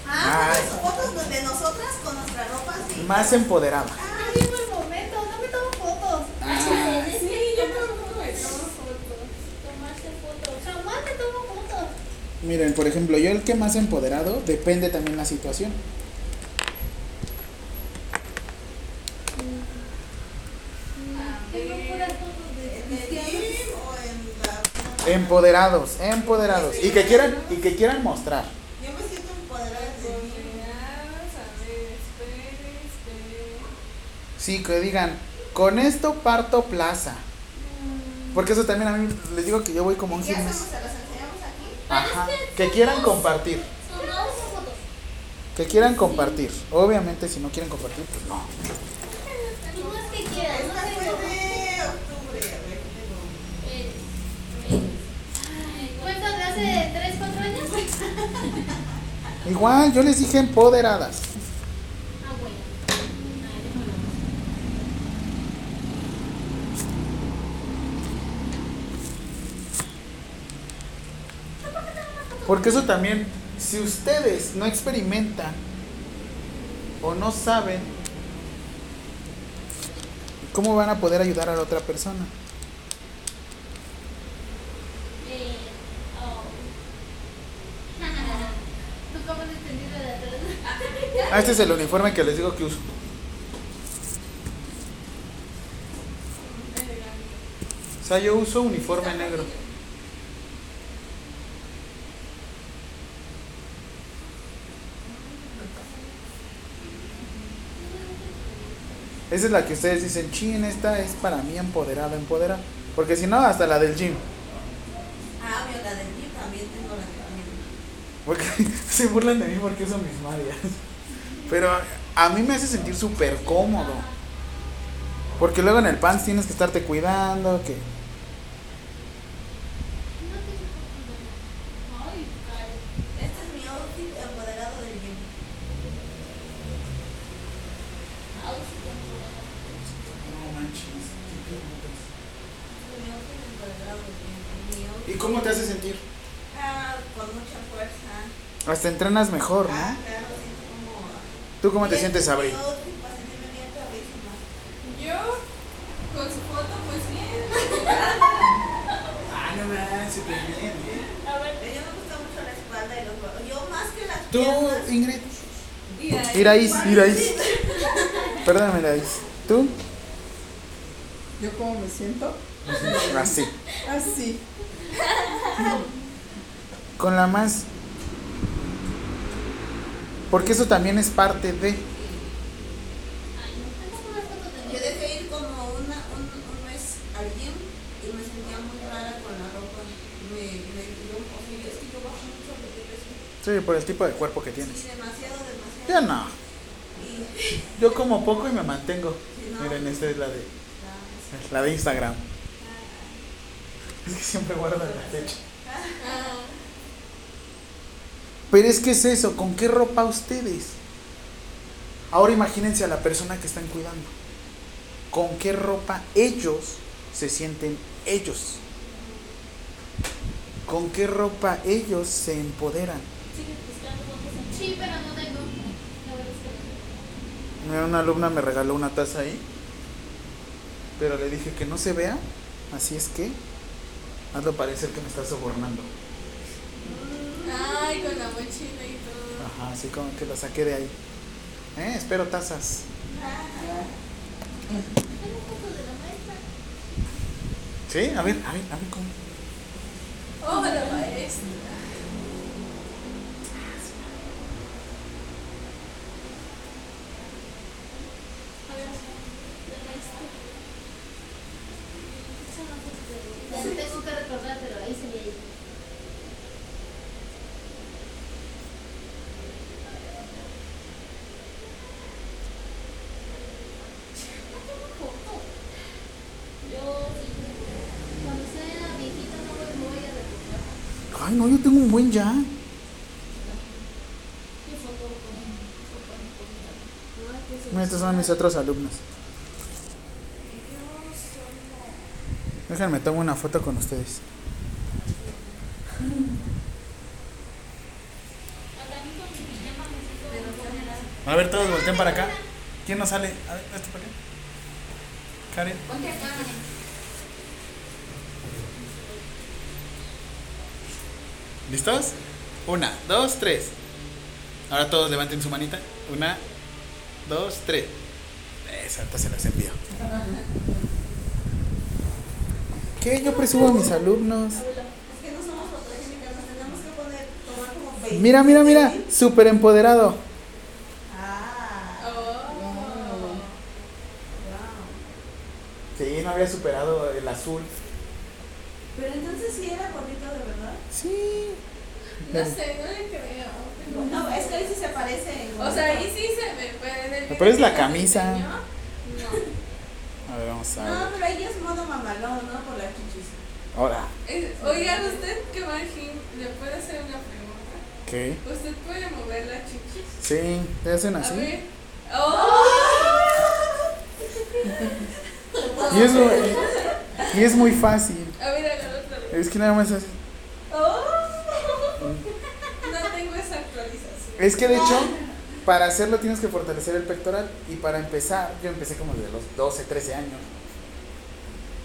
Ah,
Ay.
fotos de nosotras con nuestra ropa.
Más empoderada.
Ah, vivo el momento, no me tomo fotos.
Sí, yo tampoco me tomo fotos.
Tomarse fotos. Jamás te tomo fotos.
Miren, por ejemplo, yo el que más empoderado depende también la situación. Empoderados, empoderados. Y que quieran, y que quieran mostrar.
Yo me siento empoderada.
Sí, que digan, con esto parto plaza. Porque eso también a mí les digo que yo voy como un gimnasio.
¿Se las enseñamos aquí?
Ajá. Que quieran compartir.
Son dos fotos.
Que quieran compartir. Obviamente si no quieren compartir, pues no.
No es que quieras, no
Esta fue
tengo.
de octubre. A ver, tengo.
Eh, eh, ¿Cuentas de hace 3, 4 años?
Igual, yo les dije empoderadas.
Ah, bueno.
Porque eso también, si ustedes no experimentan o no saben, ¿cómo van a poder ayudar a la otra persona?
Eh, oh.
Ah, este es el uniforme que les digo que uso. O sea, yo uso uniforme negro. Esa es la que ustedes dicen, chin, esta es para mí empoderada, empoderada. Porque si no, hasta la del gym.
Ah, obvio, la del gym también tengo la que
Porque se burlan de mí porque uso mis mallas. Pero a mí me hace sentir súper cómodo. Porque luego en el pants tienes que estarte cuidando, que...
Ay, Karen.
Este es mi outfit empoderado del gym.
Outfit.
No manches.
Mi outfit empoderado del gym. Mi outfit.
¿Y cómo te hace sentir?
Ah, con mucha fuerza.
Hasta entrenas mejor,
Ah,
¿no?
claro, siento como
¿Tú cómo te sientes, Sabri?
Yo,
con su foto, pues bien.
Ah, no me súper bien, bien.
A ver,
Pero yo me gusta mucho la espalda y los brazos. Yo más que las
Tú. Ingrid. Iraís, Iraís. Perdóname, Iraís. ¿Tú?
¿Yo cómo me siento?
Así.
Así.
Con la más. Porque eso también es parte de.
ay, no
Yo dejé ir como una, un, un mes al gym y me sentía muy rara con la ropa. Me, me dio un poco. Es que yo bajo mucho de peso.
Sí, por el tipo de cuerpo que
Sí,
tienes.
demasiado, demasiado.
Yo no.
Y
Yo como poco y me mantengo.
Sí, no.
Miren, esta es la de,
la-
la de Instagram. Es que siempre guardo la fecha.
Ah,
Pero es que es eso, ¿con qué ropa ustedes? Ahora imagínense a la persona que están cuidando. ¿Con qué ropa ellos se sienten ellos? ¿Con qué ropa ellos se empoderan?
Sí, pero no tengo.
Mira, Una alumna me regaló una taza ahí, pero le dije que no se vea, así es que hazlo parecer que me está sobornando.
Ay, con la mochila y todo.
Ajá, así como que la saqué de ahí. Eh, espero tazas.
Tengo fotos de la maestra.
¿Sí? A ver, a ver, a ver cómo.
Oh, la maestra.
A ver, la maestra. Esa no foto de- Ya no tengo que recordar, pero ahí se ve ella. No tengo foto. Yo, cuando sea viejita, no me voy a recordar.
Ay, no, yo tengo un buen ya.
¿Qué foto con foto con- Ay, pues,
Mira, Estos son mis otros alumnos. Déjenme tomo una foto con ustedes.
A
ver, todos volteen para acá. ¿Quién nos sale? A ver, este para acá. Karen.
Ponte acá.
¿Listos? Una, dos, tres. Ahora todos levanten su manita. Una, dos, tres. Esa, ahorita se las envío. ¿Qué? Yo presumo a mis alumnos.
Es que no somos fotogénicas, nos tenemos que poner, tomar como 20.
Mira, mira, mira. Súper empoderado.
Ah,
Oh.
Sí, no había superado el azul.
Pero entonces sí era gordito de verdad.
Sí.
No sé, no le creo.
No, es que ahí sí se parece.
O sea, ahí sí se en el
Pero es la camisa.
No.
A ver, vamos a
No,
ver.
pero ahí es modo mamalón, ¿no? Por las chichis.
Ahora.
Eh, Oigan, usted que va al gym, ¿le puede hacer una pregunta?
¿Qué?
¿Usted puede mover las chichis?
Sí, te hacen
A
así.
ver. ¡Oh!
Y es, muy, y es muy fácil.
A ver, hágalo otra vez.
Es que nada más así.
¡Oh! No tengo esa actualización.
Es que de hecho, para hacerlo tienes que fortalecer el pectoral. Y para empezar, yo empecé como desde los 12, 13 años.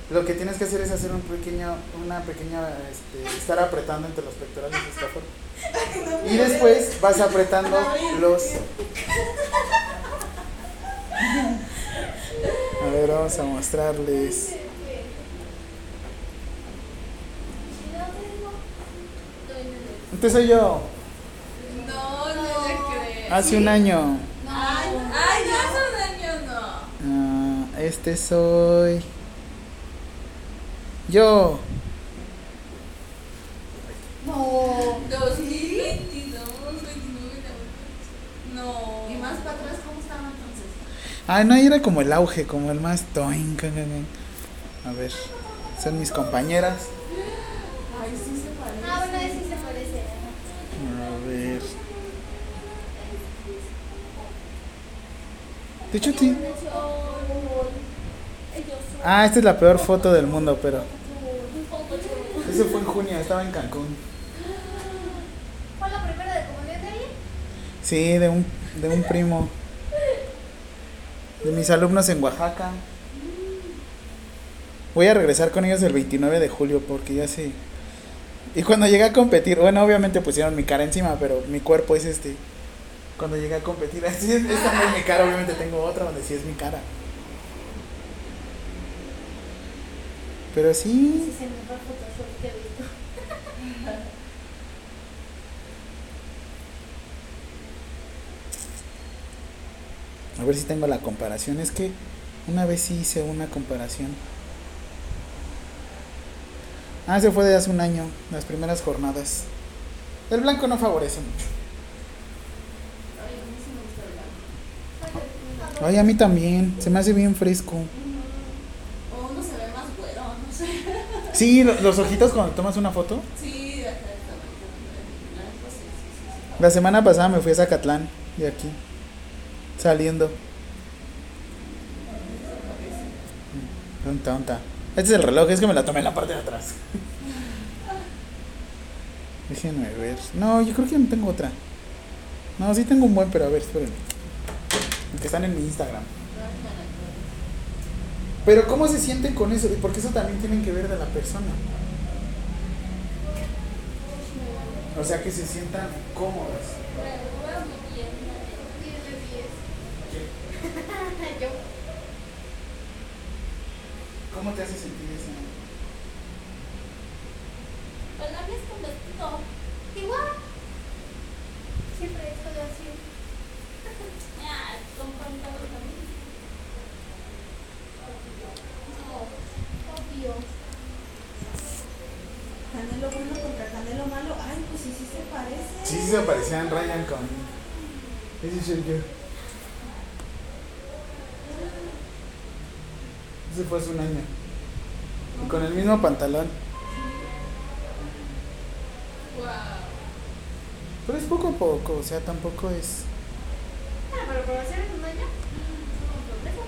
Lo que tienes que hacer es hacer un pequeño, una pequeña, este, estar apretando entre los pectorales de esta forma. Y después vas apretando los... A ver, vamos a mostrarles. Este soy yo,
No, no le creo.
Hace un año.
Ay, ay, no hace un año no.
Ah, este soy yo.
No.
2022, 29 No.
Y más para atrás, ¿cómo estaban entonces?
Ah, no, era como el auge, como el más. A ver, son mis compañeras.
Ay, sí se parece.
Ah, bueno, ese se parece.
A ver. De hecho, sí. Ah, esta es la peor foto del mundo, pero. Ese fue en junio, estaba en Cancún.
¿Fue la primera de comunión de alguien?
Sí, de un, de un primo. De mis alumnos en Oaxaca. Voy a regresar con ellos el 29 de julio porque ya sé. Y cuando llegué a competir, bueno, obviamente pusieron mi cara encima, pero mi cuerpo es este. Cuando llegué a competir, así es, esta no es mi cara, obviamente tengo otra donde sí es mi cara. Pero sí,
Sí, se me va Photoshop que he visto.
a ver si tengo la comparación. Es que una vez sí hice una comparación. Ah, se fue de hace un año, las primeras jornadas. El blanco no favorece mucho.
Ay, a mí sí me gusta el blanco.
Ay, a mí también, se me hace bien fresco.
O uno se ve más güero, no sé.
Sí, lo- los ojitos cuando tomas una foto.
Sí, acá está el blanco, sí, sí, sí, sí.
La semana pasada me fui a Zacatlán, de aquí, saliendo. ¿Dónde ¿Dónde está? Este es el reloj, es que me la tomé en la parte de atrás. Déjenme ver. No, yo creo que no tengo otra. No, sí tengo un buen, pero a ver, espérenme. Que están en mi Instagram. Pero ¿cómo se sienten con eso? Porque eso también tienen que ver de la persona. O sea, que se sientan cómodas. ¿Cómo te hace sentir eso?
La ves con vestido. Igual. Siempre estoy así. Ah, con pantalón también. No, obvio.
Canelo bueno contra Canelo malo. Ay, pues sí, sí se parece.
Sí, sí se parecían Ryan con. Ese soy yo. Ese fue hace un año. Y con el mismo pantalón.
Wow.
Pero es poco a poco, o sea, tampoco es.
Ah, pero para hacer en un año. no progreso.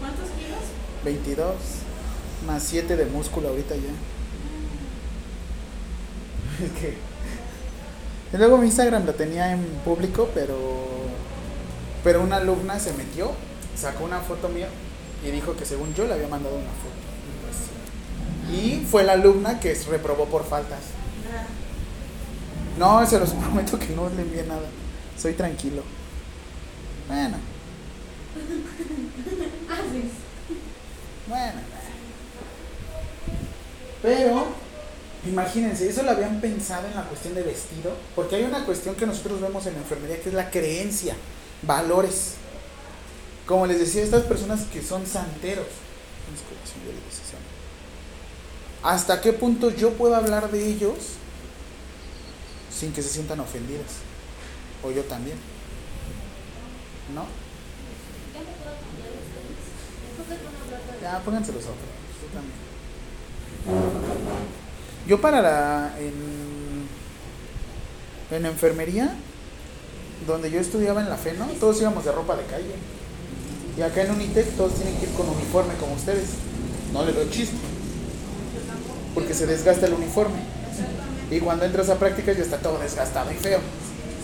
¿Cuántos kilos?
22 más 7 de músculo ahorita ya. Es que. Y luego mi Instagram lo tenía en público, pero. Pero una alumna se metió, sacó una foto mía y dijo que según yo le había mandado una foto. Y Y fue la alumna que reprobó por faltas.
Ah,
No, se los prometo que no le envié nada. Soy tranquilo. Bueno,
Así
bueno. Pero, imagínense, eso lo habían pensado en la cuestión de vestido. Porque hay una cuestión que nosotros vemos en la enfermería que es la creencia, valores. Como les decía, estas personas que son santeros. ¿Hasta qué punto yo puedo hablar de ellos sin que se sientan ofendidas? O yo también. ¿No?
Ya me puedo cambiar de ustedes. Entonces van a hablar de
Ya, pónganse los otros. Yo para la. En, en enfermería, donde yo estudiaba en la FENO, todos íbamos de ropa de calle. Y acá en Unitec todos tienen que ir con uniforme como ustedes. No le doy chiste. Porque se desgasta el uniforme. Y cuando entras a prácticas ya está todo desgastado y feo.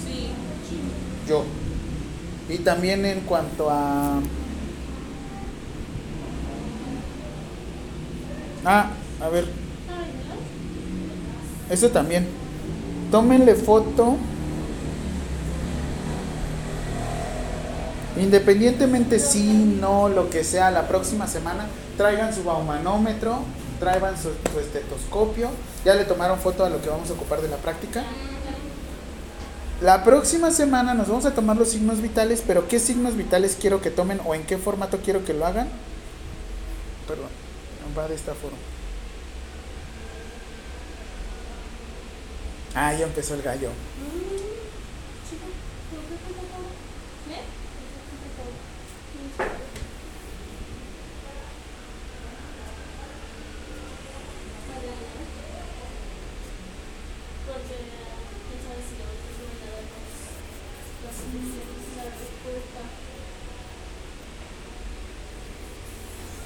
Sí.
Yo. Y también en cuanto a... Ah, a ver. Eso también. Tómenle foto. Independientemente si, no, lo que sea, la próxima semana, traigan su baumanómetro, traigan su, su estetoscopio. Ya le tomaron foto a lo que vamos a ocupar de la práctica. La próxima semana nos vamos a tomar los signos vitales, pero ¿qué signos vitales quiero que tomen o en qué formato quiero que lo hagan? Perdón, va de esta forma. Ah, ya empezó el gallo.
Porque quién sabe si ahorita se van a dar los, los inicios, la respuesta.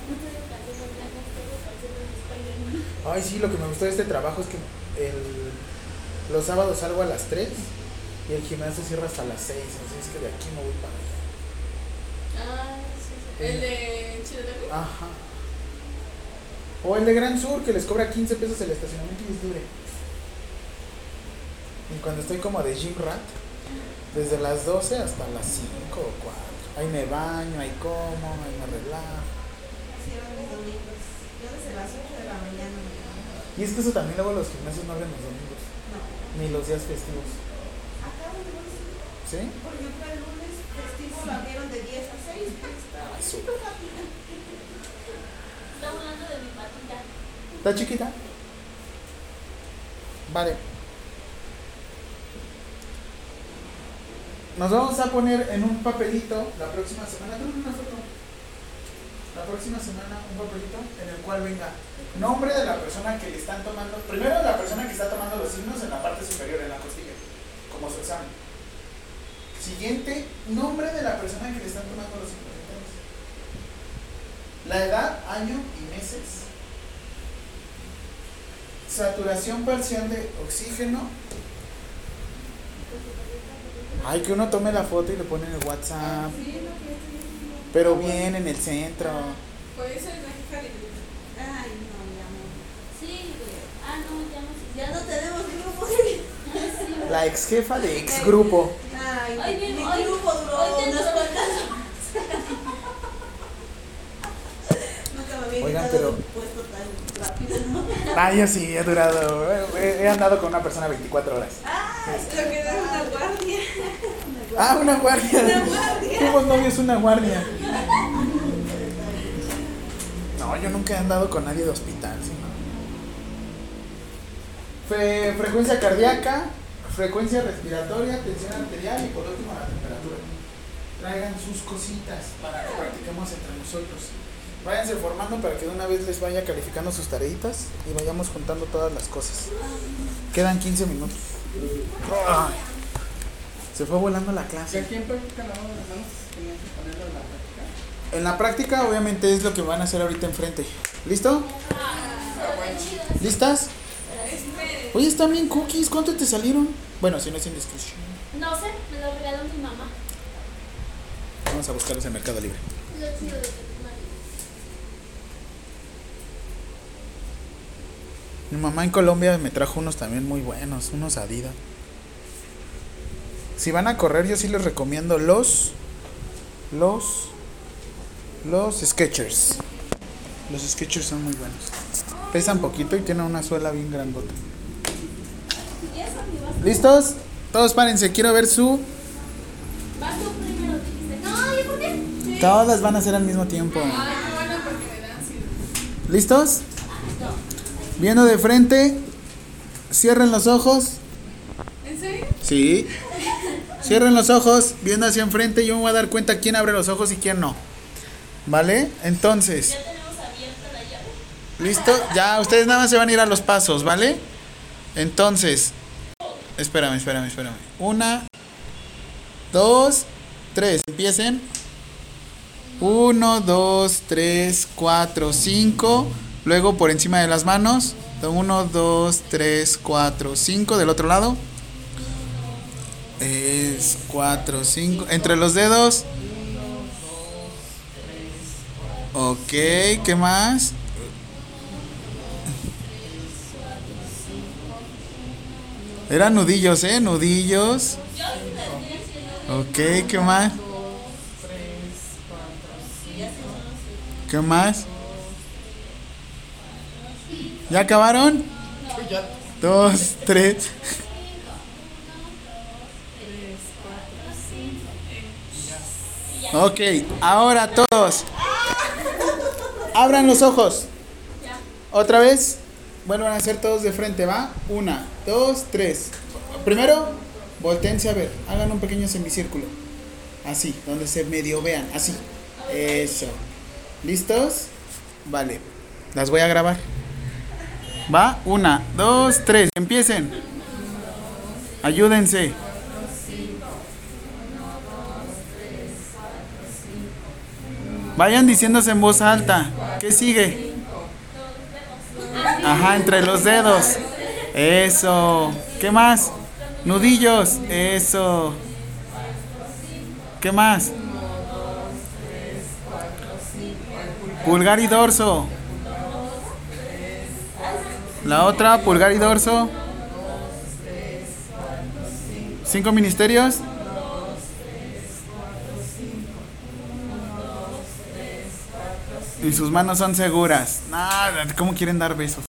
No te digo calzones blancos, tengo calzones de Spider-Man.
Ay, sí, lo que me gustó de este trabajo es que el, los sábados salgo a las 3 y el gimnasio cierra hasta las 6, así es que de aquí me voy para allá.
Ah, sí, sí.
El de Chilotepec.
Ajá. O el de Gran Sur que les cobra 15 pesos el estacionamiento y es libre. Y cuando estoy como de gym rat, desde las 12 hasta las 5 o 4. Ahí me baño, ahí como, ahí me relajo.
Cierran los domingos. Yo desde las 8 de la mañana.
Y es que eso también luego los gimnasios no abren los domingos,
No.
ni los días festivos.
Acá voy, sí. Por ejemplo, el lunes festivo lo abrieron de 10 a 6. Estaba
Ay,
súper rápido.
Estamos hablando de mi patita.
¿Está chiquita? Vale. Nos vamos a poner en un papelito la próxima semana. Toma una foto. La próxima semana un papelito en el cual venga nombre de la persona que le están tomando. Primero la persona que está tomando los signos en la parte superior, en la costilla, como su examen. Siguiente, nombre de la persona que le están tomando los signos vitales. La edad, año y meses saturación parcial de oxígeno. Ay, que uno tome la foto y le pone en el WhatsApp.
Lo haciendo.
Pero bien en el centro.
Pues esa es la
Ay, no, mi amor.
Sí, güey. Ah, no, ya no.
Ya no tenemos grupo de.
La ex jefa de ex grupo.
Ay,
Hoy
mi
hoy-
grupo duró unas cuantas Nunca me había
Oigan, pero-
un puesto tan rápido, ¿no?
Ay, yo sí, he durado. He, he andado con una persona 24 horas.
Lo que da una guardia.
Ah, una guardia.
Una guardia.
Fuimos novios, una guardia. No, yo nunca he andado con nadie de hospital. Frecuencia cardíaca, frecuencia respiratoria, tensión arterial y por último la temperatura. Traigan sus cositas para que practiquemos entre nosotros. Váyanse formando para que de una vez les vaya calificando sus tareitas y vayamos juntando todas las cosas. Quedan 15 minutos. Ay, se fue volando la
¿Y
clase.
lavado las manos tenían que ponerlo en la práctica?
En la práctica, obviamente, es lo que van a hacer ahorita enfrente. ¿Listo? ¿Listas? Oye, están bien cookies. ¿Cuánto te salieron? Bueno, si no es indiscreción.
No sé, me lo regaló mi mamá.
Vamos a buscarlos en Mercado Libre. Mi mamá en Colombia me trajo unos también muy buenos, unos Adidas. Si van a correr, yo sí les recomiendo los. Los. Los Skechers. Los Skechers son muy buenos. Pesan poquito y tienen una suela bien grandota. ¿Listos? Todos párense, quiero ver su.
Vas tú primero, dijiste. No, ¿y por qué?
Todas van a ser al mismo tiempo.
Ay, bueno porque me dan.
¿Listos? Viendo de frente. Cierren los ojos.
¿En serio?
Sí. Cierren los ojos, viendo hacia enfrente. Yo me voy a dar cuenta quién abre los ojos y quién no. ¿Vale? Entonces,
Ya tenemos abierta la llave.
¿listo? Ya, ustedes nada más se van a ir a los pasos, ¿vale? Entonces, espérame, espérame, espérame. Una, dos, tres. Empiecen. Uno, dos, tres, cuatro, cinco. Luego por encima de las manos. Uno, dos, tres, cuatro, cinco. Del otro lado. Es cuatro, cinco. Entre los dedos. Ok, ¿qué más? Eran nudillos, ¿eh? Nudillos. Ok, ¿qué más? ¿Qué más? ¿Ya acabaron? Dos, tres. Ok, ahora todos. Abran los ojos. Otra vez. Vuelvan a hacer todos de frente, ¿va? Una, dos, tres. Primero, volteense a ver. Hagan un pequeño semicírculo. Así, donde se medio vean. Así. Eso. ¿Listos? Vale. Las voy a grabar. Va, una, dos, tres. Empiecen. Ayúdense. Vayan diciéndose en voz alta. ¿Qué sigue? Ajá, entre los dedos. Eso. ¿Qué más? Nudillos. Eso. ¿Qué más? Pulgar y dorso. La otra, pulgar y dorso. Cinco ministerios. Y sus manos son seguras. Nada, ¿cómo quieren dar besos?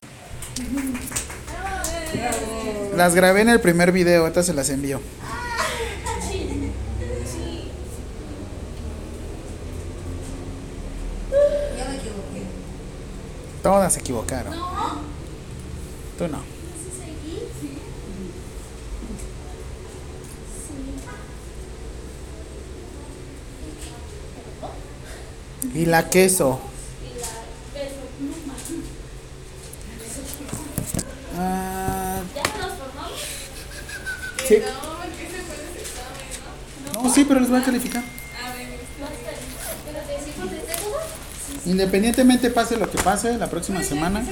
Las grabé en el primer video, ahorita se las envío. Todas se equivocaron.
No,
Tú no. Y la queso.
Y la peso pluma.
Ah,
¿Ya nos formamos?
Sí.
No,
sí, pero les voy a calificar. Independientemente pase lo que pase la próxima semana.